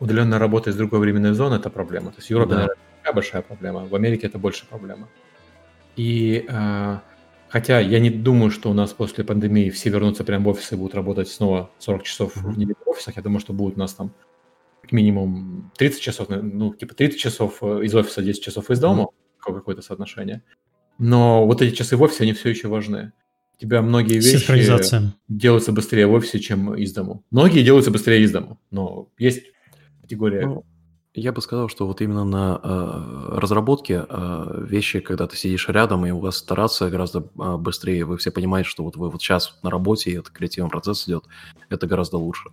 удаленная работа из другой временной зоны – это проблема. То есть в Европе, да. наверное, такая большая проблема, в Америке это больше проблема. И хотя я не думаю, что у нас после пандемии все вернутся прямо в офис и будут работать снова 40 часов mm-hmm. в неделю в офисах, я думаю, что будет у нас там как минимум 30 часов, ну, типа 30 часов из офиса, 10 часов из дома, mm-hmm какое-то соотношение. Но вот эти часы в офисе, они все еще важны. У тебя многие вещи делаются быстрее в офисе, чем из дому. Многие делаются быстрее из дому, но есть категория... Ну,
я бы сказал, что вот именно на э, разработке э, вещи, когда ты сидишь рядом, и у вас итерации гораздо э, быстрее, вы все понимаете, что вот вы вот сейчас на работе, и этот креативный процесс идет, это гораздо лучше.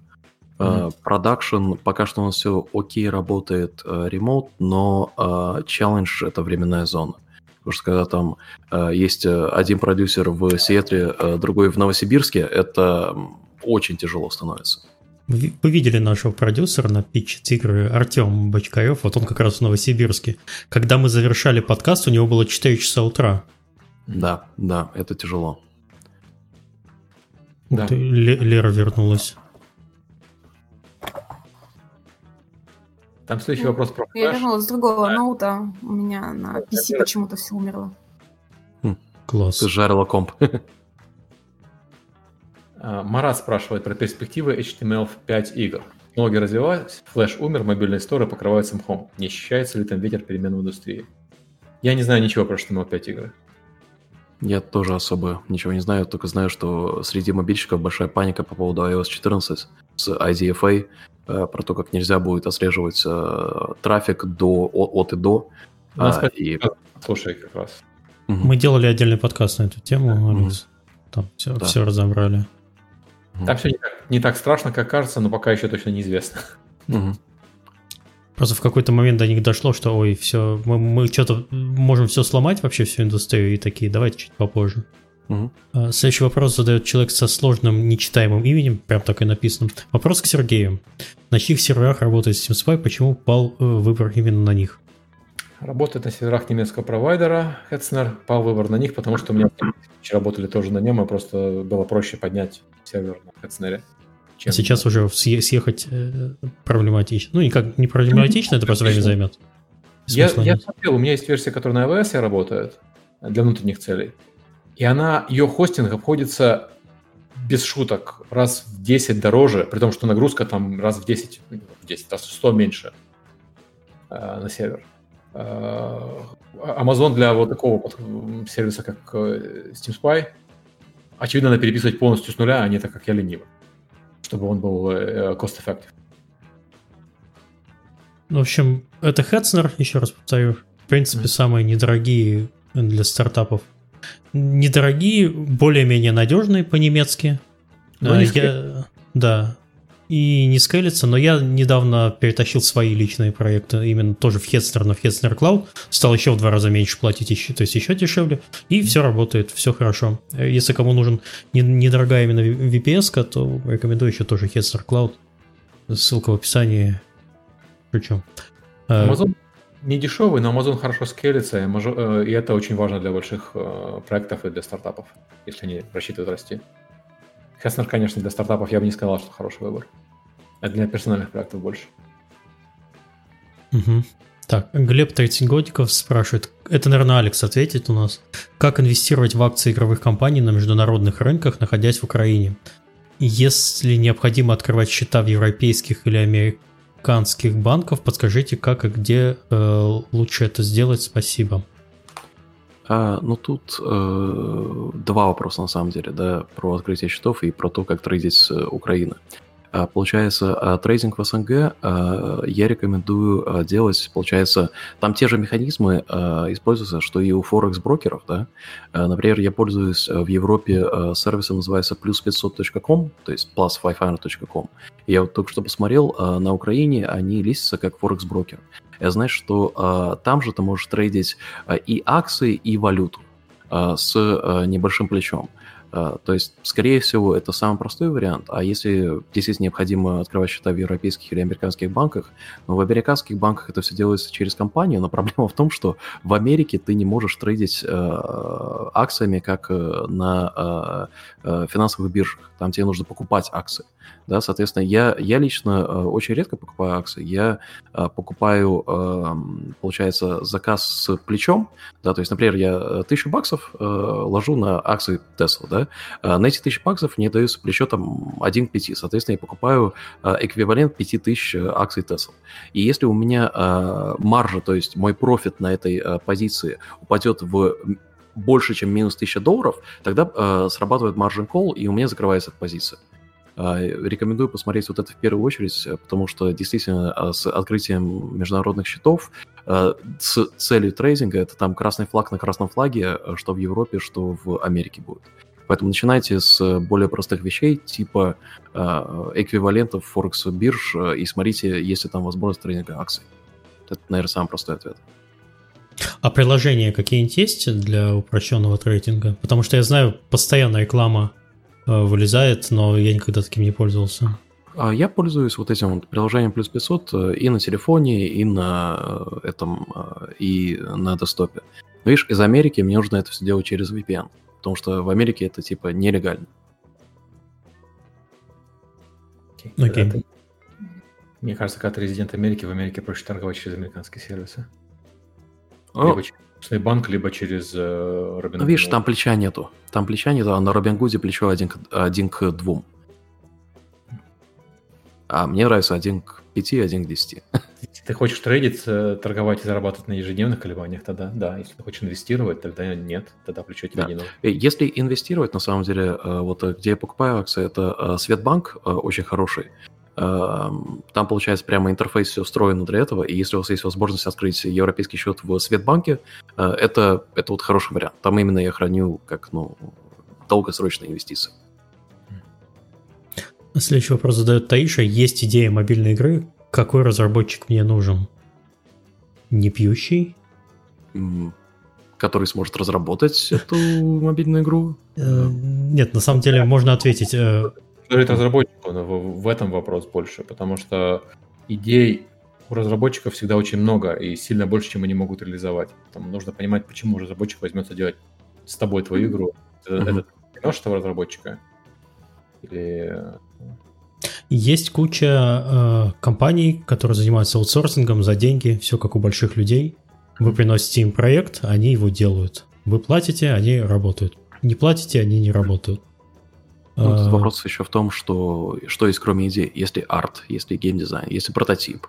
Продакшн, mm-hmm. пока что у нас все окей работает remote, но челлендж это временная зона. Потому что когда там э, есть один продюсер в Сиэтле, э, другой в Новосибирске, это очень тяжело становится.
Вы, вы видели нашего продюсера на питче игры Артем Бочкарев, вот он как раз в Новосибирске. Когда мы завершали подкаст, у него было 4 часа утра.
Да, да, это тяжело.
Да. Вот Лера вернулась.
Там следующий вопрос про
Я вернулась с другого а? ноута. У меня на PC почему-то все умерло.
Хм, класс. Ты жарила комп.
А, Марат спрашивает про перспективы HTML5 игр. Ноги развивались, флеш умер, мобильные сторы покрываются мхом. Не ощущается ли там ветер перемен в индустрии? Я не знаю ничего про HTML5 игры.
Я тоже особо ничего не знаю, только знаю, что среди мобильщиков большая паника по поводу iOS 14 с IDFA, про то, как нельзя будет отслеживать э, трафик до, от и до.
У нас а, и... Слушай, как раз.
Мы делали отдельный подкаст на эту тему, Алекс. Там все, да. все разобрали.
Там все не так, не так страшно, как кажется, но пока еще точно неизвестно. Угу.
Просто в какой-то момент до них дошло, что ой, все, мы, мы что-то можем все сломать вообще всю индустрию и такие, давайте чуть попозже. Угу. Следующий вопрос задает человек со сложным нечитаемым именем, прям так и написано. Вопрос к Сергею. На чьих серверах работает SteamSpy, почему пал э, выбор именно на них?
Работает на серверах немецкого провайдера Hetzner. Пал выбор на них, потому что у меня работали тоже на нем, и просто было проще поднять сервер на Hetzner.
Чем... Сейчас уже съехать э, проблематично. Ну, никак не проблематично, это просто время займет.
Я, я смотрел, у меня есть версия, которая на AWS работает для внутренних целей. И она, ее хостинг обходится без шуток раз в 10 дороже, при том, что нагрузка там раз в 10, в 10 раз в 100 меньше э, на сервер. Э, Amazon для вот такого сервиса, как э, Steam Spy, очевидно, надо переписывать полностью с нуля, а не так, как я ленивый чтобы он был э, cost-effective.
В общем, это Hetzner, еще раз повторю. В принципе, mm. самые недорогие для стартапов. Недорогие, более-менее надежные по-немецки. Ну, а, я, да. И не скейлится, но я недавно перетащил свои личные проекты именно тоже в Hetzner, но в Hetzner Cloud. Стал еще в два раза меньше платить, еще, то есть еще дешевле. И все работает, все хорошо. Если кому нужен недорогая именно VPS, то рекомендую еще тоже Hetzner Cloud. Ссылка в описании. Причем.
Э, Amazon не дешевый, но Amazon хорошо скелится, э, и это очень важно для больших э, проектов и для стартапов, если они рассчитывают расти. Хеснер, конечно, для стартапов я бы не сказал, что хороший выбор. А для персональных проектов больше.
Угу. Так, Глеб 30 годиков спрашивает, это, наверное, Алекс ответит у нас, как инвестировать в акции игровых компаний на международных рынках, находясь в Украине? Если необходимо открывать счета в европейских или американских банках, подскажите, как и где э, лучше это сделать, спасибо.
А, ну тут э, два вопроса на самом деле, да, про открытие счетов и про то, как трейдить с Украины. А, получается, а, трейдинг в СНГ а, я рекомендую делать, получается, там те же механизмы используются, что и у форекс-брокеров, да. Например, я пользуюсь в Европе сервисом, называется plus500.com, то есть plus500.com. Я вот только что посмотрел, на Украине они листятся как форекс-брокер. Я знаю, что там же ты можешь трейдить и акции, и валюту с небольшим плечом. А, то есть, скорее всего, это самый простой вариант. А если действительно необходимо открывать счета в европейских или американских банках, ну, в американских банках это все делается через компанию, но проблема в том, что в Америке ты не можешь трейдить э, акциями, как э, на э, финансовых биржах. Там тебе нужно покупать акции. Да, соответственно, я, я лично э, очень редко покупаю акции. Я э, покупаю, э, получается, заказ с плечом. Да, то есть, например, я тысячу баксов э, ложу на акции Tesla. Да, э, на эти тысячи баксов мне дается плечо там 1 к 5. Соответственно, я покупаю э, эквивалент 5000 акций Tesla. И если у меня э, маржа, то есть мой профит на этой э, позиции упадет в больше, чем минус 1000 долларов, тогда э, срабатывает margin call, и у меня закрывается эта позиция. А, рекомендую посмотреть вот это в первую очередь, э, потому что действительно а, с открытием международных счетов а, с целью трейдинга это там красный флаг на красном флаге, что в Европе, что в Америке будет. Поэтому начинайте с более простых вещей, типа э, эквивалентов Форекс бирж, э, и смотрите, есть ли там возможность трейдинга акций. Это, наверное, самый простой ответ.
А приложения какие-нибудь есть для упрощенного трейдинга? Потому что я знаю, постоянно реклама э, вылезает, но я никогда таким не пользовался.
А я пользуюсь вот этим вот приложением плюс 500 э, и на телефоне, и на э, этом, и на десктопе. Но видишь, из Америки мне нужно это все делать через VPN, потому что в Америке это типа нелегально.
Окей. Okay. Okay. Мне кажется, когда ты резидент Америки, в Америке проще торговать через американские сервисы.
Ну,
либо через банк, либо через э, Robinhood.
Ну, видишь, там плеча нету. Там плеча нету, а на Робингуде плечо один к, один к двум. А мне нравится один к пяти, один к десяти.
Если ты хочешь трейдить, э, торговать и зарабатывать на ежедневных колебаниях, тогда да. Если ты хочешь инвестировать, тогда нет. Тогда плечо тебе да. не нужно.
Если инвестировать, на самом деле, э, вот где я покупаю акции, это Светбанк очень хороший. Эм, там, получается, прямо интерфейс все устроен для этого, и если у вас есть возможность открыть европейский счет в Светбанке, э, это, это вот хороший вариант. Там именно я храню как, ну, долгосрочные инвестиции.
Следующий вопрос задает Таиша. Есть идея мобильной игры? Какой разработчик мне нужен? Не пьющий?
Который сможет разработать эту мобильную игру?
Э, нет, на самом деле можно ответить
говорит разработчику в, в этом вопрос больше, потому что идей у разработчиков всегда очень много и сильно больше, чем они могут реализовать. Там нужно понимать, почему разработчик возьмется делать с тобой твою игру. Mm-hmm. Это понимаешь этого разработчика? Или...
Есть куча э, компаний, которые занимаются аутсорсингом за деньги, все как у больших людей. Вы приносите им проект, они его делают. Вы платите, они работают. Не платите, они не работают.
Ну, тут а. вопрос еще в том, что что есть кроме идей. Если арт, если геймдизайн, если прототип.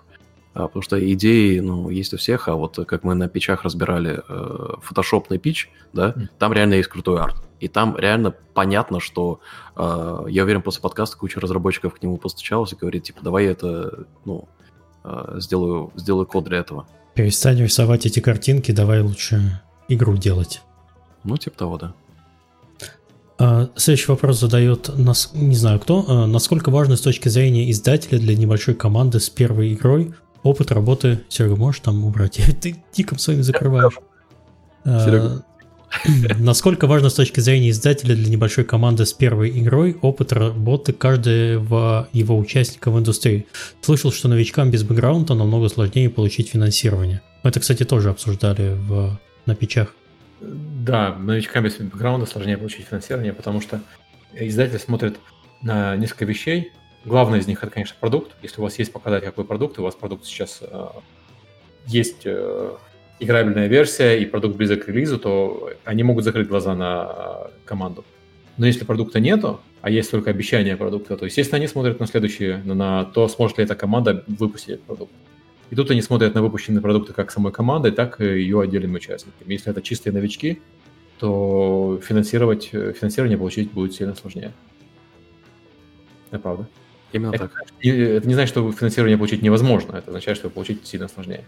А, потому что идеи, ну, есть у всех, а вот как мы на пичах разбирали э, фотошопный пич, да, mm. там реально есть крутой арт. И там реально понятно, что э, я уверен, после подкаста куча разработчиков к нему постучалась и говорит, типа, давай я это, ну, э, сделаю, сделаю код для этого.
Перестань рисовать эти картинки, давай лучше игру делать.
Ну, типа того, да.
А, следующий вопрос задает, не знаю кто, а, насколько важно с точки зрения издателя для небольшой команды с первой игрой опыт работы... Серега, можешь там убрать? Ты тиком своим закрываешь. А, Серега. Насколько важно с точки зрения издателя для небольшой команды с первой игрой опыт работы каждого его участника в индустрии? Слышал, что новичкам без бэкграунда намного сложнее получить финансирование. Мы это, кстати, тоже обсуждали в, на печах.
Да, новичкам без бэкграунда сложнее получить финансирование, потому что издатель смотрит на несколько вещей. Главное из них это, конечно, продукт. Если у вас есть показать, какой продукт, у вас продукт сейчас э, есть э, играбельная версия и продукт близок к релизу, то они могут закрыть глаза на э, команду. Но если продукта нету, а есть только обещание продукта, то, естественно, они смотрят на следующее, на то, сможет ли эта команда выпустить этот продукт. И тут они смотрят на выпущенные продукты как самой командой, так и ее отдельными участниками. Если это чистые новички, то финансировать, финансирование получить будет сильно сложнее. Это правда.
Именно
это,
так.
Это не значит, что финансирование получить невозможно, это означает, что получить сильно сложнее.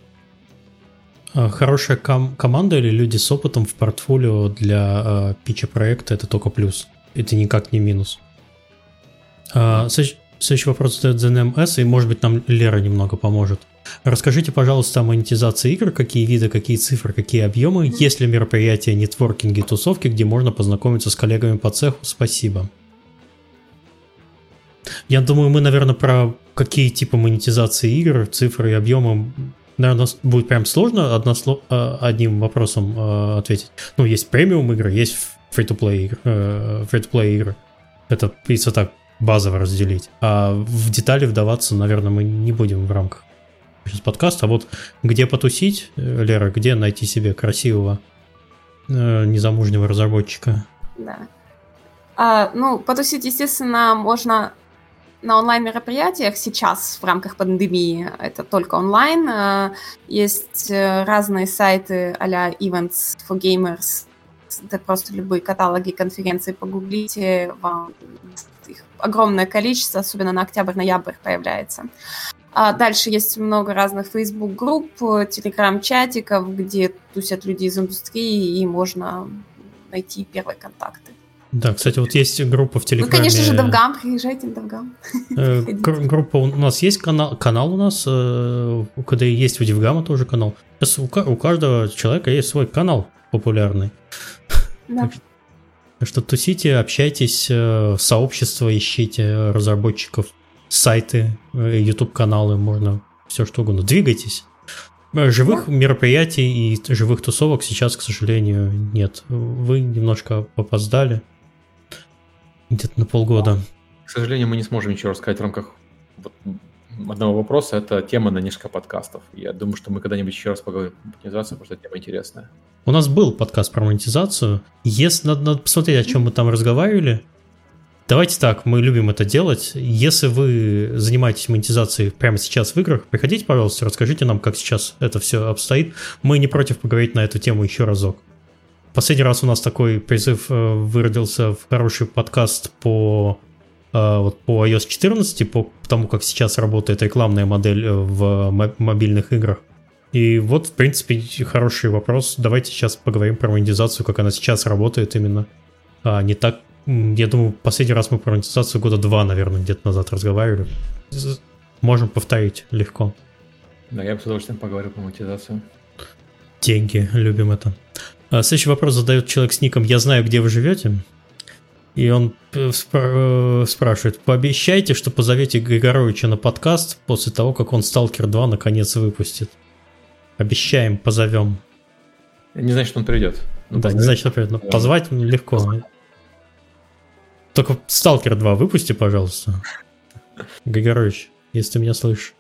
А хорошая ком- команда или люди с опытом в портфолио для э, питча проекта это только плюс. Это никак не минус. А, следующий вопрос задает ZNMS, и может быть нам Лера немного поможет. Расскажите, пожалуйста, о монетизации игр, какие виды, какие цифры, какие объемы, есть ли мероприятия, нетворкинги, тусовки, где можно познакомиться с коллегами по цеху. Спасибо. Я думаю, мы, наверное, про какие типы монетизации игр, цифры и объемы, наверное, будет прям сложно односло... А, одним вопросом а, ответить. Ну, есть премиум игры, есть free-to-play игры, э, free-to-play игры. Это, если так базово разделить. А в детали вдаваться, наверное, мы не будем в рамках сейчас подкаст, а вот где потусить, э, Лера, где найти себе красивого э, незамужнего разработчика?
Да. А, ну, потусить, естественно, можно на онлайн-мероприятиях сейчас в рамках пандемии. Это только онлайн. Э, есть разные сайты а-ля Events for Gamers. Это просто любые каталоги конференции погуглите, вам их огромное количество, особенно на октябрь-ноябрь появляется. А дальше есть много разных Facebook-групп, телеграм-чатиков, где тусят люди из индустрии, и можно найти первые контакты.
Да, кстати, вот есть группа в
Ну,
Телеграме.
конечно же, Довгам, приезжайте в Довгам.
Э, Группа у нас есть канал, канал у нас, э, КД есть у Дивгама тоже канал. Сейчас у, у каждого человека есть свой канал популярный.
Да.
Так что тусите, общайтесь, э, сообщество ищите разработчиков, сайты, э, YouTube-каналы, можно все что угодно. Двигайтесь. Э, Живых мероприятий и живых тусовок сейчас, к сожалению, нет. Вы немножко опоздали. Где-то на полгода.
К сожалению, мы не сможем ничего рассказать в рамках одного вопроса. Это тема на несколько подкастов. Я думаю, что мы когда-нибудь еще раз поговорим о монетизации, потому что тема интересная.
У нас был подкаст про монетизацию. Если надо, надо посмотреть, о чем мы там разговаривали. Давайте так, мы любим это делать. Если вы занимаетесь монетизацией прямо сейчас в играх, приходите, пожалуйста, расскажите нам, как сейчас это все обстоит. Мы не против поговорить на эту тему еще разок. Последний раз у нас такой призыв э, выродился в хороший подкаст по, э, вот, по iOS 14, по тому, как сейчас работает рекламная модель э, в мо- мобильных играх. И вот, в принципе, хороший вопрос. Давайте сейчас поговорим про монетизацию, как она сейчас работает именно. А, не так... Я думаю, последний раз мы про монетизацию года два, наверное, где-то назад разговаривали. Можем повторить легко.
Да, я бы с удовольствием поговорил про монетизацию.
Деньги, любим это. А, Следующий вопрос задает человек с ником «Я знаю, где вы живете». И он спра- э, спрашивает, пообещайте, что позовете Григоровича на подкаст после того, как он «Сталкер 2» наконец выпустит. Обещаем, позовем.
Не значит, что он придет. Ну,
да, не
позвать.
значит, например, но
Да.
позвать легко. Только «Сталкер 2» выпусти, пожалуйста. Григорович, если ты меня слышишь.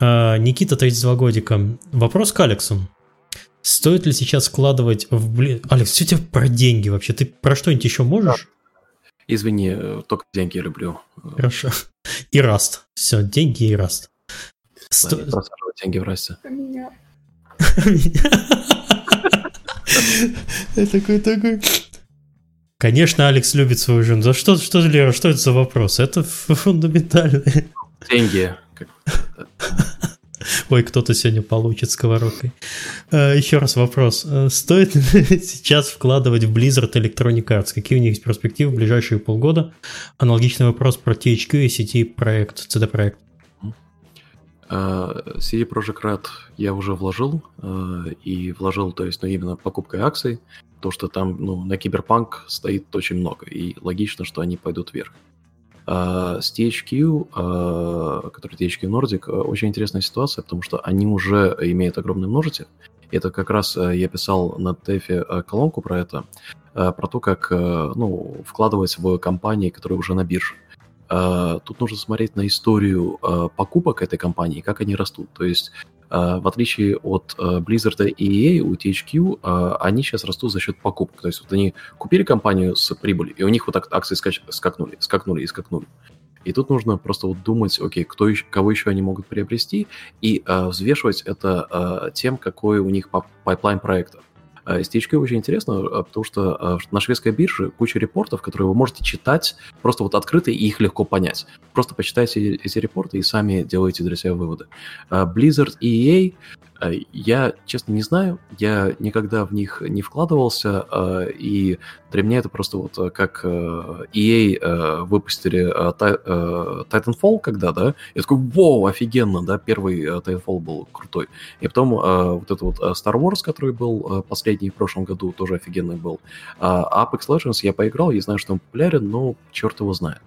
А, Никита, 32 годика. Вопрос к Алексу. Стоит ли сейчас вкладывать в... Бли... Алекс, все у тебя про деньги вообще? Ты про что-нибудь еще можешь?
Извини, только деньги люблю. Э,
Хорошо. И раст. Все, деньги и раст. Сто-
просаживать деньги в расте.
Я такой, такой. Конечно, Алекс любит свою жену. Да что, что, Лера, что это за вопрос? Это фундаментально.
Деньги.
Ой, кто-то сегодня получит сковородкой. Э, Еще раз вопрос. Э, Стоит ли сейчас вкладывать в Blizzard Electronic Arts? Какие у них есть перспективы в ближайшие полгода? Аналогичный вопрос про THQ и сети проект, CD проект.
А, CD Projekt Red я уже вложил, а, и вложил, то есть, ну, именно покупкой акций, то, что там, ну, на Киберпанк стоит очень много, и логично, что они пойдут вверх. А, С THQ, который THQ Nordic, очень интересная ситуация, потому что они уже имеют огромный множитель. Это как раз я писал на ТЭФе колонку про это, про то, как, ну, вкладывать в компании, которые уже на бирже. Uh, тут нужно смотреть на историю uh, покупок этой компании, как они растут. То есть, uh, в отличие от Blizzard и EA, у THQ они сейчас растут за счет покупок. То есть, вот они купили компанию с прибылью, и у них вот так акции скакнули, скакнули и скакнули. И тут нужно просто вот думать, окей, кто еще, кого еще они могут приобрести, и э, взвешивать это э, тем, какой у них pipeline проектов. Э, С THQ очень интересно, э, потому что э, на шведской бирже куча репортов, которые вы можете читать просто вот открыто, и их легко понять. Просто почитайте эти репорты и сами делайте для себя выводы. Blizzard и EA я, честно, не знаю, я никогда в них не вкладывался, э, и для меня это просто вот э, как э, EA э, выпустили э, Ti- э, Titanfall когда, да, я такой, вау, офигенно, да, первый э, Titanfall был крутой. И потом э, вот это вот э, Star Wars, который был э, последний в прошлом году, тоже офигенный был. А Apex Legends я поиграл, я знаю, что он популярен, но черт его знает.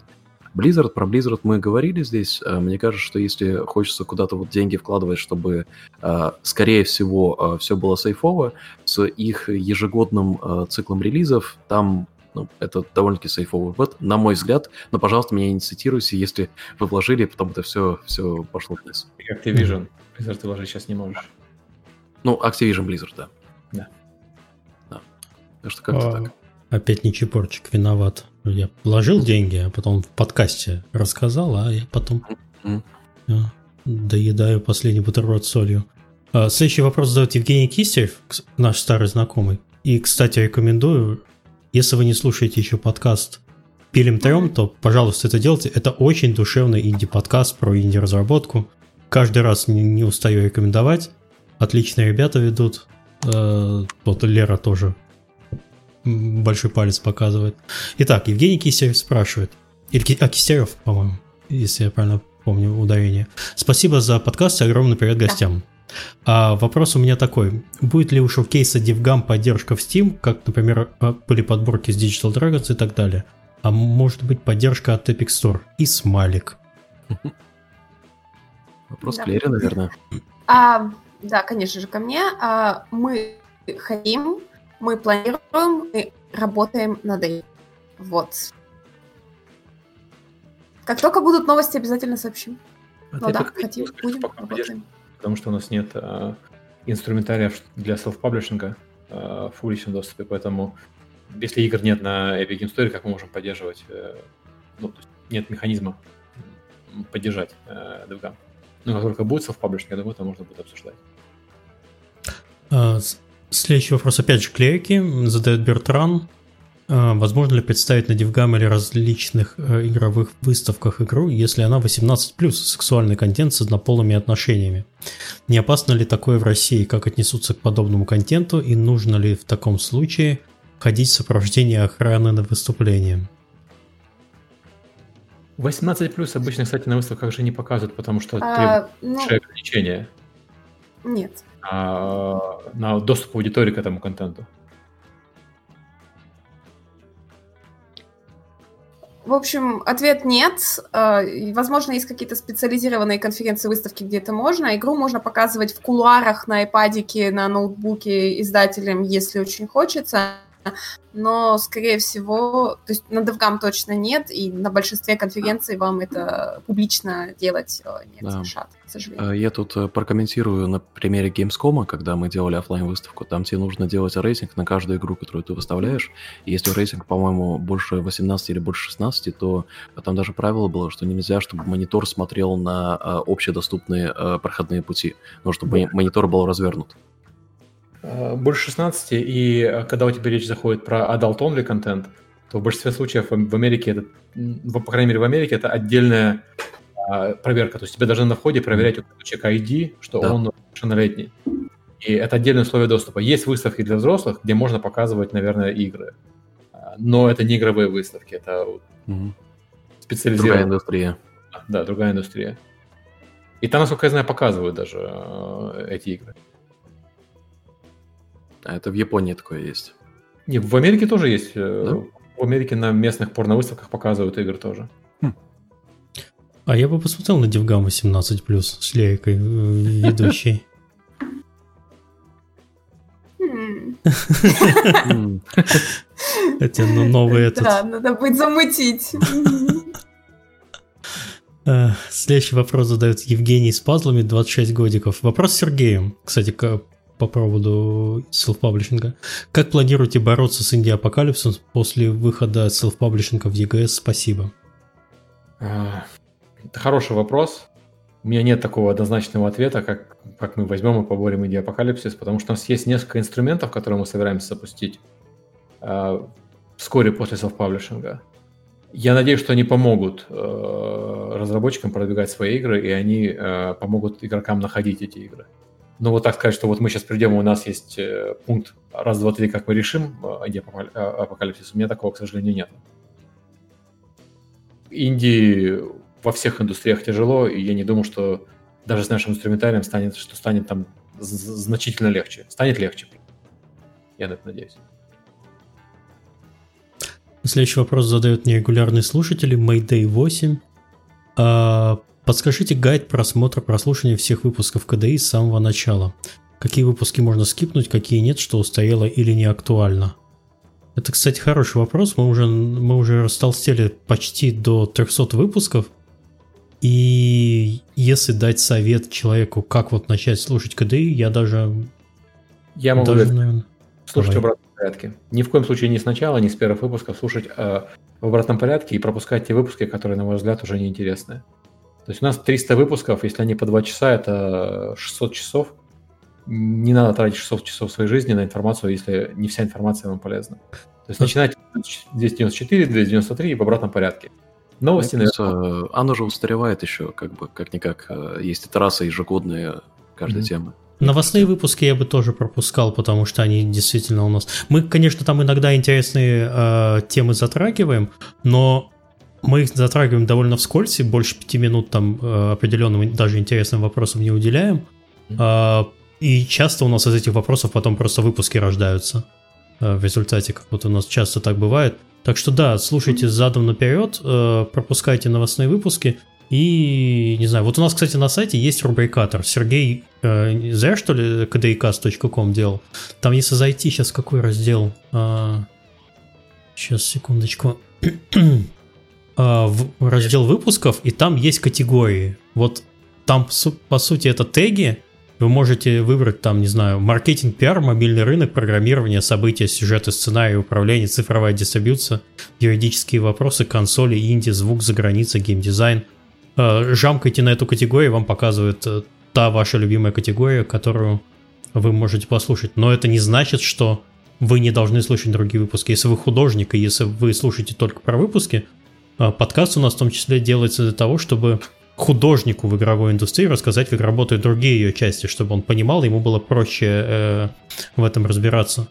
Blizzard, про Blizzard мы говорили здесь. Э, Мне кажется, что если хочется куда-то вот деньги вкладывать, чтобы, э, скорее всего, все было сейфово, с их ежегодным э, циклом релизов, там ну, это довольно-таки сейфовый бет, на мой взгляд. Но, пожалуйста, меня не цитируйте, если вы вложили, потом это все, все пошло вниз.
И Activision. Blizzard ты вложить сейчас не можешь.
Ну, Activision Blizzard, да.
Да.
Да. Так что как-то
А,
так.
Опять не чепорчик виноват. Я вложил деньги, а потом в подкасте рассказал, а я потом
Мгм.
а, доедаю последний бутерброд с солью. А, Следующий вопрос задает Евгений Кистерев, наш старый знакомый. И, кстати, рекомендую, если вы не слушаете еще подкаст «Пилим трем», то, пожалуйста, это делайте. Это очень душевный инди-подкаст про инди-разработку. Каждый раз не, не устаю рекомендовать. Отличные ребята ведут. Э, Вот Лера тоже большой палец показывает. Итак, Евгений Кистерев спрашивает. Или а, Кистерев, по-моему, если я правильно помню ударение. Спасибо за подкаст и огромный привет гостям. А вопрос у меня такой. Будет ли у шоукейса DevGam поддержка в Steam, как, например, а, были подборки с Digital Dragons и так далее? А может быть поддержка от Epic Store и смайлик?
Вопрос да. к Лере, наверное.
А, да, конечно же, ко мне. А, мы хотим, мы планируем, мы работаем над этим. Вот. Как только будут новости, обязательно сообщим. А ну да, хотим, будем, работаем.
Потому что у нас нет а, инструментария для селф-паблишинга а, в публичном доступе, поэтому если игр нет на Epic Game Store, как мы можем поддерживать? Э, ну, то есть нет механизма поддержать э, DevGam. Ну, как только будет self-publishing, я думаю, это можно будет обсуждать.
Следующий вопрос опять же клерики. Задает Бертран. А, возможно ли представить на DevGam или различных э, игровых выставках игру, если она 18+, сексуальный контент с однополыми отношениями? Не опасно ли такое в России, как отнесутся к подобному контенту, и нужно ли в таком случае ходить в сопровождении охраны на выступление?
18 плюс обычно, кстати, на выставках же не показывают, потому что а, ну, ограничения.
Нет.
А, на доступ аудитории к этому контенту.
В общем, ответ нет. А, возможно, есть какие-то специализированные конференции, выставки, где это можно. Игру можно показывать в кулуарах на iPad, на ноутбуке издателям, если очень хочется но, скорее всего, то есть на DevGam точно нет, и на большинстве конференций вам это публично делать э, не да. разрешат, к сожалению.
Э, я тут э, прокомментирую на примере Gamescom, когда мы делали офлайн выставку там тебе нужно делать рейтинг на каждую игру, которую ты выставляешь, и если рейтинг, по-моему, больше 18 или больше 16, то там даже правило было, что нельзя, чтобы монитор смотрел на общедоступные проходные пути, но чтобы монитор был развернут.
Э, больше 16, и э, когда у тебя речь заходит про adult-only контент, то в большинстве случаев в Америке это, по крайней мере в Америке, это отдельная а, проверка. То есть тебе должны на входе проверять у человека ID, что да. он совершеннолетний. И это отдельное условие доступа. Есть выставки для взрослых, где можно показывать, наверное, игры. А, но это не игровые выставки, это угу. специализированная...
Другая индустрия.
Да, другая индустрия. И там, насколько я знаю, показывают даже э, эти игры.
А это в Японии такое есть.
Не, в Америке тоже есть. Э, да? В Америке на местных порновыставках показывают игры тоже. Хм.
А я бы посмотрел на Девгам 18+, с Лейкой э, ведущей. Хотя, ну, новый этот...
Да, надо будет замутить.
Э, следующий вопрос задает Евгений с пазлами, 26 годиков. Вопрос Сергею. Кстати, по поводу селф-паблишинга. Как планируете бороться с инди-апокалипсисом после выхода селф-паблишинга в EGS? Спасибо.
Это хороший вопрос. У меня нет такого однозначного ответа, как, как мы возьмем и поборем инди-апокалипсис, потому что у нас есть несколько инструментов, которые мы собираемся запустить э, вскоре после селф-паблишинга. Я надеюсь, что они помогут э, разработчикам продвигать свои игры, и они э, помогут игрокам находить эти игры. Но вот так сказать, что вот мы сейчас придем, у нас есть э, пункт раз, два, три, как мы решим э, апокалипсис, у меня такого, к сожалению, нет. Индии во всех индустриях тяжело, и я не думаю, что даже с нашим инструментарием станет, что станет там значительно легче. Станет легче. Я на это надеюсь.
Следующий вопрос задают нерегулярные слушатели. Mayday 8. А, Подскажите гайд просмотра прослушивания всех выпусков КДИ с самого начала. Какие выпуски можно скипнуть, какие нет, что устарело или не актуально? Это, кстати, хороший вопрос. Мы уже, мы уже растолстели почти до 300 выпусков. И если дать совет человеку, как вот начать слушать КДИ, я даже...
Я могу даже, наверное... слушать Давай. в обратном порядке. Ни в коем случае не сначала, не с первых выпусков слушать э, в обратном порядке и пропускать те выпуски, которые, на мой взгляд, уже неинтересны. То есть у нас 300 выпусков, если они по 2 часа, это 600 часов. Не надо тратить 600 часов своей жизни на информацию, если не вся информация вам полезна. То есть начинайте 294, 293 и в обратном порядке.
Новости, наверное. Оно же устаревает еще, как бы, как-никак. Есть итерации ежегодные каждой mm-hmm. темы.
Новостные выпуски я бы тоже пропускал, потому что они действительно у нас... Мы, конечно, там иногда интересные э, темы затрагиваем, но мы их затрагиваем довольно вскользь, и больше пяти минут там э, определенным даже интересным вопросам не уделяем. Э, и часто у нас из этих вопросов потом просто выпуски рождаются э, в результате, как вот у нас часто так бывает. Так что да, слушайте задом наперед, э, пропускайте новостные выпуски, и, не знаю, вот у нас, кстати, на сайте есть рубрикатор. Сергей э, зря, что ли, kdcast.com делал. Там, если зайти, сейчас какой раздел? А, сейчас, секундочку. а, в раздел выпусков, и там есть категории. Вот там, по сути, это теги. Вы можете выбрать там, не знаю, маркетинг, пиар, мобильный рынок, программирование, события, сюжеты, сценарий, управление, цифровая дистрибьюция, юридические вопросы, консоли, инди, звук за границей, геймдизайн – Э, жамкайте на эту категорию, вам показывает э, та ваша любимая категория, которую вы можете послушать. Но это не значит, что вы не должны слушать другие выпуски. Если вы художник, и если вы слушаете только про выпуски, э, подкаст у нас в том числе делается для того, чтобы художнику в игровой индустрии рассказать, как работают другие ее части, чтобы он понимал, ему было проще э, в этом разбираться.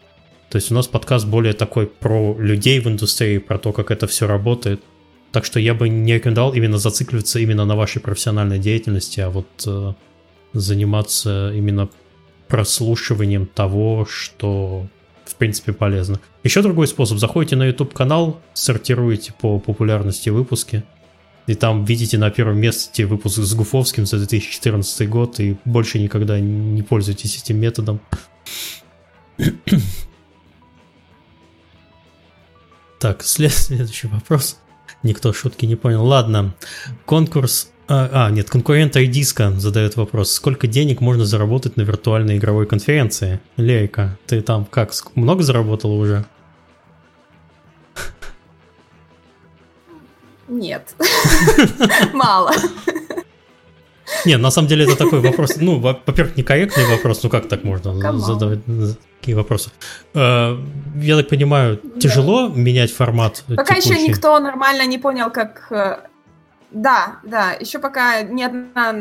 То есть у нас подкаст более такой про людей в индустрии, про то, как это все работает – так что я бы не рекомендовал именно зацикливаться именно на вашей профессиональной деятельности, а вот э, заниматься именно прослушиванием того, что в принципе полезно. Еще другой способ. Заходите на YouTube канал, сортируете по популярности выпуски, и там видите на первом месте выпуск с Гуфовским за 2014 год, и больше никогда не пользуйтесь этим методом. Так, следующий вопрос. Никто шутки не понял. Ладно, конкурс... А, а нет, конкурент Айдиска задает вопрос. Сколько денег можно заработать на виртуальной игровой конференции? Лейка, ты там как, много заработала уже?
Нет. Мало.
Не, на самом деле это такой вопрос, ну, во-первых, некорректный вопрос, ну как так можно задавать такие вопросы? Э, я так понимаю, тяжело менять формат?
Пока еще никто нормально не понял, как э, да, да. Еще пока ни одна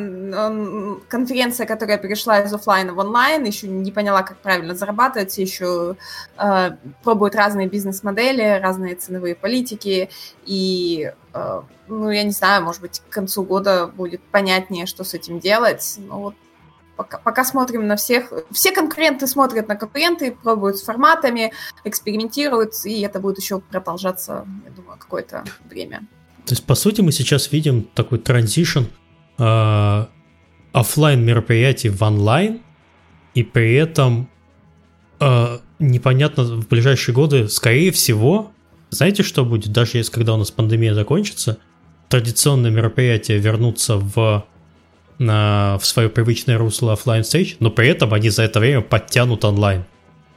конференция, которая перешла из офлайна в онлайн, еще не поняла, как правильно зарабатывать, еще э, пробуют разные бизнес-модели, разные ценовые политики, и, э, ну, я не знаю, может быть, к концу года будет понятнее, что с этим делать. Но вот пока, пока смотрим на всех. Все конкуренты смотрят на конкуренты, пробуют с форматами, экспериментируют, и это будет еще продолжаться, я думаю, какое-то время.
То есть, по сути, мы сейчас видим такой транзишн э, офлайн мероприятий в онлайн, и при этом э, непонятно в ближайшие годы, скорее всего, знаете, что будет, даже если когда у нас пандемия закончится, традиционные мероприятия вернутся в, на, в свое привычное русло офлайн стейдж, но при этом они за это время подтянут онлайн.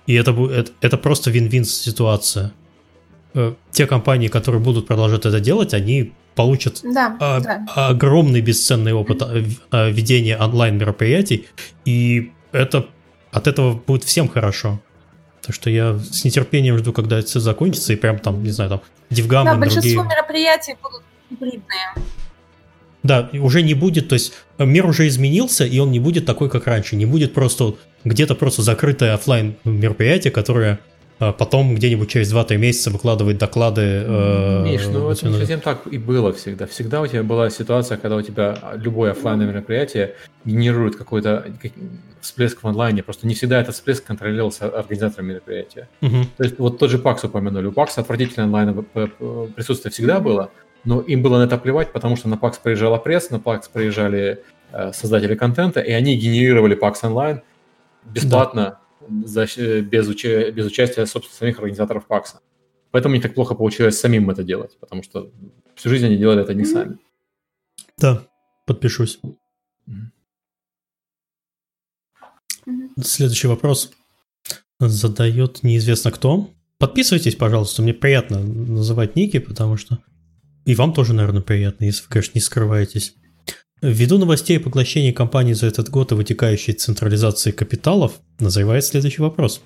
И это, это, это просто вин-вин ситуация. Э, те компании, которые будут продолжать это делать, они получат да, а, да. огромный бесценный опыт mm-hmm. ведения онлайн мероприятий, и это от этого будет всем хорошо. Так что я с нетерпением жду, когда это все закончится, и прям там, не знаю, там, Дивгам да, и
большинство другие... мероприятий будут гибридные.
Да, уже не будет, то есть мир уже изменился, и он не будет такой, как раньше. Не будет просто где-то просто закрытое офлайн мероприятие, которое потом где-нибудь через 2-3 месяца выкладывать доклады.
Э, Миш, ну это не совсем так и было всегда. Всегда у тебя была ситуация, когда у тебя любое офлайновое мероприятие генерирует какой-то всплеск в онлайне. Просто не всегда этот всплеск контролировался организатором мероприятия. Угу. То есть вот тот же PAX упомянули. У PAX отвратительное онлайн присутствие всегда было, но им было на это плевать, потому что на PAX приезжала пресса, на PAX приезжали э, создатели контента, и они генерировали PAX онлайн бесплатно. Да за, без, уча, без участия, собственно, самих организаторов ПАКСа. Поэтому не так плохо получилось самим это делать, потому что всю жизнь они делали это не сами.
Да, подпишусь. Следующий вопрос задает неизвестно кто. Подписывайтесь, пожалуйста, мне приятно называть ники, потому что и вам тоже, наверное, приятно, если вы, конечно, не скрываетесь. Ввиду новостей о поглощении компаний за этот год и вытекающей централизации капиталов, назревает следующий вопрос.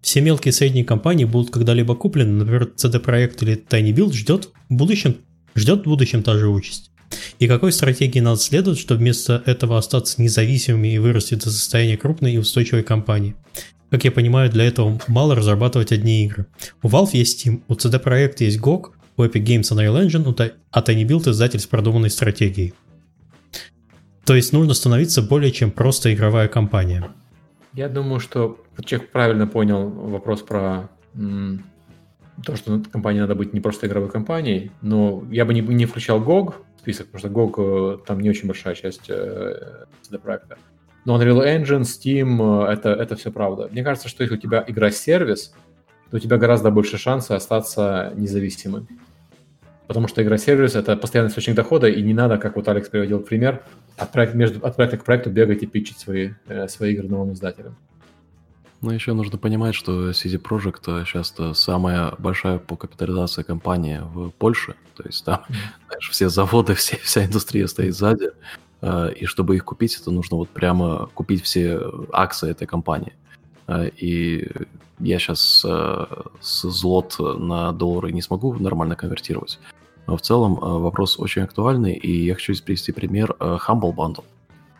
Все мелкие и средние компании будут когда-либо куплены, например, CD Projekt или Tiny Build ждет в будущем, ждет в будущем та же участь. И какой стратегии надо следовать, чтобы вместо этого остаться независимыми и вырасти до состояния крупной и устойчивой компании? Как я понимаю, для этого мало разрабатывать одни игры. У Valve есть Steam, у CD Projekt есть GOG, у Epic Games Unreal Engine, а Tiny Build издатель с продуманной стратегией. То есть нужно становиться более чем просто игровая компания.
Я думаю, что человек правильно понял вопрос про то, что компании надо быть не просто игровой компанией, но я бы не, не включал GOG в список, потому что GOG э, там не очень большая часть э, проекта. Но Unreal Engine, Steam, э, это, это все правда. Мне кажется, что если у тебя игра-сервис, то у тебя гораздо больше шанса остаться независимым. Потому что игра-сервис — это постоянный источник дохода, и не надо, как вот Алекс приводил пример, от, проекта, между, от проекта к проекту бегать и питчить свои, э, свои игры новым издателям.
Но еще нужно понимать, что CD Projekt сейчас самая большая по капитализации компания в Польше. То есть там, знаешь, все заводы, все, вся индустрия стоит сзади. Э, и чтобы их купить, это нужно вот прямо купить все акции этой компании. Э, и я сейчас э, с злот на доллары не смогу нормально конвертировать. Но в целом вопрос очень актуальный, и я хочу привести пример Humble Bundle.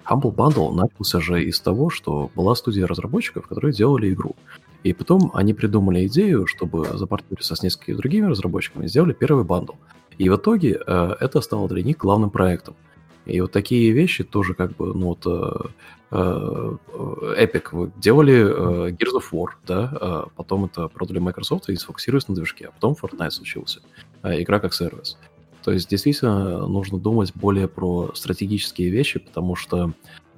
Humble Bundle начался же из того, что была студия разработчиков, которые делали игру. И потом они придумали идею, чтобы запартнериться с несколькими другими разработчиками, сделали первый бандл. И в итоге э, это стало для них главным проектом. И вот такие вещи тоже как бы, ну вот, э, э, Epic делали э, Gears of War, да, э, потом это продали Microsoft и сфокусировались на движке, а потом Fortnite случился, э, игра как сервис. То есть действительно нужно думать более про стратегические вещи, потому что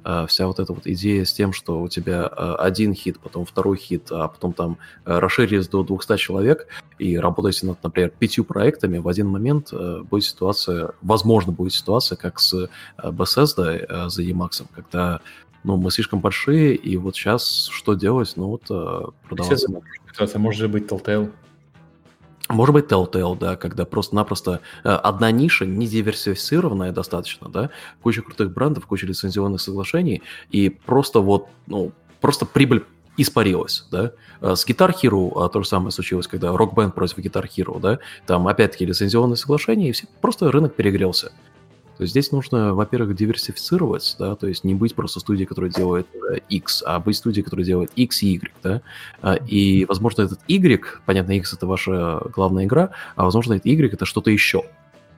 э, вся вот эта вот идея с тем, что у тебя э, один хит, потом второй хит, а потом там э, расширились до 200 человек и работаете над, например, пятью проектами, в один момент э, будет ситуация, возможно, будет ситуация, как с э, Bethesda э, за Emacs, когда ну, мы слишком большие, и вот сейчас что делать? Ну, вот э,
продаваться. Ситуация может быть Telltale.
Может быть, Telltale, да, когда просто-напросто э, одна ниша не диверсифицированная достаточно, да, куча крутых брендов, куча лицензионных соглашений, и просто вот, ну, просто прибыль испарилась, да. Э, с Guitar Hero а, то же самое случилось, когда Rock Band против Guitar Hero, да, там опять-таки лицензионные соглашения, и все, просто рынок перегрелся. То есть здесь нужно, во-первых, диверсифицировать, да, то есть не быть просто студией, которая делает э, X, а быть студией, которая делает X и Y, да. А, и, возможно, этот Y, понятно, X это ваша главная игра, а, возможно, этот Y это что-то еще.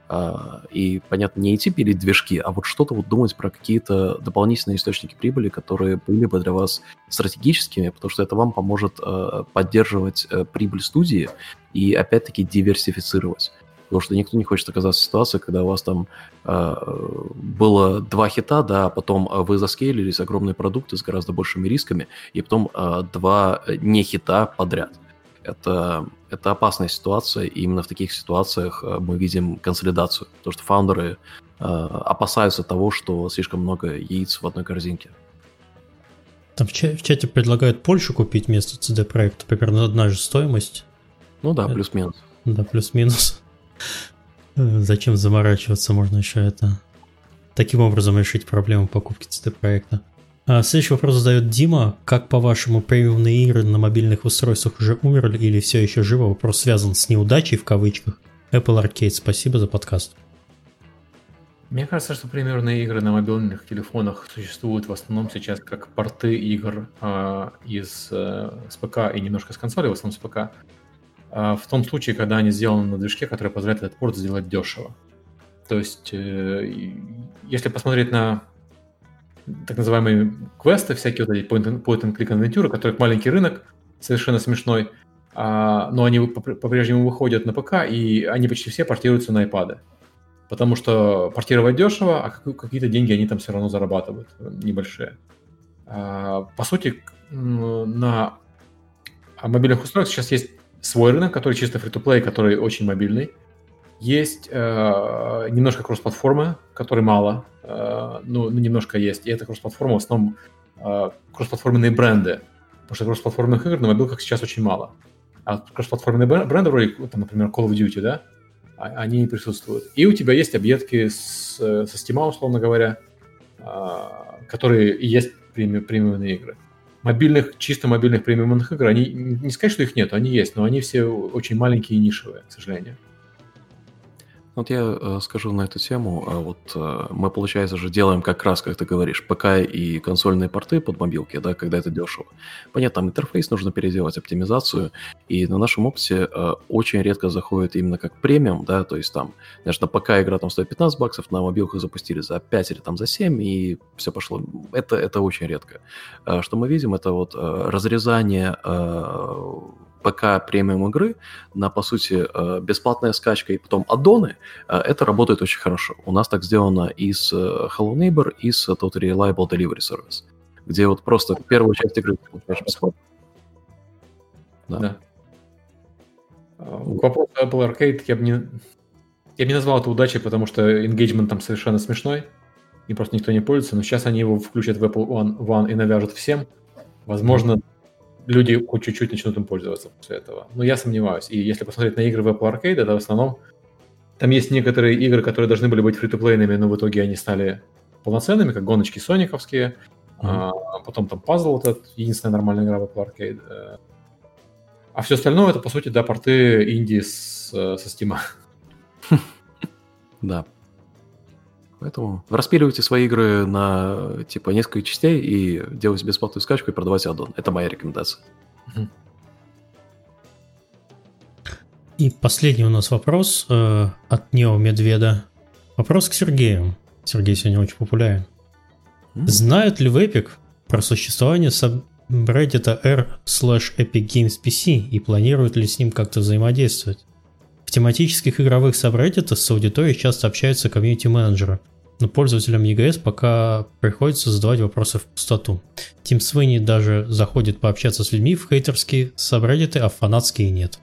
А, и, понятно, не идти пилить движки, а вот что-то вот думать про какие-то дополнительные источники прибыли, которые были бы для вас стратегическими, потому что это вам поможет э, поддерживать э, прибыль студии и, опять-таки, диверсифицировать. Потому что никто не хочет оказаться в ситуации, когда у вас там э, было два хита, да, а потом э, вы заскейлились, огромные продукты с гораздо большими рисками, и потом э, два не хита подряд. Это, это опасная ситуация, и именно в таких ситуациях э, мы видим консолидацию, потому что фаундеры э, опасаются того, что слишком много яиц в одной корзинке.
Там в, чате, в чате предлагают Польшу купить вместо CD проекта, примерно одна же стоимость.
Ну да, плюс-минус.
Да, плюс-минус. Зачем заморачиваться, можно еще это таким образом решить проблему покупки CD-проекта. А следующий вопрос задает Дима. Как по-вашему, премиумные игры на мобильных устройствах уже умерли или все еще живы? Вопрос связан с неудачей в кавычках. Apple Arcade, спасибо за подкаст.
Мне кажется, что премиумные игры на мобильных телефонах существуют в основном сейчас как порты игр э, из э, с ПК и немножко с консоли, в основном с ПК, в том случае, когда они сделаны на движке, который позволяет этот порт сделать дешево. То есть, э, если посмотреть на так называемые квесты, всякие вот эти point-and-click адвентюры, которых маленький рынок, совершенно смешной, а, но они по-прежнему выходят на ПК, и они почти все портируются на iPad. Потому что портировать дешево, а какие-то деньги они там все равно зарабатывают, небольшие. А, по сути, на мобильных устройствах сейчас есть свой рынок, который чисто free-to-play, который очень мобильный. Есть э, немножко кросс-платформы, которой мало, э, ну, немножко есть. И это кросс-платформа в основном э, кроссплатформенные бренды, потому что кросс-платформенных игр на мобилках сейчас очень мало. А кроссплатформенные бренды, вроде, там, например, Call of Duty, да, а, они присутствуют. И у тебя есть объедки с, со Steam, условно говоря, э, которые и есть премиумные игры мобильных, чисто мобильных премиумных игр, они, не сказать, что их нет, они есть, но они все очень маленькие и нишевые, к сожалению.
Вот я э, скажу на эту тему. А вот э, мы, получается, же делаем как раз, как ты говоришь, ПК и консольные порты под мобилки, да, когда это дешево. Понятно, там интерфейс нужно переделать, оптимизацию. И на нашем опыте э, очень редко заходит именно как премиум, да, то есть там, знаешь, на ПК игра там стоит 15 баксов, на мобилках запустили за 5 или там за 7, и все пошло. Это, это очень редко. Что мы видим, это вот разрезание ПК премиум игры на, по сути, э, бесплатная скачка и потом аддоны, э, это работает очень хорошо. У нас так сделано и с э, Hello Neighbor, и с Total Reliable Delivery Service, где вот просто первую часть игры бесплатно.
Да. да. К вопросу Apple Arcade я бы не, я бы не назвал это удачей, потому что engagement там совершенно смешной, и просто никто не пользуется, но сейчас они его включат в Apple One, One и навяжут всем. Возможно, люди хоть чуть-чуть начнут им пользоваться после этого. Но я сомневаюсь. И если посмотреть на игры в Apple Arcade, это в основном... Там есть некоторые игры, которые должны были быть фри-то-плейными, но в итоге они стали полноценными, как гоночки сониковские. Mm-hmm. А, потом там пазл, вот этот, единственная нормальная игра в Apple Arcade. Э. А все остальное это, по сути, да, порты инди с, э, со Steam.
Да. Поэтому распиливайте свои игры на типа несколько частей и делайте бесплатную скачку и продавайте аддон. Это моя рекомендация.
И последний у нас вопрос э, от Нео Медведа. Вопрос к Сергею. Сергей сегодня очень популярен. Mm-hmm. Знают ли в Epic про существование сабреддита r slash Epic Games PC и планируют ли с ним как-то взаимодействовать? В тематических игровых сабреддитах с аудиторией часто общаются комьюнити-менеджеры, но пользователям EGS пока приходится задавать вопросы в пустоту. Тим Свини даже заходит пообщаться с людьми в хейтерские сабреддиты, а фанатские нет.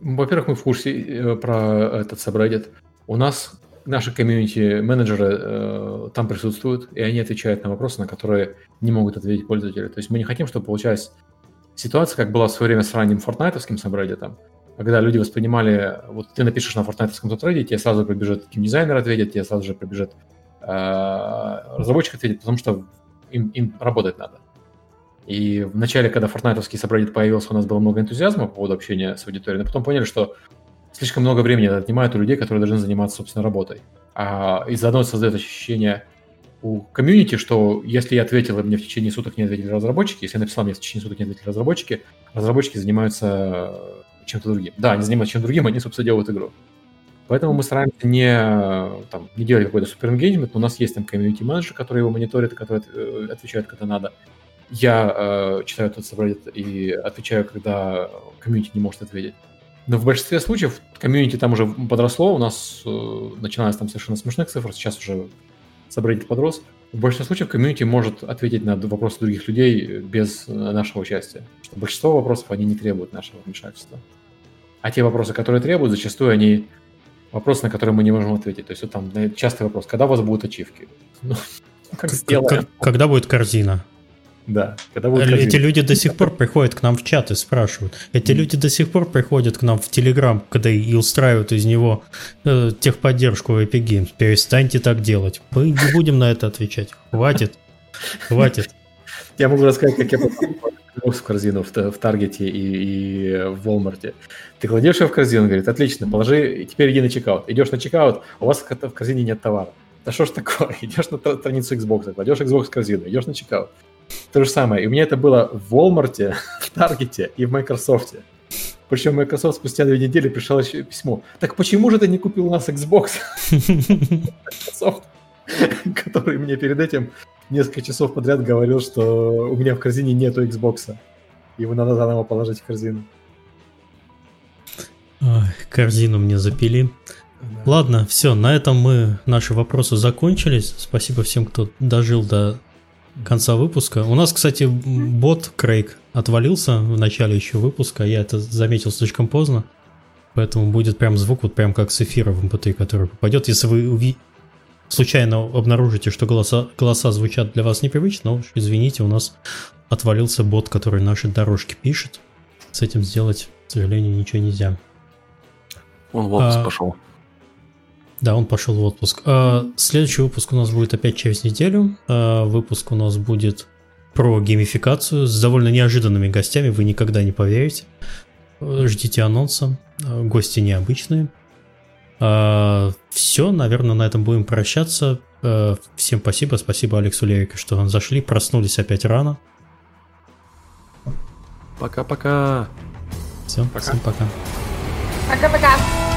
Во-первых, мы в курсе э, про этот сабреддит. У нас наши комьюнити-менеджеры э, там присутствуют, и они отвечают на вопросы, на которые не могут ответить пользователи. То есть мы не хотим, чтобы получалась ситуация, как была в свое время с ранним фортнайтовским сабреддитом, когда люди воспринимали, вот ты напишешь на фортнайтовском тутреде, тебе сразу прибежит дизайнер ответит, тебе сразу же прибежит э, разработчик ответит, потому что им, им работать надо. И в начале, когда фортнайтовский сабреддит появился, у нас было много энтузиазма по поводу общения с аудиторией, но потом поняли, что слишком много времени это отнимает у людей, которые должны заниматься, собственно, работой. А, и заодно создает ощущение у комьюнити, что если я ответил, и мне в течение суток не ответили разработчики, если я написал, мне в течение суток не ответили разработчики, разработчики занимаются чем-то другим. Да, они занимаются чем-то другим, они, собственно, делают игру. Поэтому мы стараемся не, там, не делать какой-то супер engagement, но у нас есть там комьюнити-менеджер, который его мониторит, который э, отвечает, когда надо. Я э, читаю этот subreddit и отвечаю, когда комьюнити не может ответить. Но в большинстве случаев комьюнити там уже подросло, у нас э, начиналось там совершенно смешных цифр, сейчас уже subreddit подрос. В большинстве случаев комьюнити может ответить на вопросы других людей без нашего участия. Что большинство вопросов, они не требуют нашего вмешательства. А те вопросы, которые требуют, зачастую они вопросы, на которые мы не можем ответить. То есть вот там частый вопрос, когда у вас будут ачивки? Ну,
как сделаем? Когда будет корзина?
Да.
Когда будет Эти люди до сих пор приходят к нам в чат и спрашивают. Эти люди до сих пор приходят к нам в Телеграм, когда и устраивают из него э, техподдержку в Epic Games. Перестаньте так делать. Мы не будем на это отвечать. Хватит. Хватит.
Я могу рассказать, как я в корзину в, в Таргете и, и в Walmart. Ты кладешь ее в корзину, говорит, отлично, положи, теперь иди на чекаут. Идешь на чекаут, у вас в корзине нет товара. Да что ж такое? Идешь на страницу Xbox, кладешь Xbox в корзину, идешь на чекаут. То же самое. И у меня это было в Walmart, в Таргете и в Microsoft. Причем Microsoft спустя две недели пришло письмо. Так почему же ты не купил у нас Xbox? Microsoft, который мне перед этим несколько часов подряд говорил, что у меня в корзине нету Xbox. Его надо заново положить в корзину.
Ой, корзину мне запили. Ладно, все, на этом мы наши вопросы закончились. Спасибо всем, кто дожил до конца выпуска. У нас, кстати, бот Крейг отвалился в начале еще выпуска. Я это заметил слишком поздно. Поэтому будет прям звук, вот прям как с эфира в MP3, эм который попадет. Если вы случайно обнаружите, что голоса, голоса звучат для вас непривычно, уж извините, у нас отвалился бот, который наши дорожки пишет. С этим сделать, к сожалению, ничего нельзя.
Он в отпуск а, пошел.
Да, он пошел в отпуск. А, следующий выпуск у нас будет опять через неделю. А, выпуск у нас будет про геймификацию с довольно неожиданными гостями, вы никогда не поверите. ждите анонса. Гости необычные. Все, наверное, на этом будем прощаться. Всем спасибо. Спасибо Алексу Левику, что он зашли. Проснулись опять рано.
Пока-пока.
Все,
Пока.
всем пока.
Пока-пока.